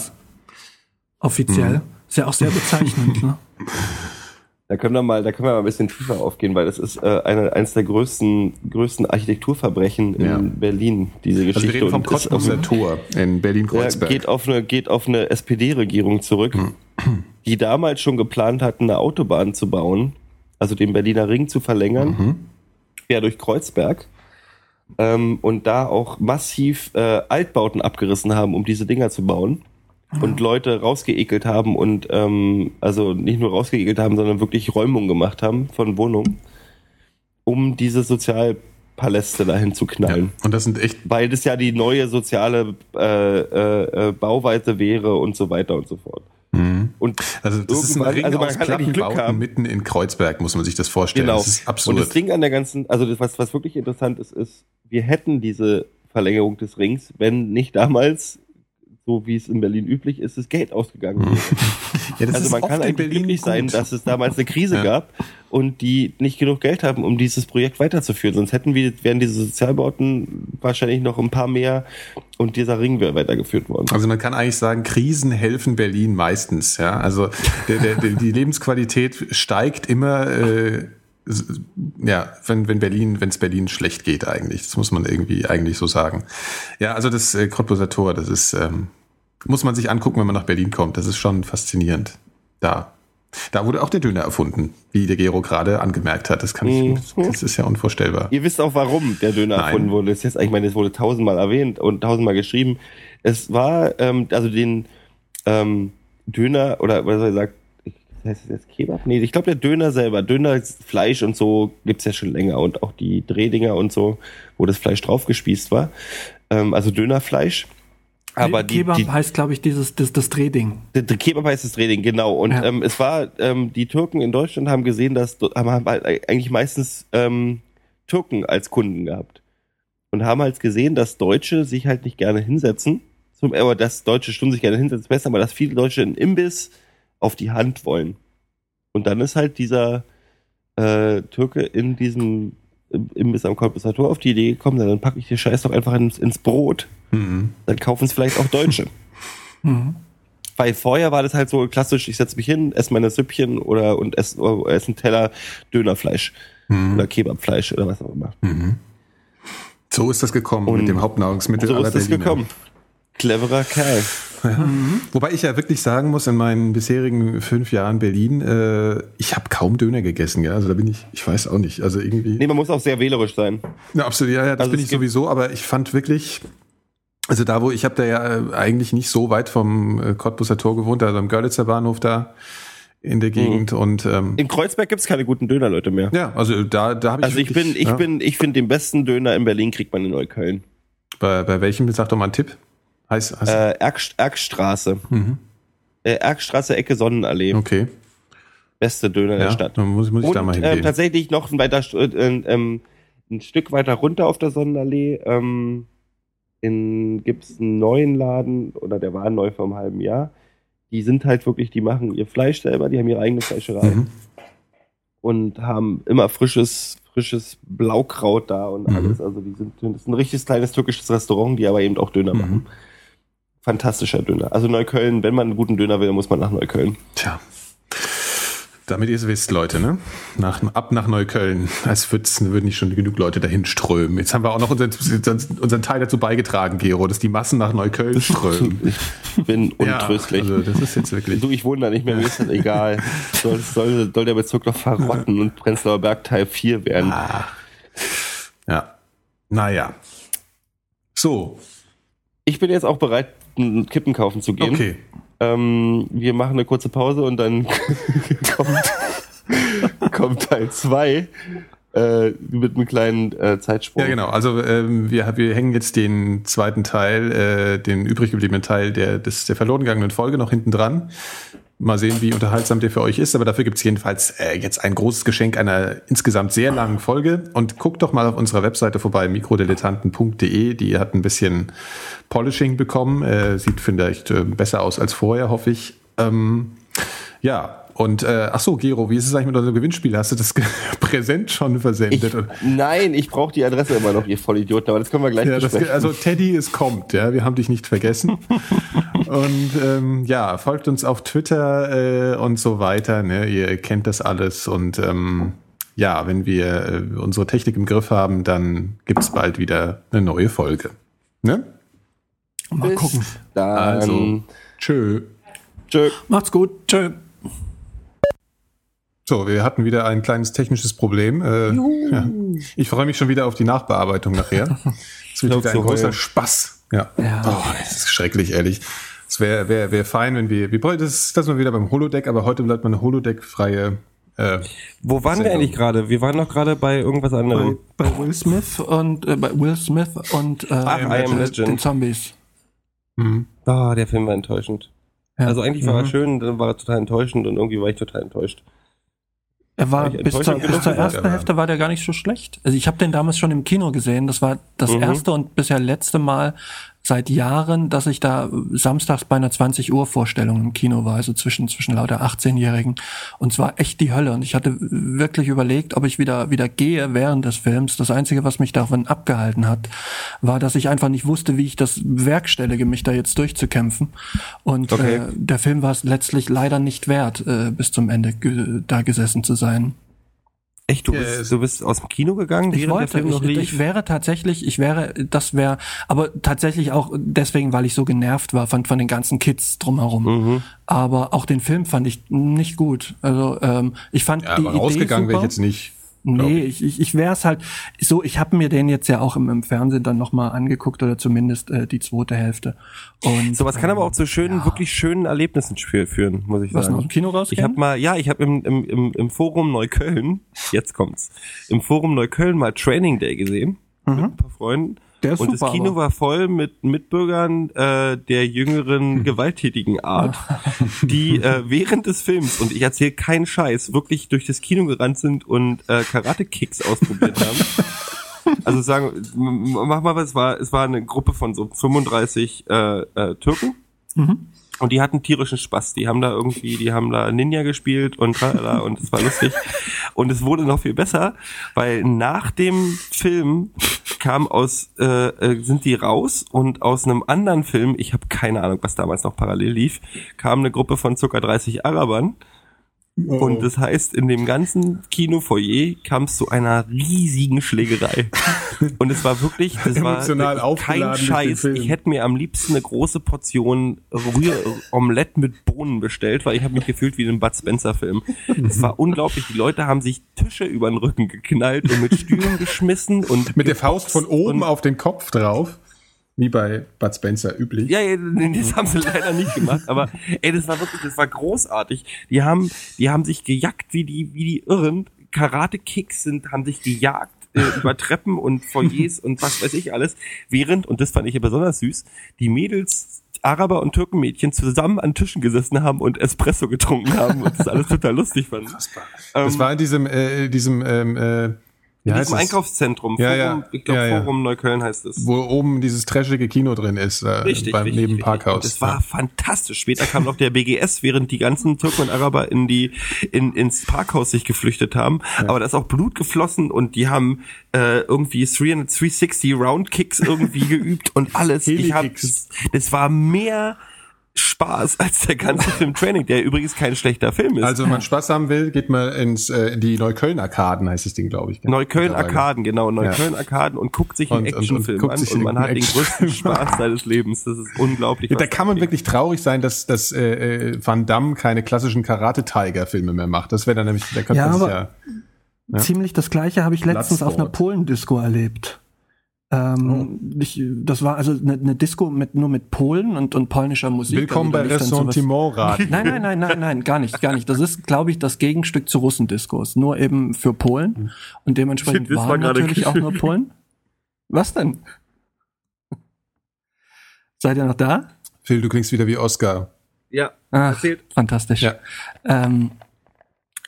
Offiziell. Mhm. Ist ja auch sehr bezeichnend, ne? Da können wir mal, da können wir mal ein bisschen tiefer aufgehen, weil das ist äh, eine, eines der größten, größten Architekturverbrechen ja. in Berlin, diese Geschichte. Also wir reden vom Cottbusser Tor in Berlin-Kreuzberg. Ja, geht auf eine, geht auf eine SPD-Regierung zurück, mhm. die damals schon geplant hatten, eine Autobahn zu bauen, also den Berliner Ring zu verlängern, mhm. ja durch Kreuzberg ähm, und da auch massiv äh, Altbauten abgerissen haben, um diese Dinger zu bauen. Und Leute rausgeekelt haben und ähm, also nicht nur rausgeekelt haben, sondern wirklich Räumung gemacht haben von Wohnungen, um diese Sozialpaläste dahin zu knallen. Ja, und das sind echt. Weil das ja die neue soziale äh, äh, äh Bauweise wäre und so weiter und so fort. Mhm. Und also das ist ein Ring also man aus Plattenbauten mitten in Kreuzberg, muss man sich das vorstellen. Genau. Das ist absurd. Und das Ding an der ganzen, also das, was, was wirklich interessant ist, ist, wir hätten diese Verlängerung des Rings, wenn nicht damals so wie es in Berlin üblich ist, das Geld ausgegangen wäre. ja, also man kann eigentlich glücklich sein, dass es damals eine Krise ja. gab und die nicht genug Geld haben, um dieses Projekt weiterzuführen. Sonst hätten wir, wären diese Sozialbauten wahrscheinlich noch ein paar mehr und dieser Ring wäre weitergeführt worden. Also man kann eigentlich sagen, Krisen helfen Berlin meistens. Ja, also der, der, der, die Lebensqualität steigt immer. Äh, ja, wenn, wenn Berlin, wenn es Berlin schlecht geht eigentlich. Das muss man irgendwie eigentlich so sagen. Ja, also das äh, Cottbuser Tor, das ist, ähm, muss man sich angucken, wenn man nach Berlin kommt. Das ist schon faszinierend. Da. Da wurde auch der Döner erfunden, wie der Gero gerade angemerkt hat. Das kann ich, mhm. das ist ja unvorstellbar. Ihr wisst auch, warum der Döner Nein. erfunden wurde. Das ist jetzt, ich meine, es wurde tausendmal erwähnt und tausendmal geschrieben. Es war, ähm, also den ähm, Döner oder was soll ich sagen, heißt das jetzt Kebab? Nee, ich glaube der Döner selber, Döner, Fleisch und so gibt's ja schon länger und auch die Drehdinger und so, wo das Fleisch draufgespießt war. Ähm, also Dönerfleisch. Aber die, Kebab die, heißt, glaube ich, dieses das, das Drehding. Kebab heißt das Drehding, genau. Und ja. ähm, es war, ähm, die Türken in Deutschland haben gesehen, dass haben halt eigentlich meistens ähm, Türken als Kunden gehabt. Und haben halt gesehen, dass Deutsche sich halt nicht gerne hinsetzen. Zum, aber dass deutsche Stunden sich gerne hinsetzen, besser, aber dass viele Deutsche einen Imbiss auf die Hand wollen. Und dann ist halt dieser äh, Türke in diesem Imbiss am Kolposator auf die Idee gekommen, dann packe ich den Scheiß doch einfach ins, ins Brot. Mhm. Dann kaufen es vielleicht auch Deutsche. mhm. Weil vorher war das halt so klassisch, ich setze mich hin, esse meine Süppchen oder und esse, oder esse einen Teller Dönerfleisch mhm. oder Kebabfleisch oder was auch immer. Mhm. So ist das gekommen und mit dem Hauptnahrungsmittel so aller ist das Berliner. gekommen. Cleverer Kerl. Ja. Mhm. Wobei ich ja wirklich sagen muss, in meinen bisherigen fünf Jahren Berlin, äh, ich habe kaum Döner gegessen. Ja? Also da bin ich, ich weiß auch nicht. Also irgendwie. Nee, man muss auch sehr wählerisch sein. Ja, absolut. Ja, ja das also bin ich sowieso. Aber ich fand wirklich, also da, wo ich habe da ja äh, eigentlich nicht so weit vom äh, Cottbuser Tor gewohnt, also am Görlitzer Bahnhof da in der Gegend mhm. und ähm, in Kreuzberg gibt's keine guten Döner Leute mehr. Ja, also da da habe ich Also wirklich, ich bin ich ja. bin ich finde den besten Döner in Berlin kriegt man in Neukölln. Bei bei welchem sag doch mal einen Tipp? Heißt, heißt äh, Erk, Erkstraße. Mhm. Äh, Erkstraße, Ecke Sonnenallee. Okay. Beste Döner ja, der Stadt. Dann muss, muss ich Und, da mal hingehen. Äh, tatsächlich noch ein, weiter, äh, ähm, ein Stück weiter runter auf der Sonnenallee ähm, in, gibt's einen neuen Laden, oder der war neu vor einem halben Jahr. Die sind halt wirklich, die machen ihr Fleisch selber, die haben ihre eigene Fleischerei. Mhm. Und haben immer frisches, frisches Blaukraut da und mhm. alles. Also die sind, das ist ein richtiges kleines türkisches Restaurant, die aber eben auch Döner mhm. machen fantastischer Döner. Also Neukölln, wenn man einen guten Döner will, muss man nach Neukölln. Tja. Damit ihr es wisst, Leute, ne? Nach, ab nach Neukölln. Als würden nicht schon genug Leute dahin strömen. Jetzt haben wir auch noch unseren, unseren Teil dazu beigetragen, Gero, dass die Massen nach Neukölln strömen. Ich bin untröstlich. Ja, also das ist jetzt wirklich. Du, ich wohne da nicht mehr, mir ist das egal. Soll, soll, soll der Bezug noch verrotten und Prenzlauer Berg Teil 4 werden. Ah. Ja. Naja. So. Ich bin jetzt auch bereit, Kippen kaufen zu gehen. Okay. Ähm, wir machen eine kurze Pause und dann kommt, kommt Teil 2 äh, mit einem kleinen äh, Zeitsprung. Ja, genau. Also ähm, wir, wir hängen jetzt den zweiten Teil, äh, den übrig gebliebenen Teil der, des, der verloren gegangenen Folge noch hinten dran. Mal sehen, wie unterhaltsam der für euch ist. Aber dafür gibt es jedenfalls äh, jetzt ein großes Geschenk einer insgesamt sehr langen Folge. Und guckt doch mal auf unserer Webseite vorbei, mikrodilettanten.de. Die hat ein bisschen Polishing bekommen. Äh, sieht vielleicht äh, besser aus als vorher, hoffe ich. Ähm, ja, und äh, ach so, Gero, wie ist es eigentlich mit unserem Gewinnspiel? Hast du das Präsent schon versendet? Ich, nein, ich brauche die Adresse immer noch, ihr Vollidioten, aber das können wir gleich ja. Das, also Teddy, es kommt, ja, wir haben dich nicht vergessen. und ähm, ja, folgt uns auf Twitter äh, und so weiter. Ne? Ihr kennt das alles und ähm, ja, wenn wir äh, unsere Technik im Griff haben, dann gibt's bald wieder eine neue Folge. Ne? Mal Bis gucken. Dann. Also, tschö. Tschö. Macht's gut. Tschö. So, wir hatten wieder ein kleines technisches Problem. Äh, ja. Ich freue mich schon wieder auf die Nachbearbeitung nachher. Es wird wieder ein großer Spaß. Ja. ja. Oh, das ist schrecklich, ehrlich. Es wäre wär, wär fein, wenn wir, wir das, das mal wieder beim Holodeck, aber heute bleibt mal eine Holodeck-freie äh, Wo waren wir eigentlich gerade? Wir waren noch gerade bei irgendwas anderem. Bei, bei Will Smith und äh, bei Will Smith und äh, Ach, I Am Legend. den Zombies. Mhm. Ah, der Film war enttäuschend. Ja. Also eigentlich war mhm. er schön, dann war er total enttäuschend und irgendwie war ich total enttäuscht. Er war bis zur, bis zur ersten Hälfte war der gar nicht so schlecht. Also ich habe den damals schon im Kino gesehen. Das war das mhm. erste und bisher letzte Mal seit Jahren, dass ich da samstags bei einer 20 Uhr Vorstellung im Kino war, also zwischen, zwischen lauter 18-Jährigen. Und zwar echt die Hölle. Und ich hatte wirklich überlegt, ob ich wieder, wieder gehe während des Films. Das Einzige, was mich davon abgehalten hat, war, dass ich einfach nicht wusste, wie ich das werkstellige, mich da jetzt durchzukämpfen. Und okay. äh, der Film war es letztlich leider nicht wert, äh, bis zum Ende da gesessen zu sein. Echt, du bist, du bist aus dem Kino gegangen, ich wollte, ich, ich, wäre tatsächlich, ich wäre, das wäre, aber tatsächlich auch deswegen, weil ich so genervt war von, von den ganzen Kids drumherum. Mhm. Aber auch den Film fand ich nicht gut. Also ähm, ich fand ja, die aber Idee rausgegangen wäre ich jetzt nicht. Nee, ich, ich, ich wäre es halt so, ich habe mir den jetzt ja auch im, im Fernsehen dann nochmal angeguckt oder zumindest äh, die zweite Hälfte. Und sowas kann aber auch zu schönen, ja. wirklich schönen Erlebnissen führen, muss ich sagen. Was noch im Kino raus? Ich habe mal, ja, ich habe im, im, im, im Forum Neukölln, jetzt kommt's, im Forum Neukölln mal Training Day gesehen mhm. mit ein paar Freunden der ist und super, das Kino war voll mit Mitbürgern äh, der jüngeren hm. gewalttätigen Art, die äh, während des Films, und ich erzähle keinen Scheiß, wirklich durch das Kino gerannt sind und äh, Karate-Kicks ausprobiert haben. Also sagen, mach mal was, es war, es war eine Gruppe von so 35 äh, äh, Türken. Mhm. Und die hatten tierischen Spaß. Die haben da irgendwie, die haben da Ninja gespielt und tralala und es war lustig. Und es wurde noch viel besser, weil nach dem Film kam aus, äh, äh sind die raus und aus einem anderen Film, ich habe keine Ahnung, was damals noch parallel lief, kam eine Gruppe von circa 30 Arabern Oh. Und das heißt, in dem ganzen Kinofoyer kam es zu einer riesigen Schlägerei. Und es war wirklich, das Emotional war kein Scheiß. Ich hätte mir am liebsten eine große Portion Rühromelette mit Bohnen bestellt, weil ich habe mich gefühlt wie in einem Bud Spencer Film. Es war unglaublich. Die Leute haben sich Tische über den Rücken geknallt und mit Stühlen geschmissen und mit der Faust von oben auf den Kopf drauf. Wie bei Bud Spencer üblich. Ja, ja, das haben sie leider nicht gemacht, aber ey, das war wirklich, das war großartig. Die haben, die haben sich gejagt wie die, wie die Irren. Karate-Kicks sind, haben sich gejagt äh, über Treppen und Foyers und was weiß ich alles. Während, und das fand ich ja besonders süß, die Mädels Araber und Türkenmädchen zusammen an Tischen gesessen haben und Espresso getrunken haben und das alles total lustig fanden. Das ähm, war in diesem, äh, diesem ähm, äh, ja, in diesem Einkaufszentrum, ja, ja, ich glaube ja, Forum Neukölln heißt es. Wo oben dieses trashige Kino drin ist, äh, richtig, beim richtig, neben richtig. Parkhaus. Das war fantastisch. Später kam noch der BGS, während die ganzen Türken und Araber in die in, ins Parkhaus sich geflüchtet haben. Aber da ist auch Blut geflossen und die haben äh, irgendwie 360 Roundkicks irgendwie geübt und alles. Ich hab, das, das war mehr Spaß als der ganze Film Training, der übrigens kein schlechter Film ist. Also wenn man Spaß haben will, geht mal ins äh, in die Neukölln Arkaden heißt das Ding, glaube ich. Neukölln Arkaden, genau, Neukölln. Arkaden und guckt sich einen Actionfilm an und man hat den größten Spaß seines Lebens. Das ist unglaublich. Ja, da kann man wirklich traurig sein, dass dass äh, äh, Van Damme keine klassischen Karate Tiger Filme mehr macht. Das wäre dann nämlich der könnte ja, aber ja, ja, ziemlich das gleiche habe ich letztens auf einer Polendisco erlebt. Ähm, oh. ich, das war also eine, eine Disco mit nur mit Polen und, und polnischer Musik. Willkommen bei Ressentiment Nein, nein, nein, nein, nein, gar nicht, gar nicht. Das ist, glaube ich, das Gegenstück zu Russendiskos, nur eben für Polen und dementsprechend waren war natürlich auch nur Polen. Was denn? Seid ihr noch da? Phil, du klingst wieder wie Oscar. Ja, Ach, erzählt. Fantastisch. Ja. Ähm,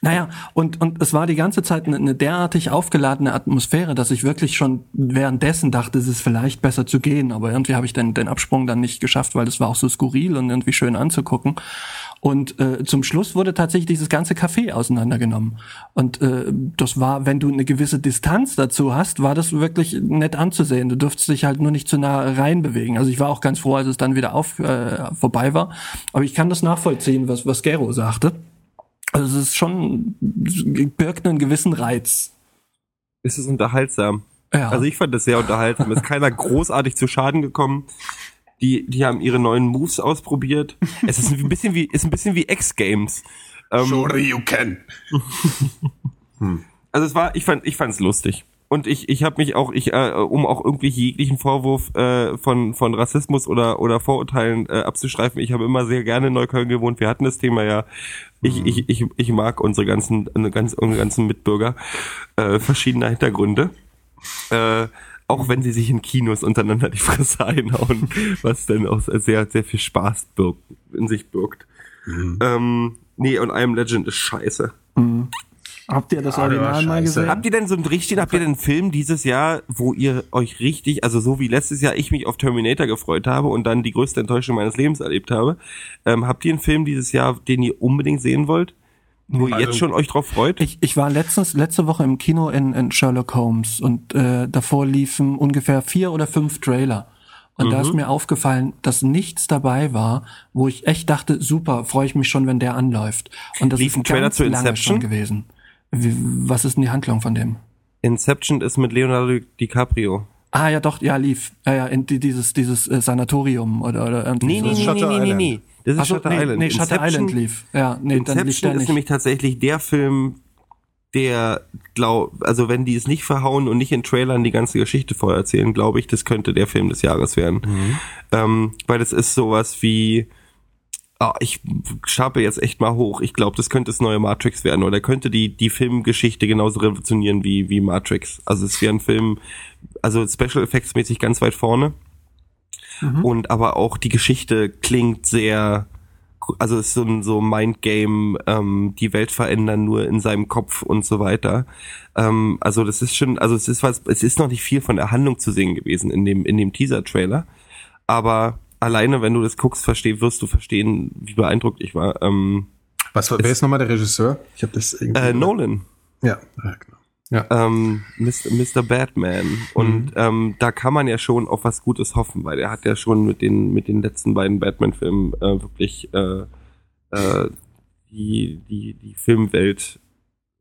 naja, und, und es war die ganze Zeit eine, eine derartig aufgeladene Atmosphäre, dass ich wirklich schon währenddessen dachte, es ist vielleicht besser zu gehen. Aber irgendwie habe ich den, den Absprung dann nicht geschafft, weil das war auch so skurril und irgendwie schön anzugucken. Und äh, zum Schluss wurde tatsächlich dieses ganze Café auseinandergenommen. Und äh, das war, wenn du eine gewisse Distanz dazu hast, war das wirklich nett anzusehen. Du durftest dich halt nur nicht zu nah reinbewegen. Also ich war auch ganz froh, als es dann wieder auf äh, vorbei war. Aber ich kann das nachvollziehen, was, was Gero sagte. Also es ist schon, birgt einen gewissen Reiz. Es ist unterhaltsam. Ja. Also ich fand das sehr unterhaltsam. ist keiner großartig zu Schaden gekommen. Die, die haben ihre neuen Moves ausprobiert. Es ist ein bisschen wie, ist ein bisschen wie X-Games. Ähm, sure you can. hm. Also es war, ich fand, ich fand's lustig und ich ich habe mich auch ich äh, um auch irgendwie jeglichen Vorwurf äh, von von Rassismus oder oder Vorurteilen äh, abzustreifen ich habe immer sehr gerne in Neukölln gewohnt wir hatten das Thema ja ich mhm. ich ich, ich mag unsere ganzen ganz unsere ganzen Mitbürger äh, verschiedener Hintergründe äh, auch wenn sie sich in Kinos untereinander die Fresse einhauen was dann auch sehr sehr viel Spaß birgt, in sich birgt mhm. ähm, nee und I Am Legend ist scheiße mhm. Habt ihr das ah, Original mal gesehen? Habt ihr denn so einen richtigen, habt ihr denn einen Film dieses Jahr, wo ihr euch richtig, also so wie letztes Jahr ich mich auf Terminator gefreut habe und dann die größte Enttäuschung meines Lebens erlebt habe, ähm, habt ihr einen Film dieses Jahr, den ihr unbedingt sehen wollt? Wo ihr also, jetzt schon euch drauf freut? Ich, ich war letztens, letzte Woche im Kino in, in Sherlock Holmes und äh, davor liefen ungefähr vier oder fünf Trailer. Und mhm. da ist mhm. mir aufgefallen, dass nichts dabei war, wo ich echt dachte, super, freue ich mich schon, wenn der anläuft. Und das Lief ist ein Trailer zu Inception schon gewesen. Wie, was ist denn die Handlung von dem? Inception ist mit Leonardo DiCaprio. Ah ja, doch, ja, lief. Ja, ja, in dieses dieses äh, Sanatorium oder oder irgendwie nee, nee, so. nee, nee, nee, nee, nee. Das ist Ach, Shutter nee, Island. Nee, Shutter Inception, Island lief. Ja, nee, Inception dann lief der nicht. ist nämlich tatsächlich der Film, der glaub, also wenn die es nicht verhauen und nicht in Trailern die ganze Geschichte vorher erzählen, glaube ich, das könnte der Film des Jahres werden. Mhm. Ähm, weil das ist sowas wie oh, ich schappe jetzt echt mal hoch. Ich glaube, das könnte das neue Matrix werden oder könnte die die Filmgeschichte genauso revolutionieren wie wie Matrix. Also es wäre ein Film, also Special Effects mäßig ganz weit vorne. Mhm. Und aber auch die Geschichte klingt sehr also es ist so ein so Mindgame, ähm, die Welt verändern nur in seinem Kopf und so weiter. Ähm, also das ist schon, also es ist was, es ist noch nicht viel von der Handlung zu sehen gewesen in dem in dem Teaser Trailer, aber alleine, wenn du das guckst, versteh, wirst du verstehen, wie beeindruckt ich war. Ähm, Was wer ist nochmal der Regisseur? Ich habe das irgendwie. Äh, Nolan. Ja, ja genau. Ja. Ähm, Mr. Mr. Batman. Und mhm. ähm, da kann man ja schon auf was Gutes hoffen, weil er hat ja schon mit den mit den letzten beiden Batman-Filmen äh, wirklich äh, äh, die, die, die Filmwelt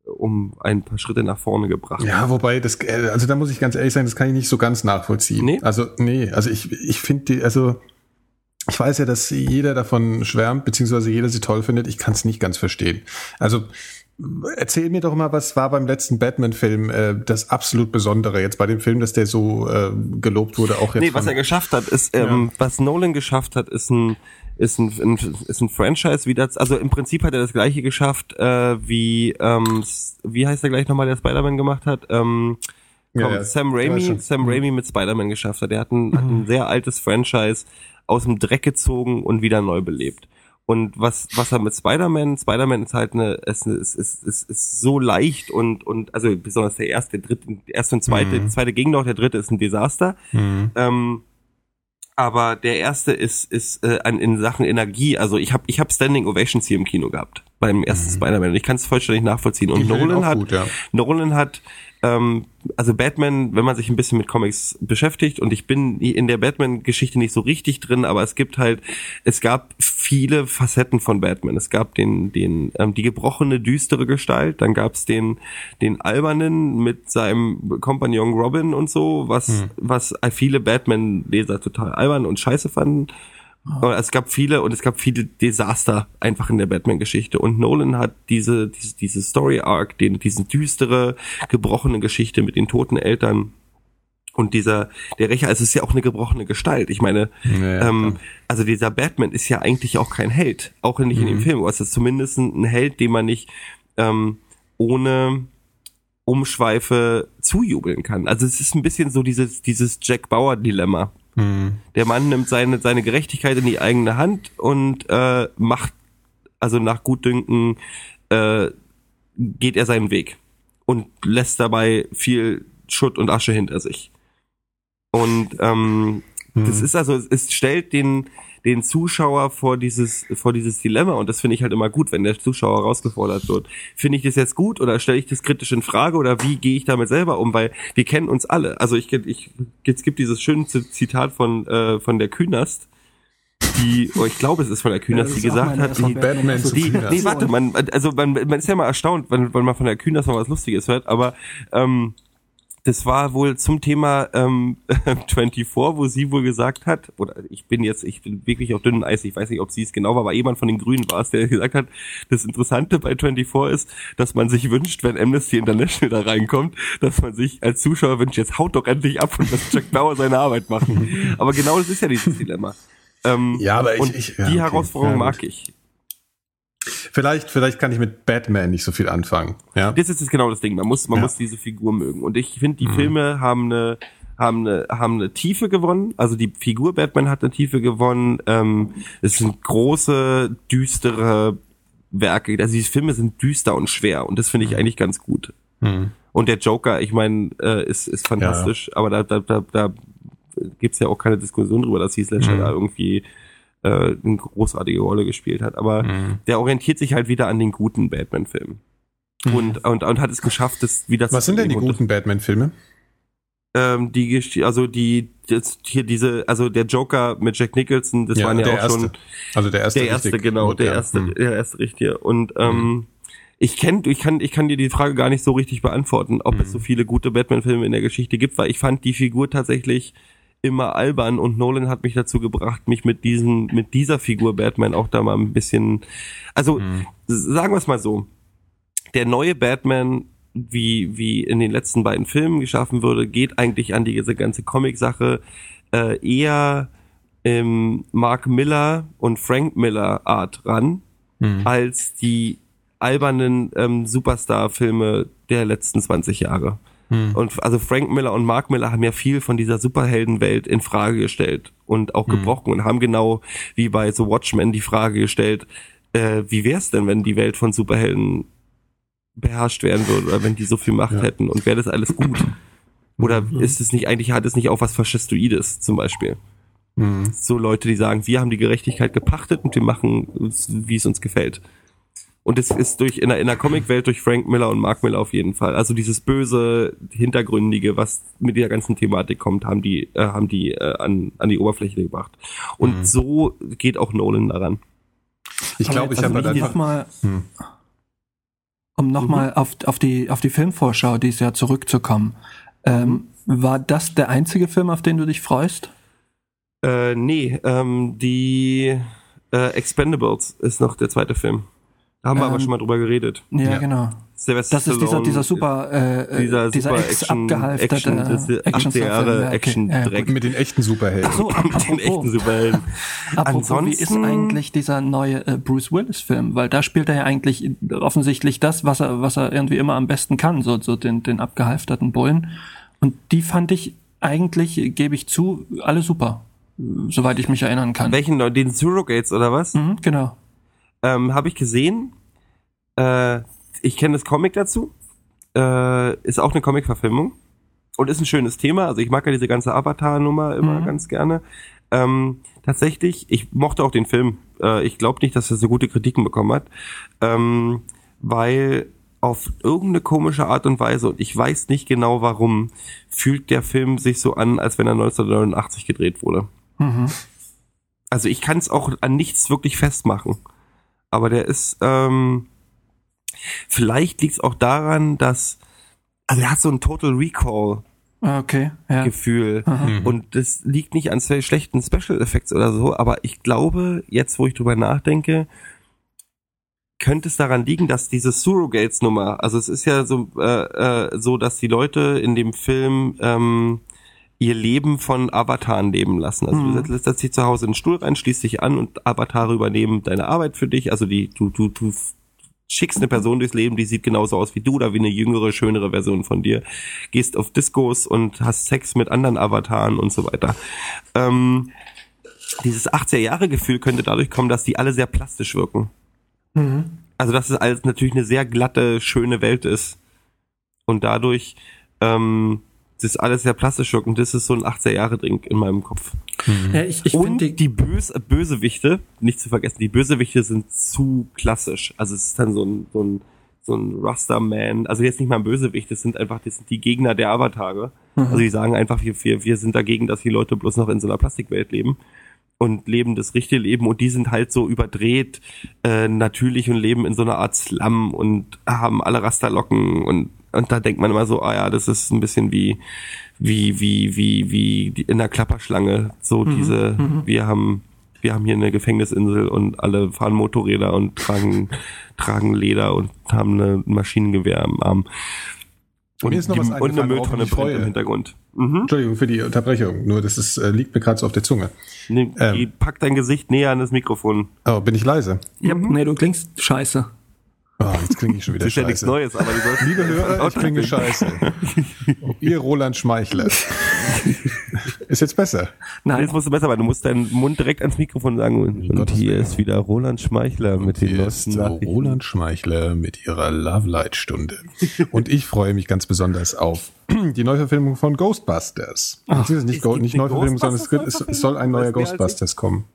um ein paar Schritte nach vorne gebracht. Ja, wobei das, äh, also da muss ich ganz ehrlich sein, das kann ich nicht so ganz nachvollziehen. Nee? Also nee, also ich, ich finde die, also ich weiß ja, dass jeder davon schwärmt, beziehungsweise jeder sie toll findet. Ich kann es nicht ganz verstehen. Also erzähl mir doch mal, was war beim letzten Batman-Film äh, das absolut Besondere jetzt bei dem Film, dass der so äh, gelobt wurde, auch jetzt. Nee, was er geschafft hat, ist, ähm, ja. was Nolan geschafft hat, ist ein ist ein, ein ist ein Franchise wieder, also im Prinzip hat er das gleiche geschafft, äh, wie ähm, wie heißt er gleich nochmal, der Spider-Man gemacht hat. Ähm, ja, ja. Sam Raimi, Sam mhm. Raimi mit Spider-Man geschafft hat. Der hat ein, mhm. hat ein sehr altes Franchise aus dem Dreck gezogen und wieder neu belebt. Und was, was er mit Spider-Man, Spider-Man ist halt eine, es ist, ist, ist, ist so leicht und, und, also besonders der erste, der dritte, der erste und zweite, mhm. zweite ging noch, der dritte ist ein Desaster. Mhm. Ähm, aber der erste ist, ist äh, an, in Sachen Energie, also ich habe ich hab Standing Ovations hier im Kino gehabt beim ersten mhm. Spider-Man. Ich kann es vollständig nachvollziehen. Und Nolan hat, gut, ja. Nolan hat ähm, also Batman, wenn man sich ein bisschen mit Comics beschäftigt und ich bin in der Batman-Geschichte nicht so richtig drin, aber es gibt halt, es gab viele Facetten von Batman. Es gab den, den, ähm, die gebrochene, düstere Gestalt, dann gab es den, den albernen mit seinem Kompagnon Robin und so, was, hm. was viele Batman-Leser total albern und scheiße fanden. Es gab viele und es gab viele Desaster einfach in der Batman-Geschichte. Und Nolan hat diese, diese, diese Story-Arc, den, diese düstere, gebrochene Geschichte mit den toten Eltern und dieser, der Rächer, also es ist ja auch eine gebrochene Gestalt. Ich meine, ja, ähm, also dieser Batman ist ja eigentlich auch kein Held, auch nicht mhm. in dem mhm. Film. Aber es ist zumindest ein, Held, dem man nicht ähm, ohne Umschweife zujubeln kann. Also es ist ein bisschen so dieses, dieses Jack Bauer-Dilemma. Mhm. Der Mann nimmt seine, seine Gerechtigkeit in die eigene Hand und äh, macht, also nach Gutdünken, äh, geht er seinen Weg und lässt dabei viel Schutt und Asche hinter sich. Und ähm, mhm. das ist also, es stellt den, den Zuschauer vor dieses, vor dieses Dilemma und das finde ich halt immer gut, wenn der Zuschauer herausgefordert wird. Finde ich das jetzt gut oder stelle ich das kritisch in Frage oder wie gehe ich damit selber um? Weil wir kennen uns alle. Also ich, ich es gibt dieses schöne Zitat von, äh, von der Künast, die, oh, ich glaube, es ist von der Künast, ja, die gesagt hat, die, Batman die, nee, warte, man, also man, man ist ja mal erstaunt, wenn, wenn man von der Künast mal was Lustiges hört, aber ähm, das war wohl zum Thema ähm, 24, wo sie wohl gesagt hat, oder ich bin jetzt, ich bin wirklich auf dünnen Eis, ich weiß nicht, ob sie es genau war, aber jemand von den Grünen war es, der gesagt hat, das Interessante bei 24 ist, dass man sich wünscht, wenn Amnesty International da reinkommt, dass man sich als Zuschauer wünscht, jetzt haut doch endlich ab und lass Chuck Bauer seine Arbeit machen. aber genau das ist ja dieses Dilemma. Ähm, ja, aber ich, und ich, ja, die okay. Herausforderung ja, mag ich. Vielleicht, vielleicht kann ich mit Batman nicht so viel anfangen. Ja. Das ist genau das Ding. Man muss, man ja. muss diese Figur mögen. Und ich finde, die mhm. Filme haben eine, haben eine, haben eine Tiefe gewonnen. Also die Figur Batman hat eine Tiefe gewonnen. Ähm, es sind große, düstere Werke. Also die Filme sind düster und schwer und das finde ich mhm. eigentlich ganz gut. Mhm. Und der Joker, ich meine, äh, ist, ist fantastisch, ja. aber da, da, da, da gibt's ja auch keine Diskussion drüber, dass Heath Ledger mhm. da irgendwie äh, eine großartige Rolle gespielt hat. Aber mhm. der orientiert sich halt wieder an den guten Batman-Filmen. Mhm. Und, und, und hat es geschafft, das wieder Was zu Was sind denn die guten Batman-Filme? Ähm, die, also die, das, hier diese, also der Joker mit Jack Nicholson, das ja, waren ja auch erste. schon. Also der erste. Der erste, genau, der erste, hm. der erste richtige. Und ähm, mhm. ich kenn, ich kann, ich kann dir die Frage gar nicht so richtig beantworten, ob mhm. es so viele gute Batman-Filme in der Geschichte gibt, weil ich fand die Figur tatsächlich immer albern und Nolan hat mich dazu gebracht, mich mit diesem, mit dieser Figur Batman auch da mal ein bisschen, also mhm. sagen wir es mal so, der neue Batman wie, wie in den letzten beiden Filmen geschaffen wurde, geht eigentlich an diese ganze Comic-Sache äh, eher im Mark Miller und Frank Miller Art ran, mhm. als die albernen ähm, Superstar-Filme der letzten 20 Jahre. Mhm. Und also Frank Miller und Mark Miller haben ja viel von dieser Superheldenwelt in Frage gestellt und auch mhm. gebrochen und haben genau wie bei The Watchmen die Frage gestellt, äh, wie wär's denn, wenn die Welt von Superhelden beherrscht werden würde oder wenn die so viel Macht ja. hätten und wäre das alles gut? Oder mhm. ist es nicht, eigentlich hat es nicht auch was Faschistoides zum Beispiel? Mhm. So Leute, die sagen, wir haben die Gerechtigkeit gepachtet und wir machen, wie es uns gefällt. Und es ist durch in der, in der Comicwelt durch Frank Miller und Mark Miller auf jeden Fall. Also dieses böse, hintergründige, was mit der ganzen Thematik kommt, haben die, äh, haben die äh, an, an die Oberfläche gebracht. Und mhm. so geht auch Nolan daran. Ich glaube, ich also habe da einfach mal. Hm um nochmal mhm. auf, auf, die, auf die Filmvorschau dieses Jahr zurückzukommen. Ähm, war das der einzige Film, auf den du dich freust? Äh, nee, ähm, die äh, Expendables ist noch der zweite Film. Da haben wir aber ähm, schon mal drüber geredet. Ja, ja. genau. Sylvester das ist dieser, dieser super, äh, dieser, dieser super ex abgehalfterte Action, Action, Jahre Action Dreck. Ja, mit den echten Superhelden. Ach so, mit den echten Superhelden. apropos, Ansonsten, wie ist eigentlich dieser neue äh, Bruce Willis Film? Weil da spielt er ja eigentlich offensichtlich das, was er, was er irgendwie immer am besten kann, so, so den, den abgehalfterten Bullen. Und die fand ich eigentlich, gebe ich zu, alle super. Soweit ich mich erinnern kann. Welchen, den Surrogates oder was? Mhm, genau. Ähm, Habe ich gesehen. Äh, ich kenne das Comic dazu. Äh, ist auch eine Comic-Verfilmung. Und ist ein schönes Thema. Also ich mag ja diese ganze Avatar-Nummer immer mhm. ganz gerne. Ähm, tatsächlich, ich mochte auch den Film. Äh, ich glaube nicht, dass er so gute Kritiken bekommen hat. Ähm, weil auf irgendeine komische Art und Weise, und ich weiß nicht genau warum, fühlt der Film sich so an, als wenn er 1989 gedreht wurde. Mhm. Also ich kann es auch an nichts wirklich festmachen. Aber der ist, ähm, Vielleicht liegt es auch daran, dass also er hat so ein Total Recall ah, okay, ja. Gefühl mhm. und das liegt nicht an zwei schlechten Special Effects oder so, aber ich glaube, jetzt wo ich drüber nachdenke, könnte es daran liegen, dass diese Surrogates Nummer, also es ist ja so äh, äh, so, dass die Leute in dem Film ähm, ihr Leben von Avataren leben lassen. Also mhm. du setzt dich zu Hause in den Stuhl rein, schließt dich an und Avatare übernehmen deine Arbeit für dich. Also die du du du schickst eine Person durchs Leben, die sieht genauso aus wie du oder wie eine jüngere, schönere Version von dir. Gehst auf Discos und hast Sex mit anderen Avataren und so weiter. Ähm, dieses 80er-Jahre-Gefühl könnte dadurch kommen, dass die alle sehr plastisch wirken. Mhm. Also dass es alles natürlich eine sehr glatte, schöne Welt ist. Und dadurch ähm, das ist alles sehr plastisch und das ist so ein 80er Jahre Drink in meinem Kopf. Mhm. Ja, ich, ich und die, die Böse, Bösewichte, nicht zu vergessen, die Bösewichte sind zu klassisch. Also es ist dann so ein, so ein, so ein Rasterman, also jetzt nicht mal ein Bösewicht, das sind einfach, das sind die Gegner der Avatare. Mhm. Also die sagen einfach, wir, wir, wir sind dagegen, dass die Leute bloß noch in so einer Plastikwelt leben und leben das richtige Leben und die sind halt so überdreht äh, natürlich und leben in so einer Art Slum und haben alle Rasterlocken und und da denkt man immer so, ah ja, das ist ein bisschen wie wie wie wie wie in der Klapperschlange, so mhm. diese mhm. wir haben wir haben hier eine Gefängnisinsel und alle fahren Motorräder und tragen tragen Leder und haben eine Maschinengewehr am Arm. Und, mir ist noch die, was und eine Mülltonne brennt im Hintergrund. Mhm. Entschuldigung für die Unterbrechung, nur das ist, äh, liegt mir gerade so auf der Zunge. Nee, ähm, pack dein Gesicht näher an das Mikrofon. Oh, bin ich leise? Ja, mhm. nee, du klingst scheiße. Oh, jetzt klinge ich schon wieder das ist scheiße. ja nichts Neues, aber Liebe Hörer, ich klinge scheiße. Ihr Roland Schmeichler. ist jetzt besser. Nein. Jetzt musst du besser, weil du musst deinen Mund direkt ans Mikrofon sagen. Und, und hier ist wieder Roland Schmeichler und mit den Hier ist Roland Schmeichler mit ihrer Love Light Stunde. und ich freue mich ganz besonders auf die Neuverfilmung von Ghostbusters. Ach, ist nicht, Go nicht Neuverfilmung, sondern es, es, es, soll ein neuer Ghostbusters kommen.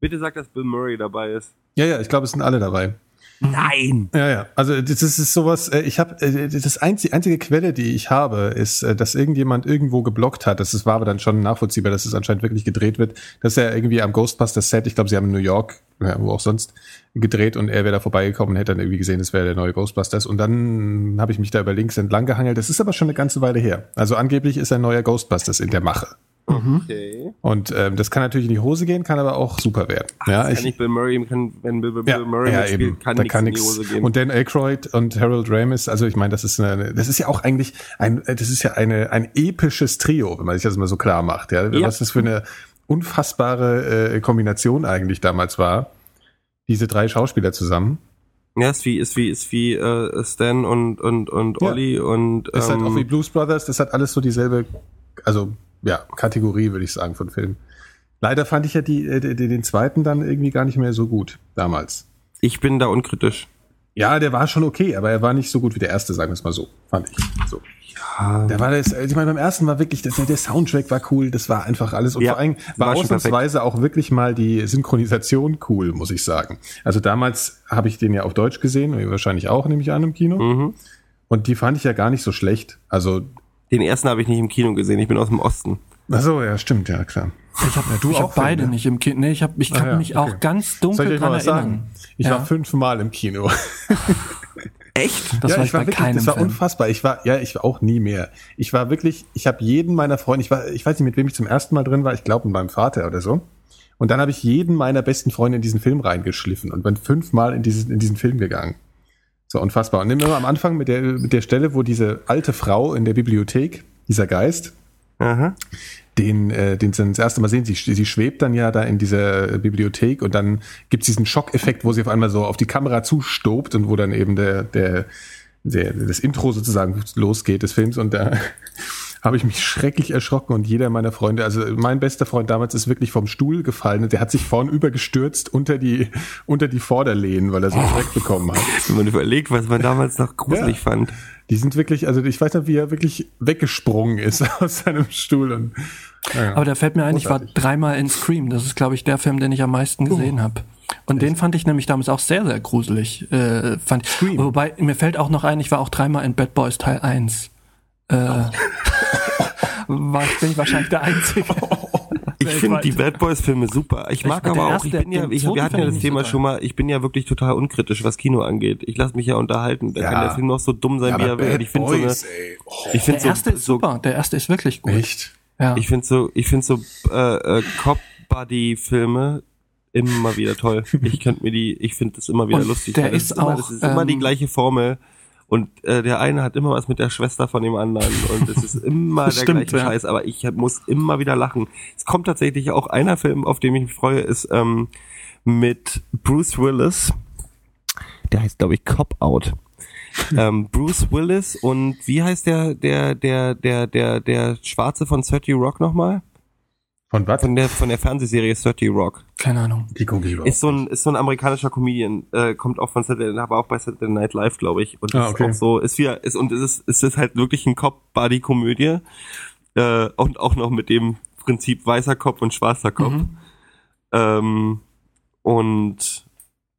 Bitte sag, dass Bill Murray dabei ist. Ja, ja, ich glaube, es sind alle dabei. Nein. Ja, ja. Also das ist sowas. äh, Ich habe äh, das einzige, einzige Quelle, die ich habe, ist, äh, dass irgendjemand irgendwo geblockt hat. Das ist, war aber dann schon nachvollziehbar, dass es anscheinend wirklich gedreht wird. Dass er irgendwie am Ghostbusters Set, ich glaube, sie haben in New York, ja, wo auch sonst, gedreht und er wäre da vorbeigekommen und hätte dann irgendwie gesehen, das wäre der neue Ghostbusters. Und dann habe ich mich da über links entlang gehangelt. Das ist aber schon eine ganze Weile her. Also angeblich ist ein neuer Ghostbusters in der Mache. Okay. Und ähm, das kann natürlich in die Hose gehen, kann aber auch super werden. Ach, ja, ich, kann nicht Bill Murray, kann, wenn Bill, Bill ja, Murray ja, eben. kann da nichts kann in die. Hose gehen. Und Dan Aykroyd und Harold Ramis, also ich meine, das ist eine, das ist ja auch eigentlich ein, das ist ja eine, ein episches Trio, wenn man sich das mal so klar macht, ja. Ja. Was das für eine unfassbare äh, Kombination eigentlich damals war. Diese drei Schauspieler zusammen. ja, ist wie, ist wie, ist wie äh, Stan und, und, und Ja. Olli und Das ist halt ähm, auch wie Blues Brothers, das hat alles so dieselbe, also ja, Kategorie, würde ich sagen, von Filmen. Leider fand ich ja die, äh, den zweiten dann irgendwie gar nicht mehr so gut damals. ich bin da unkritisch. Ja, der war schon okay, aber er war nicht so gut wie der erste, sagen wir es mal so, fand ich. So. Ja. Der war das, ich meine, beim ersten war wirklich, der, der Soundtrack war cool, das war einfach alles. Und Ja, vor allem war war ausnahmsweise auch wirklich mal die Synchronisation cool, muss ich sagen. Also damals habe ich den ja auf Deutsch gesehen, wahrscheinlich auch, nehme ich an, im Kino. Mhm. Und die fand ich ja gar nicht so schlecht. Also, Den ersten habe ich nicht im Kino gesehen, ich bin aus dem Osten. ach so, ja, stimmt, ja, klar. Ich habe Ja, du ich auch, hab beide Film, ne? nicht im Kino. Nee, ich habe ich Ah, kann ja, mich okay. auch ganz Soll ich dunkel euch mal dran was sagen? erinnern. Ich Ja. war fünfmal im Kino. Echt? Das ja, war ich ich bei war wirklich, keinem das war Film. unfassbar. Ich war, ja, ich war auch nie mehr. Ich war wirklich, ich habe jeden meiner Freunde, ich war, ich weiß nicht, mit wem ich zum ersten Mal drin war, ich glaube mit meinem Vater oder so. Und dann habe ich jeden meiner besten Freunde in diesen Film reingeschliffen und bin fünfmal in diesen, in diesen Film gegangen. So unfassbar. Und immer am Anfang mit der, mit der Stelle, wo diese alte Frau in der Bibliothek, dieser Geist, Aha. den, äh, den sie das erste Mal sehen. Sie, sie schwebt dann ja da in dieser Bibliothek und dann gibt's diesen Schockeffekt, wo sie auf einmal so auf die Kamera zustobt und wo dann eben der, der, der das Intro sozusagen losgeht des Films und da habe ich mich schrecklich erschrocken und jeder meiner Freunde, also mein bester Freund damals ist wirklich vom Stuhl gefallen und der hat sich vorn übergestürzt unter die unter die Vorderlehnen, weil er so einen Schreck bekommen hat. Wenn man überlegt, was man damals noch gruselig Ja. fand. Die sind wirklich, also ich weiß noch, wie er wirklich weggesprungen ist aus seinem Stuhl und ja. Aber da fällt mir ein, ich war dreimal in Scream. Das ist, glaube ich, der Film, den ich am meisten Oh. gesehen habe. Und den fand ich nämlich damals auch sehr, sehr gruselig. Äh, fand. Scream? Wobei, mir fällt auch noch ein, ich war auch dreimal in Bad Boys Teil 1. Äh, war, bin ich wahrscheinlich der Einzige. Ich finde die Bad Boys Filme super. Ich mag der aber auch, erste, ich bin ja, ich, wir hatten ja das ich Thema nicht so schon mal, ich bin ja wirklich total unkritisch, was Kino angeht. Ich lasse mich ja unterhalten. Da Ja. kann der Film noch so dumm sein, wie er will. Ich finde so eine. Oh, ich finde Der so, erste ist so, super. Der erste ist wirklich gut. echt? Ja. ich finde so, ich finde so, äh, äh, Cop-Buddy-Filme immer wieder toll. Ich könnte mir die, ich finde das immer wieder Und lustig. der weil das ist immer, auch, das ist immer die ähm, gleiche Formel. Und äh, der eine hat immer was mit der Schwester von dem anderen und es ist immer der Stimmt, gleiche ja. Scheiß, aber ich muss immer wieder lachen. Es kommt tatsächlich auch einer Film, auf den ich mich freue, ist ähm, mit Bruce Willis. Der heißt, glaube ich, Cop Out. ähm, Bruce Willis und wie heißt der, der, der, der, der, der Schwarze von 30 Rock nochmal? Von was? Von der, von der Fernsehserie 30 Rock. Keine Ahnung. Die gucke ich überhaupt. Ist so ein, ist so ein amerikanischer Comedian, äh, kommt auch von Saturday, aber auch bei Saturday Night Live, glaube ich. Und Ah, ist okay. auch so, ist wieder, ist, und es ist, es ist halt wirklich ein Cop-Buddy-Komödie, äh, und auch noch mit dem Prinzip weißer Kopf und schwarzer Kopf. Mhm. Ähm, und,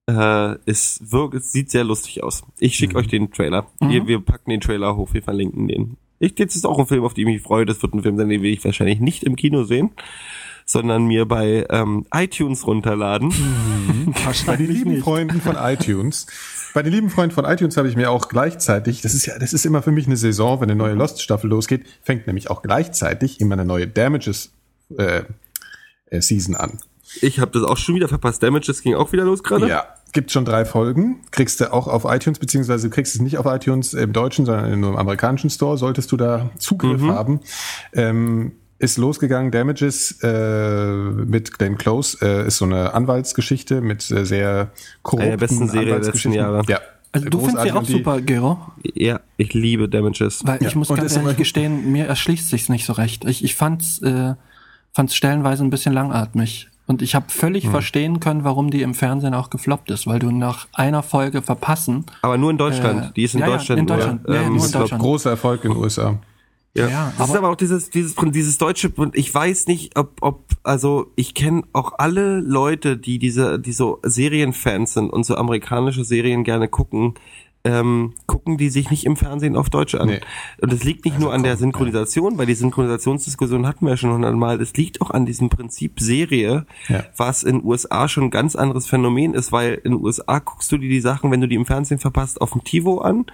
äh, es wirkt, es sieht sehr lustig aus. Ich schicke Mhm. euch den Trailer. Mhm. Wir, wir packen den Trailer hoch, wir verlinken den. Ich, jetzt ist auch ein Film, auf den ich mich freue. Das wird ein Film sein, den will ich wahrscheinlich nicht im Kino sehen, sondern mir bei ähm, iTunes runterladen. Bei den lieben Freunden von iTunes. Bei den lieben Freunden von iTunes habe ich mir auch gleichzeitig, das ist ja, das ist immer für mich eine Saison, wenn eine neue Lost-Staffel losgeht, fängt nämlich auch gleichzeitig immer eine neue Damages äh, äh, Season an. Ich habe das auch schon wieder verpasst. Damages ging auch wieder los gerade. Ja, gibt schon drei Folgen. Kriegst du auch auf iTunes, beziehungsweise du kriegst es nicht auf iTunes im deutschen, sondern nur im amerikanischen Store, solltest du da Zugriff haben. Ähm, ist losgegangen, Damages äh, mit Glenn Close, äh, ist so eine Anwaltsgeschichte mit äh, sehr korrupten Eine der besten Serien der letzten. Jahre. Ja, Also du findest sie auch super, Gero? Ja, ich liebe Damages. Weil ich muss ganz ehrlich gestehen, mir erschließt sich's nicht so recht. Ich, ich fand's, äh, fand's stellenweise ein bisschen langatmig. Und ich habe völlig hm. verstehen können, warum die im Fernsehen auch gefloppt ist, weil du nach einer Folge verpassen. Aber nur in Deutschland. Äh, die ist in ja, Deutschland. Ja, in Deutschland. Nur, ja, ähm, nur in Deutschland. Großer Erfolg in den USA. Ja, ja das aber ist aber auch dieses, dieses, dieses deutsche, und ich weiß nicht, ob, ob, also ich kenne auch alle Leute, die diese, die so Serienfans sind und so amerikanische Serien gerne gucken, ähm, gucken die sich nicht im Fernsehen auf Deutsch an. Nee. Und es liegt nicht also nur an der Synchronisation, weil die Synchronisationsdiskussion hatten wir ja schon hundertmal. Es liegt auch an diesem Prinzip Serie, ja. was in USA schon ein ganz anderes Phänomen ist, weil in USA guckst du dir die Sachen, wenn du die im Fernsehen verpasst, auf dem TiVo an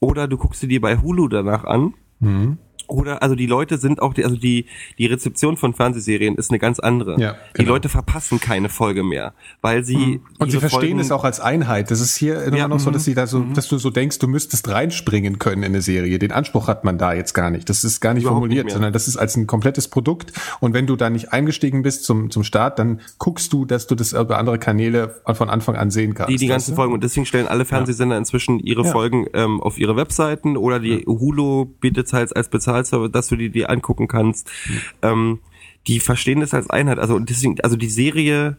oder du guckst sie dir bei Hulu danach an. Mhm. Oder also die Leute sind auch die, also die die Rezeption von Fernsehserien ist eine ganz andere. Ja, genau. Die Leute verpassen keine Folge mehr, weil sie mhm. und sie verstehen Folgen es auch als Einheit. Das ist hier immer ja, noch so, dass sie da so, mhm. dass du so denkst, du müsstest reinspringen können in eine Serie. Den Anspruch hat man da jetzt gar nicht. Das ist gar nicht Überhaupt formuliert, nicht sondern das ist als ein komplettes Produkt. Und wenn du da nicht eingestiegen bist zum zum Start, dann guckst du, dass du das über andere Kanäle von Anfang an sehen kannst. Die die ganzen Folgen und deswegen stellen alle Fernsehsender ja. inzwischen ihre Folgen ähm, auf ihre Webseiten oder die Hulu bietet halt als Bezahl Bezahlservice, dass du die, die angucken kannst. Mhm. Ähm, die verstehen das als Einheit. Also deswegen, also die Serie,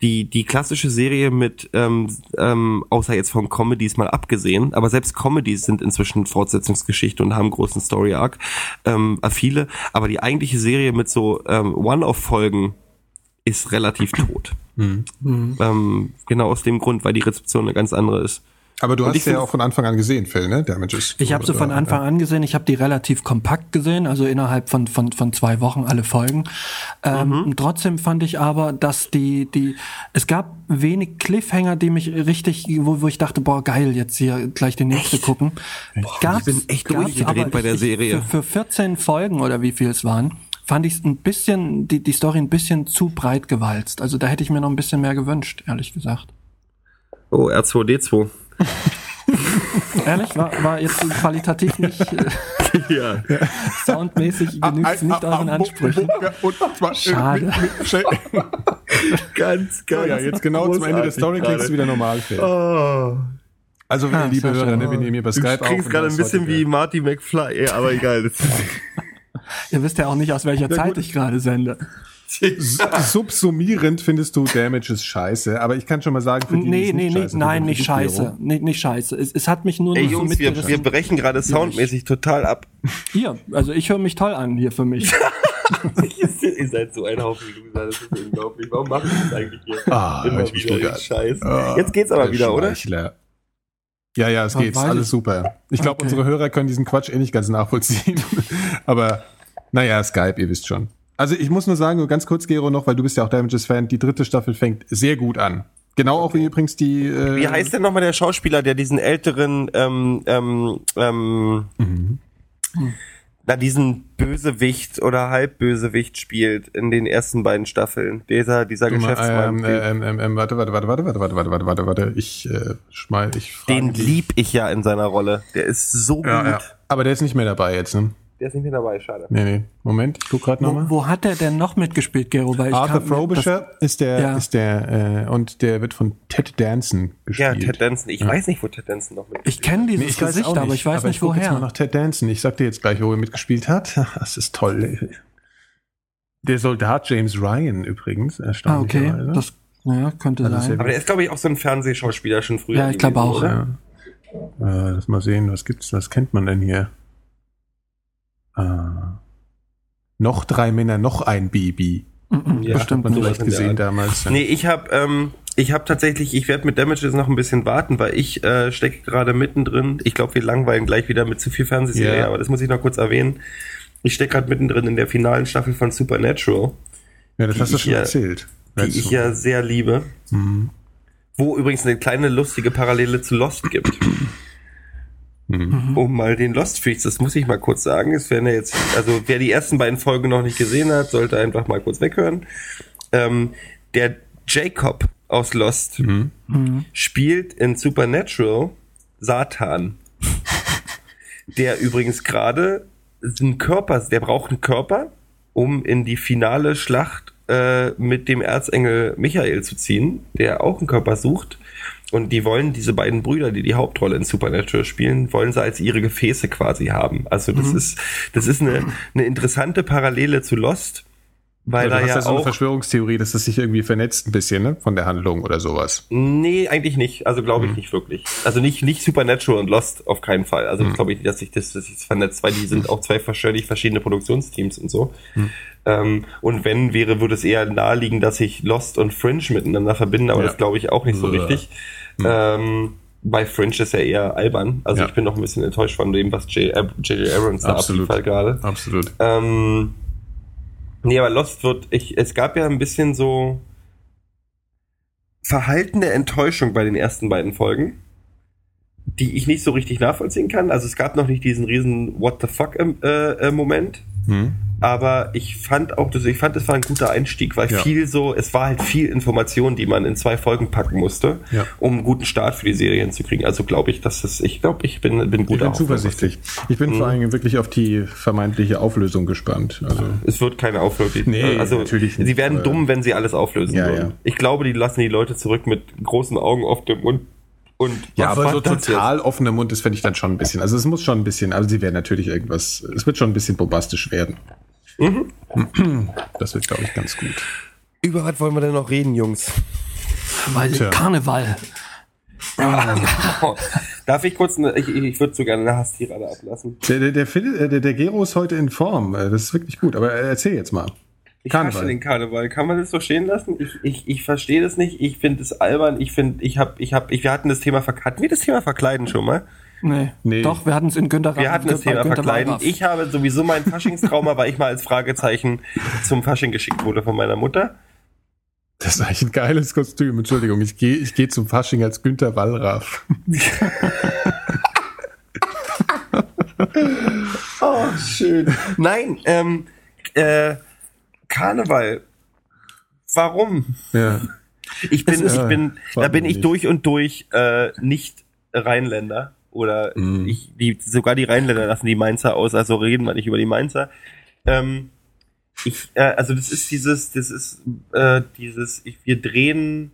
die die klassische Serie mit, ähm, ähm, außer jetzt von Comedies mal abgesehen, aber selbst Comedies sind inzwischen Fortsetzungsgeschichte und haben großen Story Arc, ähm, äh, viele. Aber die eigentliche Serie mit so ähm, One-Off-Folgen ist relativ tot. Mhm. Ähm, genau aus dem Grund, weil die Rezeption eine ganz andere ist. Aber du und hast ja auch von Anfang an gesehen, Phil, ne? Damages. Ich habe sie von Anfang an gesehen. Ich habe die relativ kompakt gesehen, also innerhalb von von von zwei Wochen alle Folgen. Ähm, mhm. Trotzdem fand ich aber, dass die die es gab wenig Cliffhanger, die mich richtig, wo, wo ich dachte, boah geil, jetzt hier gleich die nächste echt? gucken. Gab's, ich bin echt durchgedreht bei der Serie. Für, für 14 Folgen oder wie viel es waren fand ich ein bisschen, die, die Story ein bisschen zu breit gewalzt. Also da hätte ich mir noch ein bisschen mehr gewünscht, ehrlich gesagt. Oh, R2D2. Ehrlich, war, war jetzt qualitativ nicht äh, ja. soundmäßig genügt nicht euren Ansprüchen. Schade. ganz, ganz. So, ja, jetzt genau zum Ende der Story klingst du wieder normal, Phil. Oh. Also, ah, liebe Hörer, ne, wenn ihr mir bei Skype Du klingst gerade ein bisschen wie Marty McFly, ja, aber egal. ihr wisst ja auch nicht, aus welcher Zeit ich gerade sende. Subsumierend findest du Damages scheiße, aber ich kann schon mal sagen, für die nee, nee, nee, nein, nicht scheiße, nee, nicht scheiße. Es, es hat mich nur Ey, Jungs, so wir, wir brechen gerade soundmäßig total ab. Hier, also ich höre mich toll an hier für mich. Ihr seid so ein Haufen Loser, das ist unglaublich. Warum macht ihr das eigentlich hier? Ah, Immer wieder Scheiß. Oh, Jetzt geht's aber wieder, oder? Ja, ja, es geht. Alles super. Ich glaube, okay. unsere Hörer können diesen Quatsch eh nicht ganz nachvollziehen. aber naja, Skype, ihr wisst schon. Also ich muss nur sagen, nur ganz kurz, Gero, noch, weil du bist ja auch Damages-Fan, die dritte Staffel fängt sehr gut an. Genau auch wie übrigens die. Äh wie heißt denn nochmal der Schauspieler, der diesen älteren, ähm, ähm, ähm, mhm. na diesen Bösewicht oder Halbbösewicht spielt in den ersten beiden Staffeln. Dieser, dieser du Geschäftsmann. Ähm, ähm, ähm, ähm, warte, warte, warte, warte, warte, warte, warte, warte, warte, warte. Ich äh, schmal, ich frage Den lieb ich ja in seiner Rolle. Der ist so ja, gut. Ja. Aber der ist nicht mehr dabei jetzt, ne? Der ist nicht mehr dabei, schade. Nee, nee. Moment, ich guck gerade nochmal. Wo, wo hat der denn noch mitgespielt, Gero? Weil ich Arthur Frobisher ist der, ja. ist der, äh, und der wird von Ted Danson gespielt. Ja, Ted Danson. Ich ja. weiß nicht, wo Ted Danson noch mitgespielt hat. Ich kenne dieses nee, ich Gesicht, nicht, aber ich weiß aber nicht, ich woher. Jetzt mal nach Ted Danson. Ich sag dir jetzt gleich, wo er mitgespielt hat. Das ist toll. Der Soldat James Ryan übrigens, erstaunlicherweise. Ah, okay. Das, naja, könnte also sein. Aber der ist, glaube ich, auch so ein Fernsehschauspieler schon früher. Ja, ich glaube auch. Ja. Äh, lass mal sehen, was gibt's, was kennt man denn hier? Äh, noch drei Männer, noch ein Baby. Ja, Bestimmt man vielleicht gesehen damals. Nee, ich habe ähm, ich habe tatsächlich, ich werde mit Damages noch ein bisschen warten, weil ich äh, stecke gerade mittendrin. Ich glaube, wir langweilen gleich wieder mit zu viel Fernsehserie, ja. aber das muss ich noch kurz erwähnen. Ich stecke gerade mittendrin in der finalen Staffel von Supernatural. Ja, das hast du schon ja, erzählt. Die ich ja sehr liebe. Mhm. Wo übrigens eine kleine lustige Parallele zu Lost gibt. Mhm. Um mal den Lost Freaks, das muss ich mal kurz sagen. Es werden ja jetzt, also wer die ersten beiden Folgen noch nicht gesehen hat, sollte einfach mal kurz weghören. Ähm, der Jacob aus Lost mhm. spielt in Supernatural Satan. der übrigens gerade einen Körper, der braucht einen Körper, um in die finale Schlacht äh, mit dem Erzengel Michael zu ziehen, der auch einen Körper sucht und die wollen diese beiden Brüder, die die Hauptrolle in Supernatural spielen, wollen sie als ihre Gefäße quasi haben. Also das mhm. ist, das ist eine, eine interessante Parallele zu Lost weil also, da ja so auch eine Verschwörungstheorie, dass das sich irgendwie vernetzt ein bisschen, ne, von der Handlung oder sowas. Nee, eigentlich nicht. Also glaube ich mhm. nicht wirklich. Also nicht nicht Supernatural und Lost auf keinen Fall. Also mhm. glaube ich, dass sich das, dass sich das vernetzt, weil die sind auch zwei völlig verschiedene Produktionsteams und so. Mhm. Ähm, und wenn wäre, würde es eher naheliegen, dass sich Lost und Fringe miteinander verbinden, aber ja. das glaube ich auch nicht so richtig. Mhm. Ähm, bei Fringe ist ja eher albern. Also ja. ich bin noch ein bisschen enttäuscht von dem, was J.J. Abrams da abliefert gerade. Absolut. Ähm, Nee, aber Lost wird, ich, es gab ja ein bisschen so verhaltene Enttäuschung bei den ersten beiden Folgen, die ich nicht so richtig nachvollziehen kann. Also es gab noch nicht diesen riesen What the fuck äh, äh, Moment. Hm aber ich fand auch, ich fand, es war ein guter Einstieg, weil ja. viel so, es war halt viel Information, die man in zwei Folgen packen musste, ja. um einen guten Start für die Serien zu kriegen. Also glaube ich, dass es, ich glaube, ich bin, bin gut Ich bin zuversichtlich. Ich bin mhm. vor allem wirklich auf die vermeintliche Auflösung gespannt. Also es wird keine Auflösung. Nee, also natürlich nicht, sie werden dumm, wenn sie alles auflösen ja, würden. Ja. Ich glaube, die lassen die Leute zurück mit großen Augen auf dem Mund und ja, aber so total offener Mund ist, finde ich dann schon ein bisschen. Also es muss schon ein bisschen, also sie werden natürlich irgendwas, es wird schon ein bisschen bombastisch werden. Mhm. Das wird, glaube ich, ganz gut. Über was wollen wir denn noch reden, Jungs? Weil Tja. Karneval. Darf ich kurz, eine, ich, ich würde so gerne eine Hasstirade ablassen. Der, der, der, äh, der, der Gero ist heute in Form. Äh, das ist wirklich gut. Aber erzähl jetzt mal. Ich Karneval. den Karneval. Kann man das so stehen lassen? Ich, ich, ich verstehe das nicht. Ich finde es albern. Ich finde, ich habe, ich habe, ich, wir hatten das Thema Hatten wir das Thema Verkleiden schon mal? Nee. nee. Doch, wir hatten es in Günther Wir hatten das Thema Günther Verkleiden. Ich habe sowieso mein Faschingstrauma, weil ich mal als Fragezeichen zum Fasching geschickt wurde von meiner Mutter. Das ist eigentlich ein geiles Kostüm. Entschuldigung, ich gehe ich geh zum Fasching als Günther Wallraff. oh, schön. Nein, ähm, äh, Karneval. Warum? Ja. Ich bin, ist, ich bin, da bin ich durch und durch äh, nicht Rheinländer oder mm. ich, die, sogar die Rheinländer lassen die Mainzer aus, also reden wir nicht über die Mainzer. Ähm, ich, äh, also das ist dieses, das ist äh, dieses, ich, wir drehen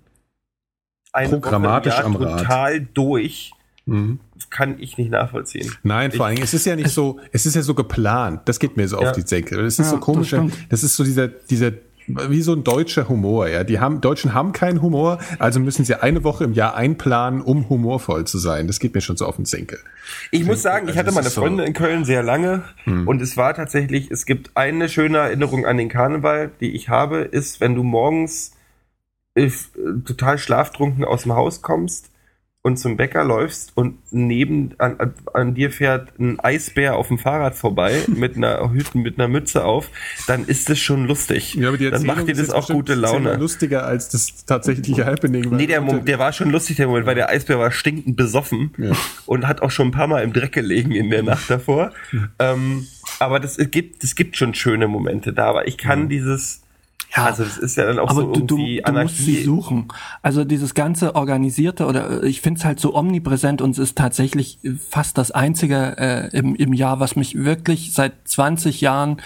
eine Programmatisch Woche am total Rad. durch. Mhm. Kann ich nicht nachvollziehen. Nein, vor allem, es ist ja nicht so, es ist ja so geplant. Das geht mir so ja. auf die Senkel. Das ist ja, so komisch. Das, das, ist so dieser, dieser wie so ein deutscher Humor, ja. Die haben, Deutschen haben keinen Humor, also müssen sie eine Woche im Jahr einplanen, um humorvoll zu sein. Das geht mir schon so auf den Senkel. Ich muss sagen, ich hatte meine Freunde so in Köln sehr lange hm. und es war tatsächlich, es gibt eine schöne Erinnerung an den Karneval, die ich habe, ist, wenn du morgens äh, total schlaftrunken aus dem Haus kommst und zum Bäcker läufst und neben an, an, dir fährt ein Eisbär auf dem Fahrrad vorbei mit einer Hütte, mit einer Mütze auf, dann ist das schon lustig. Ja, aber die dann macht dir das auch gute Laune. Lustiger als das tatsächliche Happening. Nee, der, der war schon lustig, der Moment, weil der Eisbär war stinkend besoffen ja. und hat auch schon ein paar Mal im Dreck gelegen in der Nacht davor. ähm, aber das gibt, es gibt schon schöne Momente da, aber ich kann ja. dieses ja, also das ist ja dann auch aber so du, irgendwie du, du musst sie suchen. Also dieses ganze organisierte oder äh, ich finde es halt so omnipräsent und es ist tatsächlich fast das einzige äh, im, im Jahr, was mich wirklich seit 20 Jahren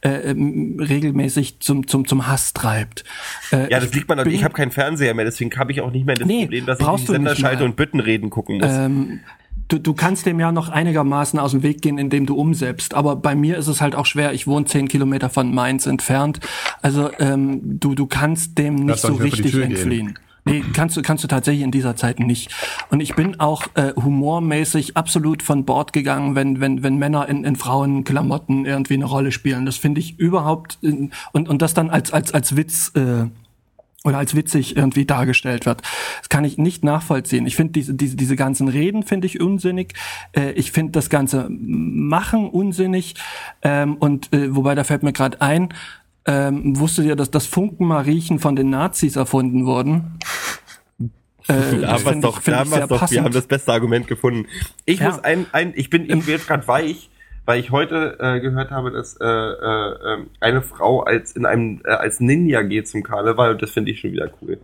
äh, regelmäßig zum zum zum Hass treibt. Äh, ja, das liegt man. Ich habe keinen Fernseher mehr, deswegen habe ich auch nicht mehr das nee, Problem, dass ich die Senderschalte und Büttenreden gucken muss. Ähm, du, du kannst dem ja noch einigermaßen aus dem Weg gehen, indem du umsetzt. Aber bei mir ist es halt auch schwer. Ich wohne zehn Kilometer von Mainz entfernt. Also ähm, du, du kannst dem nicht so richtig entfliehen. Gehen. Nee, kannst du, kannst du tatsächlich in dieser Zeit nicht. Und ich bin auch äh, humormäßig absolut von Bord gegangen, wenn, wenn, wenn Männer in, in Frauenklamotten irgendwie eine Rolle spielen. Das finde ich überhaupt, in, und, und das dann als, als, als Witz äh, oder als witzig irgendwie dargestellt wird. Das kann ich nicht nachvollziehen. Ich finde diese, diese, diese ganzen Reden finde ich unsinnig. Äh, ich finde das ganze Machen unsinnig. Ähm, und äh, wobei da fällt mir gerade ein, ähm, wusstet ihr, dass das Funkenmariechen von den Nazis erfunden wurden? Äh, da haben wir doch, da haben wir doch, wir haben das beste Argument gefunden. Ich ja. muss ein, ein, ich bin, ich werde gerade weich weil ich heute äh, gehört habe, dass äh, äh, ähm, eine Frau als in einem äh, als Ninja geht zum Karneval und das finde ich schon wieder cool.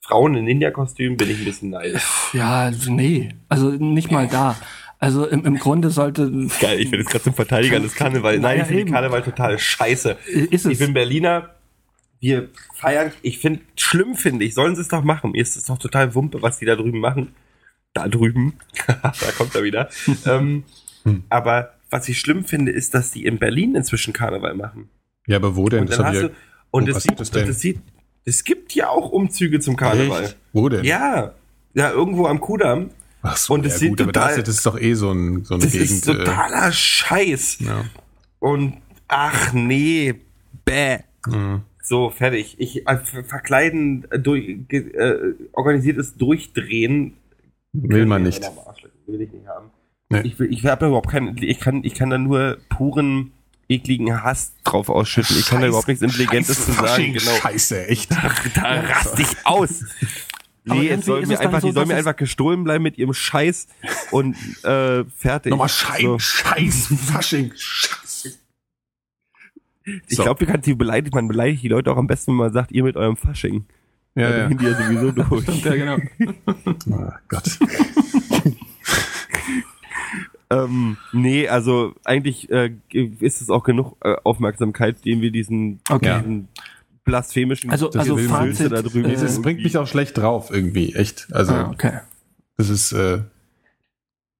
Frauen in Ninja-Kostüm bin ich ein bisschen neidisch. Ja, nee, also nicht mal da. Also im, im Grunde sollte. Geil, ich bin jetzt gerade zum Verteidiger des Karnevals. Nein, ja, ich finde Karneval total scheiße. Ist es. Ich bin Berliner, wir feiern, ich finde, schlimm finde ich, sollen sie es doch machen. Mir ist es doch total Wumpe, was die da drüben machen. Da drüben. da kommt er wieder. ähm, hm. Aber was ich schlimm finde, ist, dass die in Berlin inzwischen Karneval machen. Ja, aber wo denn? Und, dann hast du, und es sieht, das sieht, es gibt ja auch Umzüge zum Karneval. Echt? Wo denn? Ja, ja, irgendwo am Kudamm. Ach so, und es ja, sieht gut, total, aber das, das, ist doch eh so, ein, so eine das Gegend. Das ist totaler äh, Scheiß. Ja. Und ach nee, bäh. Mhm. So, fertig. Ich äh, verkleiden, äh, durch, äh, organisiertes Durchdrehen. Will man nicht. Will ich nicht haben. Nee. Ich, will, ich habe überhaupt keinen, ich kann, ich kann da nur puren ekligen Hass drauf ausschütten. Ich kann da überhaupt nichts Intelligentes zu sagen. Genau. Scheiße, echt. Da, da rast ich aus. Nee, es soll mir einfach, so, die soll mir einfach gestohlen bleiben mit ihrem Scheiß und äh, fertig. Nochmal Scheiß, so. Scheiß, Fasching, Scheiße. Ich so. glaube, beleidigt, man beleidigt die Leute auch am besten, wenn man sagt, ihr mit eurem Fasching. Ja, ja. Dann die ja sowieso durch. Stimmt, ja, genau. oh Gott. ähm, nee, also eigentlich äh, ist es auch genug äh, Aufmerksamkeit, den wir diesen, okay. diesen blasphemischen also, also Fazit, da drüben. Äh, das bringt mich auch schlecht drauf irgendwie, echt. Also ah, okay. das ist äh,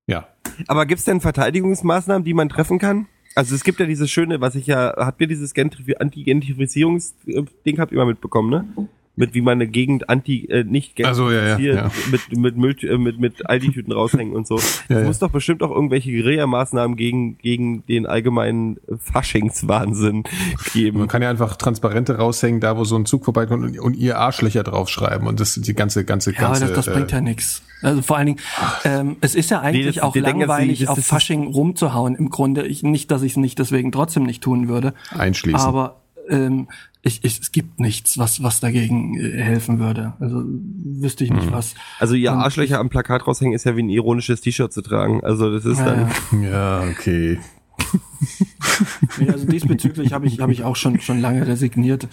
ja. Aber gibt's denn Verteidigungsmaßnahmen, die man treffen kann? Also es gibt ja dieses schöne, was ich ja, habt ihr dieses Anti-Gentrifizierungs-Ding habt ihr mal mitbekommen, ne? Mit wie man eine Gegend anti äh, nicht also, ja, ja, ja. mit mit Müll, äh, mit mit Aldi-Tüten raushängen und so. Ja, es muss doch bestimmt auch irgendwelche Guerilla-Maßnahmen gegen gegen den allgemeinen Faschingswahnsinn geben. Man kann ja einfach Transparente raushängen, da wo so ein Zug vorbeikommt und, und ihr Arschlöcher draufschreiben und das die ganze ganze ja, ganze. Ja, das, das bringt ja nichts. Also vor allen Dingen, ähm, es ist ja eigentlich nee, das, auch langweilig, denken, auf Fasching rumzuhauen. Im Grunde, ich, nicht, dass ich es nicht deswegen trotzdem nicht tun würde. Einschließen. Aber ähm, ich, ich, es gibt nichts, was, was dagegen äh, helfen würde. Also wüsste ich nicht mhm. was. Also ihr Arschlöcher am Plakat raushängen ist ja wie ein ironisches T-Shirt zu tragen. Also das ist ja, dann. Ja, okay. nee, also diesbezüglich habe ich, hab ich auch schon, schon lange resigniert.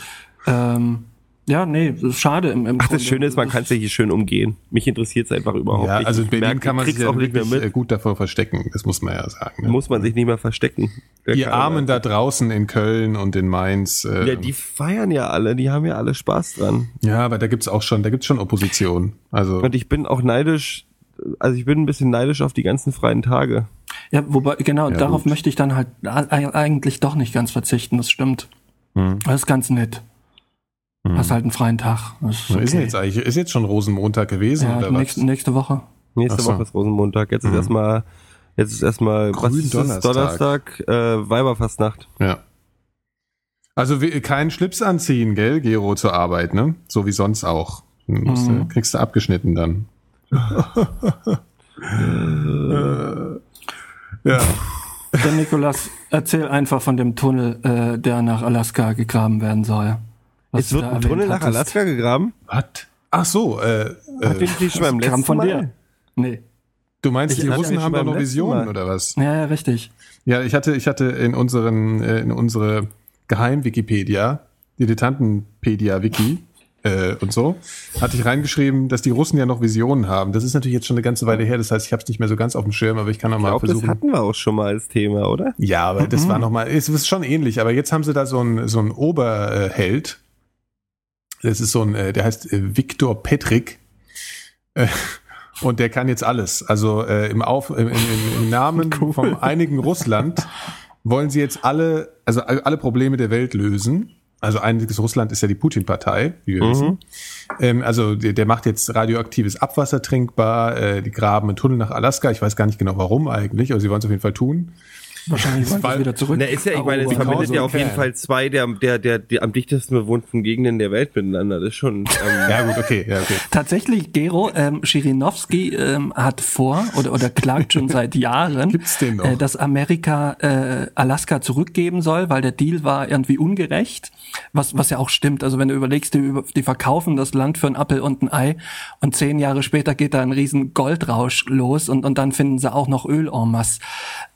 Ähm, ja, nee, das ist schade. Im, im Ach, das Schöne ist, man kann sich hier schön umgehen. Mich interessiert es einfach überhaupt ja, nicht. Also in Berlin merke, kann man sich ja auch nicht mehr mit. gut davor verstecken. Das muss man ja sagen. Ne? Muss man sich nicht mehr verstecken. Der die Armen da draußen in Köln und in Mainz. Äh, ja, die feiern ja alle. Die haben ja alle Spaß dran. Ja, aber da gibt's auch schon, da gibt's schon Opposition. Also und ich bin auch neidisch. Also ich bin ein bisschen neidisch auf die ganzen freien Tage. Ja, wobei genau ja, darauf gut. möchte ich dann halt eigentlich doch nicht ganz verzichten. Das stimmt. Hm. Das ist ganz nett. Mhm. Hast halt einen freien Tag. ist, okay. ist, jetzt eigentlich, ist jetzt schon Rosenmontag gewesen ja, oder nächste, was? Nächste Woche. Nächste so. Woche ist Rosenmontag. Jetzt ist mhm. erstmal, jetzt ist erstmal Gründonnerstag. Donnerstag, äh, Weiberfastnacht. Ja. Also keinen Schlips anziehen, gell, Gero, zur Arbeit, ne? So wie sonst auch. Musst mhm. du, kriegst du abgeschnitten dann. ja. Dann Nikolas, erzähl einfach von dem Tunnel, äh, der nach Alaska gegraben werden soll. Was es wird ein Tunnel nach Alaska gegraben? Was? Ach so, äh, Hat den nicht schon beim letzten von Mal? dir? Nee. Du meinst, ich die Russen haben doch noch Visionen Mal. oder was? Ja, ja, richtig. Ja, ich hatte, ich hatte in unseren, äh, in unsere Geheim-Wikipedia, Dilettantenpedia-Wiki, äh, und so, hatte ich reingeschrieben, dass die Russen ja noch Visionen haben. Das ist natürlich jetzt schon eine ganze Weile her, das heißt, ich habe es nicht mehr so ganz auf dem Schirm, aber ich kann noch mal versuchen. Das hatten wir auch schon mal als Thema, oder? Ja, aber mhm. das war noch mal, es ist schon ähnlich, aber jetzt haben sie da so einen so einen Oberheld, das ist so ein, äh, der heißt äh, Viktor Petrik. Äh, und der kann jetzt alles. Also im, Auf, im, im, im Namen cool. vom einigen Russland wollen sie jetzt alle, also alle Probleme der Welt lösen. Also einiges Russland ist ja die Putin-Partei, wie wir mhm. wissen. Ähm, also der, der macht jetzt radioaktives Abwasser trinkbar, äh, die graben einen Tunnel nach Alaska. Ich weiß gar nicht genau warum eigentlich, aber sie wollen es auf jeden Fall tun. Wahrscheinlich wollen sie wieder zurück. Na, ist ja, ich meine, es verbindet ja auf jeden Fall zwei der, der, der, der am dichtesten bewohnten Gegenden der Welt miteinander. Das ist schon. Ähm ja gut, okay, ja, okay. Tatsächlich, Gero ähm, Schirinowski ähm, hat vor oder oder klagt schon seit Jahren, Gibt's den noch? Äh, dass Amerika äh, Alaska zurückgeben soll, weil der Deal war irgendwie ungerecht. Was was ja auch stimmt. Also wenn du überlegst, die, die verkaufen das Land für ein Appel und ein Ei und zehn Jahre später geht da ein riesen Goldrausch los und und dann finden sie auch noch Öl en masse.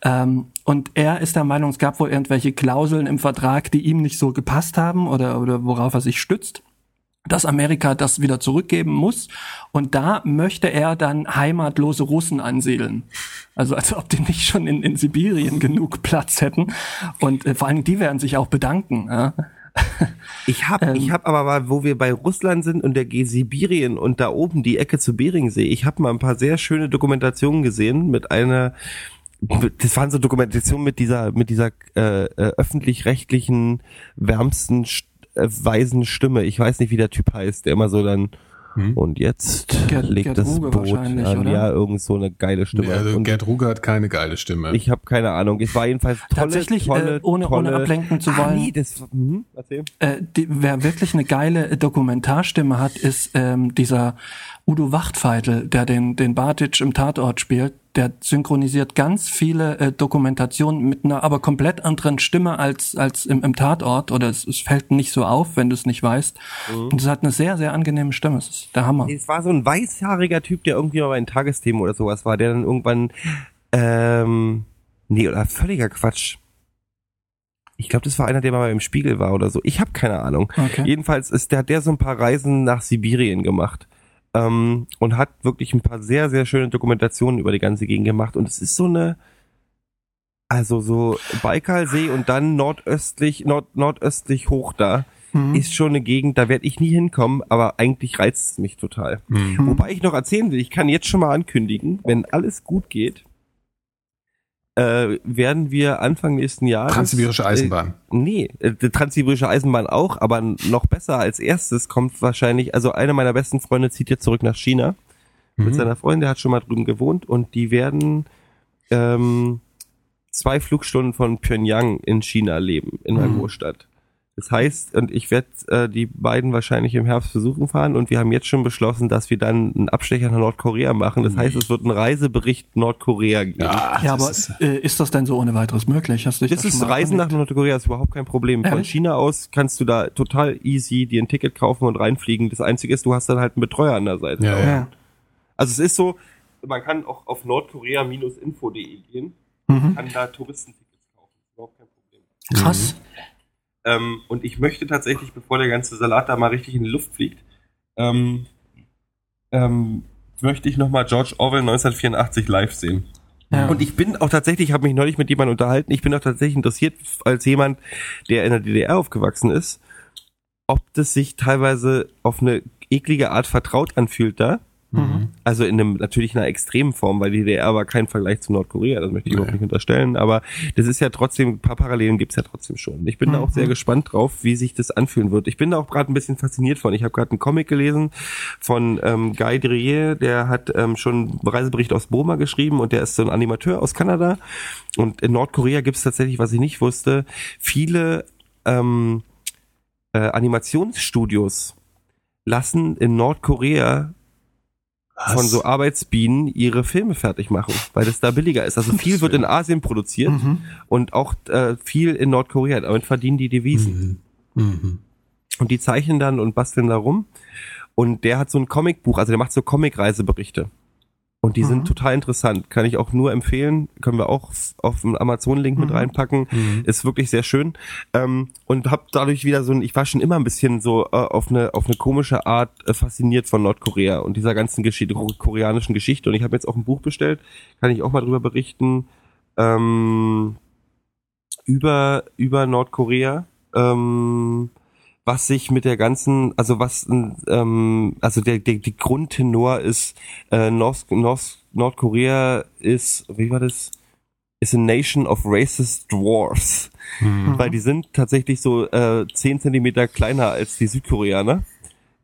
Ähm, und er ist der Meinung, es gab wohl irgendwelche Klauseln im Vertrag, die ihm nicht so gepasst haben oder, oder worauf er sich stützt dass Amerika das wieder zurückgeben muss. Und da möchte er dann heimatlose Russen ansiedeln. Also als ob die nicht schon in, in Sibirien genug Platz hätten. Und äh, vor allen Dingen, die werden sich auch bedanken. Ja? Ich habe, ähm, ich habe aber mal, wo wir bei Russland sind und der G Sibirien und da oben die Ecke zu Beringsee, ich habe mal ein paar sehr schöne Dokumentationen gesehen mit einer, das waren so Dokumentationen mit dieser, mit dieser äh, äh, öffentlich-rechtlichen wärmsten äh, weisen Stimme. Ich weiß nicht, wie der Typ heißt, der immer so dann hm? Und jetzt Gerd, legt Gerd das Ruge Boot an. Oder? Ja, irgend so eine geile Stimme. Ja, also Gerd Ruge hat keine geile Stimme. Ich habe keine Ahnung. Es war jedenfalls tolle, Tatsächlich, tolle, äh, ohne, tolle, ohne ablenken zu ah, wollen. Ah, nee, das, hm. Äh, die, wer wirklich eine geile Dokumentarstimme hat, ist ähm, dieser Udo Wachtfeitel, der den, den Bartic im Tatort spielt, der synchronisiert ganz viele äh, Dokumentationen mit einer aber komplett anderen Stimme als, als im, im Tatort oder es, es fällt nicht so auf, wenn du es nicht weißt. Mhm. Und es hat eine sehr, sehr angenehme Stimme. Es ist der Hammer. Es war so ein weißhaariger Typ, der irgendwie mal bei den Tagesthemen oder sowas war, der dann irgendwann, ähm, nee, oder völliger Quatsch. Ich glaube, das war einer, der mal im Spiegel war oder so. Ich habe keine Ahnung. Okay. Jedenfalls ist der, hat der so ein paar Reisen nach Sibirien gemacht ähm, und hat wirklich ein paar sehr, sehr schöne Dokumentationen über die ganze Gegend gemacht. Und es ist so eine, also so Baikalsee und dann nordöstlich, nord, nordöstlich hoch da. Mhm. Ist schon eine Gegend, da werde ich nie hinkommen, aber eigentlich reizt es mich total. Mhm. Wobei ich noch erzählen will, ich kann jetzt schon mal ankündigen, wenn alles gut geht, äh, werden wir Anfang nächsten Jahres. Transsibirische Eisenbahn. Äh, nee, äh, Transsibirische Eisenbahn auch, aber noch besser als erstes kommt wahrscheinlich, also einer meiner besten Freunde zieht jetzt zurück nach China mhm. mit seiner Freundin, der hat schon mal drüben gewohnt und die werden ähm, zwei Flugstunden von Pyongyang in China leben, in einer mhm. Großstadt. Das heißt, und ich werde äh, die beiden wahrscheinlich im Herbst besuchen fahren und wir haben jetzt schon beschlossen, dass wir dann einen Abstecher nach Nordkorea machen. Das heißt, es wird einen Reisebericht Nordkorea geben. Ja, ja aber ist, äh, ist das denn so ohne weiteres möglich? Hast du das, das ist Reisen nach Nordkorea ist überhaupt kein Problem. Von China aus kannst du da total easy dir ein Ticket kaufen und reinfliegen. Das Einzige ist, du hast dann halt einen Betreuer an der Seite. Ja, ja. Also es ist so, man kann auch auf nordkorea-info.de gehen mhm. kann da Touristentickets kaufen. Überhaupt kein Problem. Krass. Mhm. Ähm, und ich möchte tatsächlich, bevor der ganze Salat da mal richtig in die Luft fliegt, ähm, ähm, möchte ich nochmal George Orwell 1984 live sehen. Ja. Und ich bin auch tatsächlich, habe mich neulich mit jemandem unterhalten, ich bin auch tatsächlich interessiert, als jemand, der in der DDR aufgewachsen ist, ob das sich teilweise auf eine eklige Art vertraut anfühlt da. Mhm. Also in einem natürlich einer extremen Form, weil die DDR war kein Vergleich zu Nordkorea, das möchte ich überhaupt nicht unterstellen, aber das ist ja trotzdem, ein paar Parallelen gibt's ja trotzdem schon. Ich bin mhm. da auch sehr mhm. gespannt drauf, wie sich das anfühlen wird. Ich bin da auch gerade ein bisschen fasziniert von. Ich habe gerade einen Comic gelesen von ähm, Guy Drier, der hat ähm, schon einen Reisebericht aus Burma geschrieben und der ist so ein Animateur aus Kanada. Und in Nordkorea gibt's tatsächlich, was ich nicht wusste, viele ähm, äh, Animationsstudios lassen in Nordkorea was? von so Arbeitsbienen ihre Filme fertig machen, weil das da billiger ist. Also viel wird in Asien produziert mhm. und auch äh, viel in Nordkorea. Damit verdienen die Devisen. Mhm. Mhm. Und die zeichnen dann und basteln da rum. Und der hat so ein Comicbuch, also der macht so Comic-Reiseberichte. Und die mhm. sind total interessant. Kann ich auch nur empfehlen. Können wir auch auf den Amazon-Link mhm. mit reinpacken. Mhm. Ist wirklich sehr schön. Ähm, und hab dadurch wieder so ein, ich war schon immer ein bisschen so äh, auf eine auf eine komische Art äh, fasziniert von Nordkorea und dieser ganzen Geschichte, koreanischen Geschichte. Und ich habe jetzt auch ein Buch bestellt, kann ich auch mal drüber berichten. Ähm, über, über Nordkorea. Ähm, was sich mit der ganzen, also was, ähm, also der, der die Grundtenor ist, äh, Nord, Nord, Nordkorea ist, wie war das? Is a nation of racist dwarfs. Mhm. Weil die sind tatsächlich so äh, zehn Zentimeter kleiner als die Südkoreaner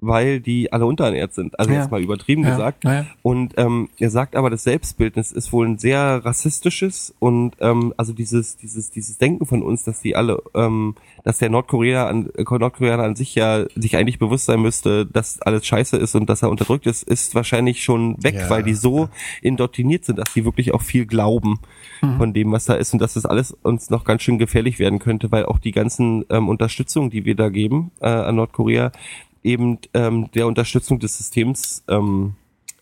weil die alle unterernährt sind. Also ja. jetzt mal übertrieben ja. gesagt. Ja. Und ähm, er sagt aber, das Selbstbildnis ist wohl ein sehr rassistisches und ähm, also dieses dieses dieses Denken von uns, dass die alle, ähm, dass der Nordkorea an Nordkoreaner an sich ja sich eigentlich bewusst sein müsste, dass alles Scheiße ist und dass er unterdrückt ist, ist wahrscheinlich schon weg, weil die so indoktriniert sind, dass die wirklich auch viel glauben mhm. von dem, was da ist und dass das alles uns noch ganz schön gefährlich werden könnte, weil auch die ganzen ähm, Unterstützung, die wir da geben äh, an Nordkorea, eben ähm, der Unterstützung des Systems ähm,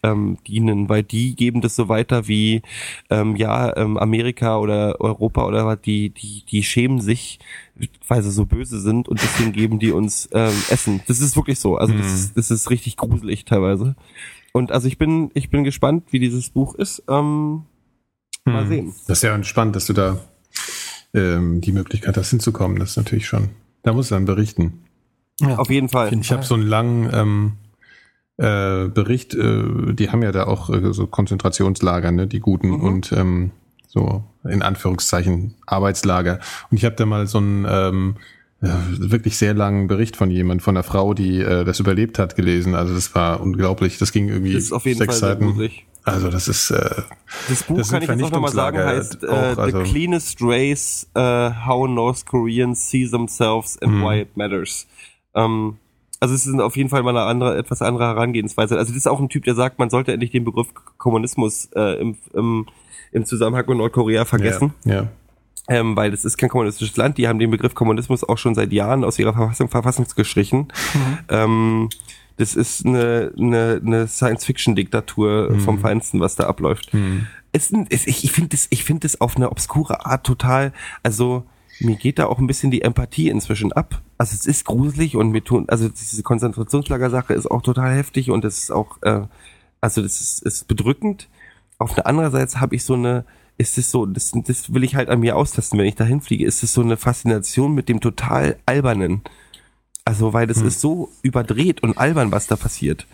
ähm, dienen, weil die geben das so weiter wie ähm, ja ähm, Amerika oder Europa oder was, die die die schämen sich, weil sie so böse sind und deswegen geben die uns ähm, Essen. Das ist wirklich so. Also das, mhm. ist, das ist richtig gruselig teilweise. Und also ich bin ich bin gespannt, wie dieses Buch ist. Ähm, mal mhm. sehen. Das ist ja spannend, dass du da ähm, die Möglichkeit hast hinzukommen. Das ist natürlich schon Da muss er dann berichten. Ja, auf jeden Fall. Ich habe so einen langen ähm, äh, Bericht, äh, die haben ja da auch äh, so Konzentrationslager, ne, die guten mhm. und ähm, so in Anführungszeichen Arbeitslager. Und ich habe da mal so einen ähm, wirklich sehr langen Bericht von jemand, von einer Frau, die äh, das überlebt hat, gelesen. Also das war unglaublich. Das ging irgendwie das ist auf jeden sechs Fall Seiten. Also das ist äh, das Buch das kann ich jetzt auch nochmal sagen heißt äh, auch, also The Cleanest Race: uh, How North Koreans See Themselves and mhm. Why It Matters. Ähm, also es ist auf jeden Fall mal eine andere, etwas andere Herangehensweise. Also das ist auch ein Typ, der sagt, man sollte endlich den Begriff Kommunismus äh, im, im, im Zusammenhang mit Nordkorea vergessen. Ja, ja. Ähm, weil das ist kein kommunistisches Land. Die haben den Begriff Kommunismus auch schon seit Jahren aus ihrer Verfassung verfassungsgeschrieben. Mhm. Ähm, das ist eine, eine, eine Science-Fiction-Diktatur mhm. vom Feinsten, was da abläuft. Mhm. Es, es, ich finde das, ich finde das auf eine obskure Art total, also mir geht da auch ein bisschen die Empathie inzwischen ab. Also es ist gruselig und mir tun, also diese Konzentrationslagersache ist auch total heftig und es ist auch, äh, also das ist, ist bedrückend. Auf der anderen Seite habe ich so eine, ist es so, das, das will ich halt an mir austesten, wenn ich dahin fliege, ist es so eine Faszination mit dem total albernen. Also, weil das hm. ist so überdreht und albern, was da passiert.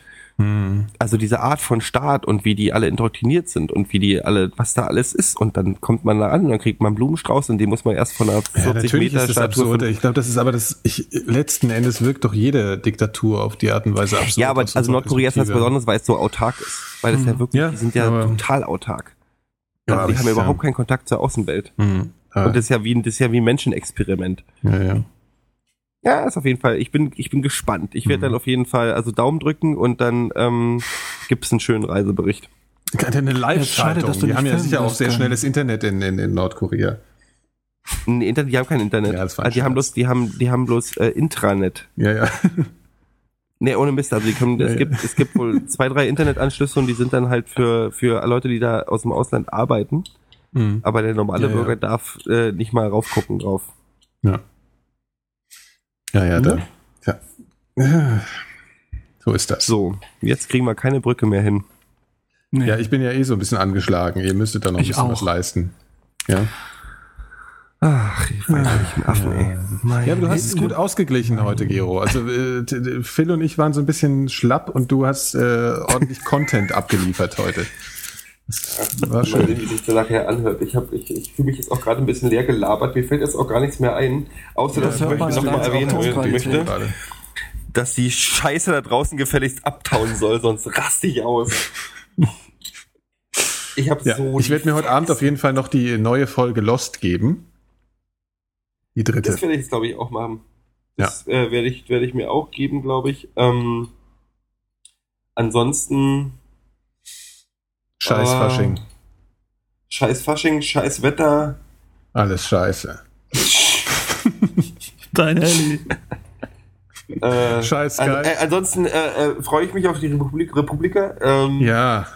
Also diese Art von Staat und wie die alle indoktriniert sind und wie die alle, was da alles ist. Und dann kommt man da an und dann kriegt man einen Blumenstrauß und den muss man erst von einer 40 ja, natürlich Meter ist das absurd. Ich glaube, das ist aber das, ich, letzten Endes wirkt doch jede Diktatur auf die Art und Weise absurd. Ja, aber also Nordkorea ist was Besonderes, weil es so autark ist. Weil es ja hm. wirklich, ja, die sind ja total autark. Ja, die haben ja überhaupt keinen Kontakt zur Außenwelt. Mhm. Und das ist ja wie, das ist ja wie ein Menschenexperiment. Ja, ja. Ja, ist auf jeden Fall. Ich bin, ich bin gespannt. Ich werde mhm. dann auf jeden Fall also Daumen drücken und dann ähm, gibt es einen schönen Reisebericht. Eine Live-Schaltung. Die haben ja sicher auch sehr schnelles Internet in, in, in Nordkorea. Nee, Internet, die haben kein Internet. Ja, das war also die haben bloß, die haben, die haben bloß äh, Intranet. Ja, ja. Nee, ohne Mist. Also die können, ja, es, ja. gibt, es gibt wohl zwei, drei Internetanschlüsse und die sind dann halt für, für Leute, die da aus dem Ausland arbeiten. Mhm. Aber der normale ja, Bürger darf äh, nicht mal raufgucken drauf. Ja. Ja, ja, da. Ja. So ist das. So, jetzt kriegen wir keine Brücke mehr hin. Nee. Ja, ich bin ja eh so ein bisschen angeschlagen. Ihr müsstet da noch ein ich bisschen auch. was leisten. Ja. Ach, ich weiß nicht, ein Affen, ey. Mein ja, aber du hast es gut ausgeglichen heute, Gero. Also äh, Phil und ich waren so ein bisschen schlapp und du hast äh, ordentlich Content abgeliefert heute. War schön. Mal wie sich so nachher anhört. Ich, hab, ich, ich fühle mich jetzt auch gerade ein bisschen leer gelabert. Mir fällt jetzt auch gar nichts mehr ein. Außer, dass ja, ich möchte nochmal erwähnen möchte, dass die Scheiße da draußen gefälligst abtauen soll, sonst raste ich aus. Ich habe ja, so. Ich werde mir heute Abend auf jeden Fall noch die neue Folge Lost geben. Die dritte. Das werde ich jetzt, glaube ich, auch machen. Das ja. äh, werde ich, werd ich mir auch geben, glaube ich. Ähm, ansonsten Scheiß Fasching. Äh, scheiß Fasching, scheiß Wetter. Alles scheiße. Dein Heli. äh, scheiß geil. Äh, ansonsten äh, äh, freue ich mich auf die Republik, Republika. Ähm, ja.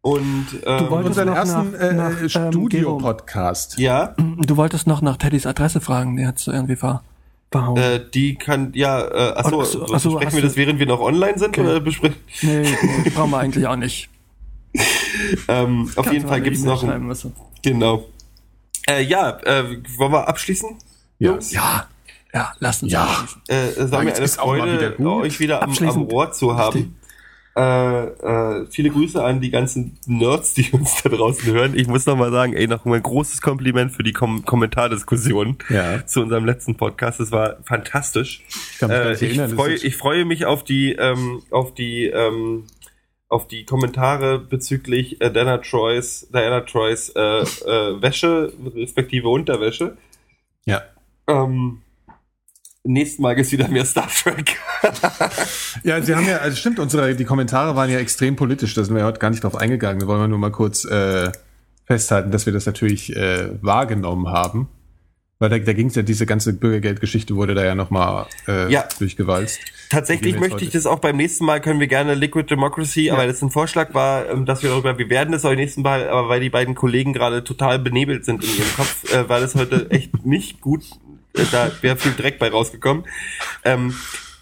Und ähm, du wolltest unseren ersten nach, äh, ähm, Studio-Podcast. Ja. Du wolltest noch nach Teddys Adresse fragen, der hat so irgendwie ver äh, die kann, ja, äh, achso, achso, achso besprechen wir das, während wir noch online sind? Okay. Oder besprechen? Nee, nee, brauchen wir eigentlich auch nicht. ähm, auf jeden Fall gibt es noch. Ein, genau. Äh, ja, äh, wollen wir abschließen? Ja. Ja. Ja, lass uns ja. abschließen. Äh, es war mir eine Freude, wieder euch wieder am, am Rohr zu haben. Äh, äh, viele Grüße an die ganzen Nerds, die uns da draußen hören. Ich muss noch mal sagen, ey, noch mal ein großes Kompliment für die Kom Kommentardiskussion ja. zu unserem letzten Podcast. Das war fantastisch. Ich, kann mich äh, ich, freu, ich freue mich auf die, ähm, auf die ähm, auf die Kommentare bezüglich äh, Diana Troys, Diana Troys äh, äh, Wäsche, respektive Unterwäsche. Ja. Ähm, nächsten Mal gibt es wieder mehr Star Trek. ja, sie haben ja, also stimmt, unsere, die Kommentare waren ja extrem politisch, da sind wir ja heute gar nicht drauf eingegangen. Wir wollen wir nur mal kurz äh, festhalten, dass wir das natürlich äh, wahrgenommen haben. Weil da, da ging es ja, diese ganze Bürgergeldgeschichte wurde da ja nochmal äh, ja. durchgewalzt. Tatsächlich möchte ich das auch beim nächsten Mal, können wir gerne Liquid Democracy, ja. aber das ein Vorschlag war, ähm, dass wir darüber, wir werden das auch nächsten Mal, aber weil die beiden Kollegen gerade total benebelt sind in ihrem Kopf, äh, war das heute echt nicht gut, äh, da wäre viel Dreck bei rausgekommen. Ähm,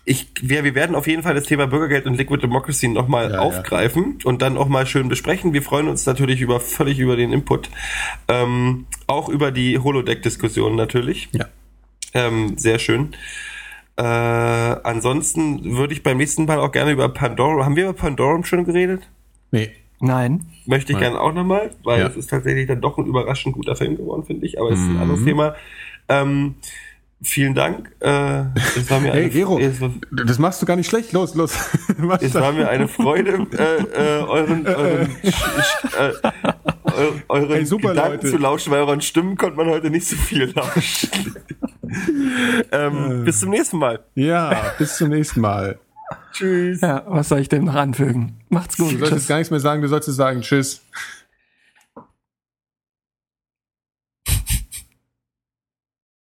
ich, wir, wir werden auf jeden Fall das Thema Bürgergeld und Liquid Democracy nochmal ja, aufgreifen ja. und dann auch mal schön besprechen. Wir freuen uns natürlich über völlig über den Input. Ähm, auch über die Holodeck-Diskussion natürlich. Ja. Ähm, sehr schön. Äh, ansonsten würde ich beim nächsten Mal auch gerne über Pandora. Haben wir über Pandorum schon geredet? Nee. Nein. Möchte ich Nein. gerne auch nochmal, weil Ja. es ist tatsächlich dann doch ein überraschend guter Film geworden, finde ich. Aber es ist ein Mhm. anderes Thema. Ähm, vielen Dank. Äh, es war mir Hey, eine, Gero, es war, das machst du gar nicht schlecht. Los, los. Es war mir eine Freude, äh, äh, euren, euren, äh, eu- euren Hey, super, Gedanken Leute. zu lauschen, weil euren Stimmen konnte man heute nicht so viel lauschen. ähm, bis zum nächsten Mal. Ja, bis zum nächsten Mal. Tschüss. Ja, was soll ich dem noch anfügen? Macht's Du gut. solltest Tschüss. gar nichts mehr sagen, du solltest sagen Tschüss.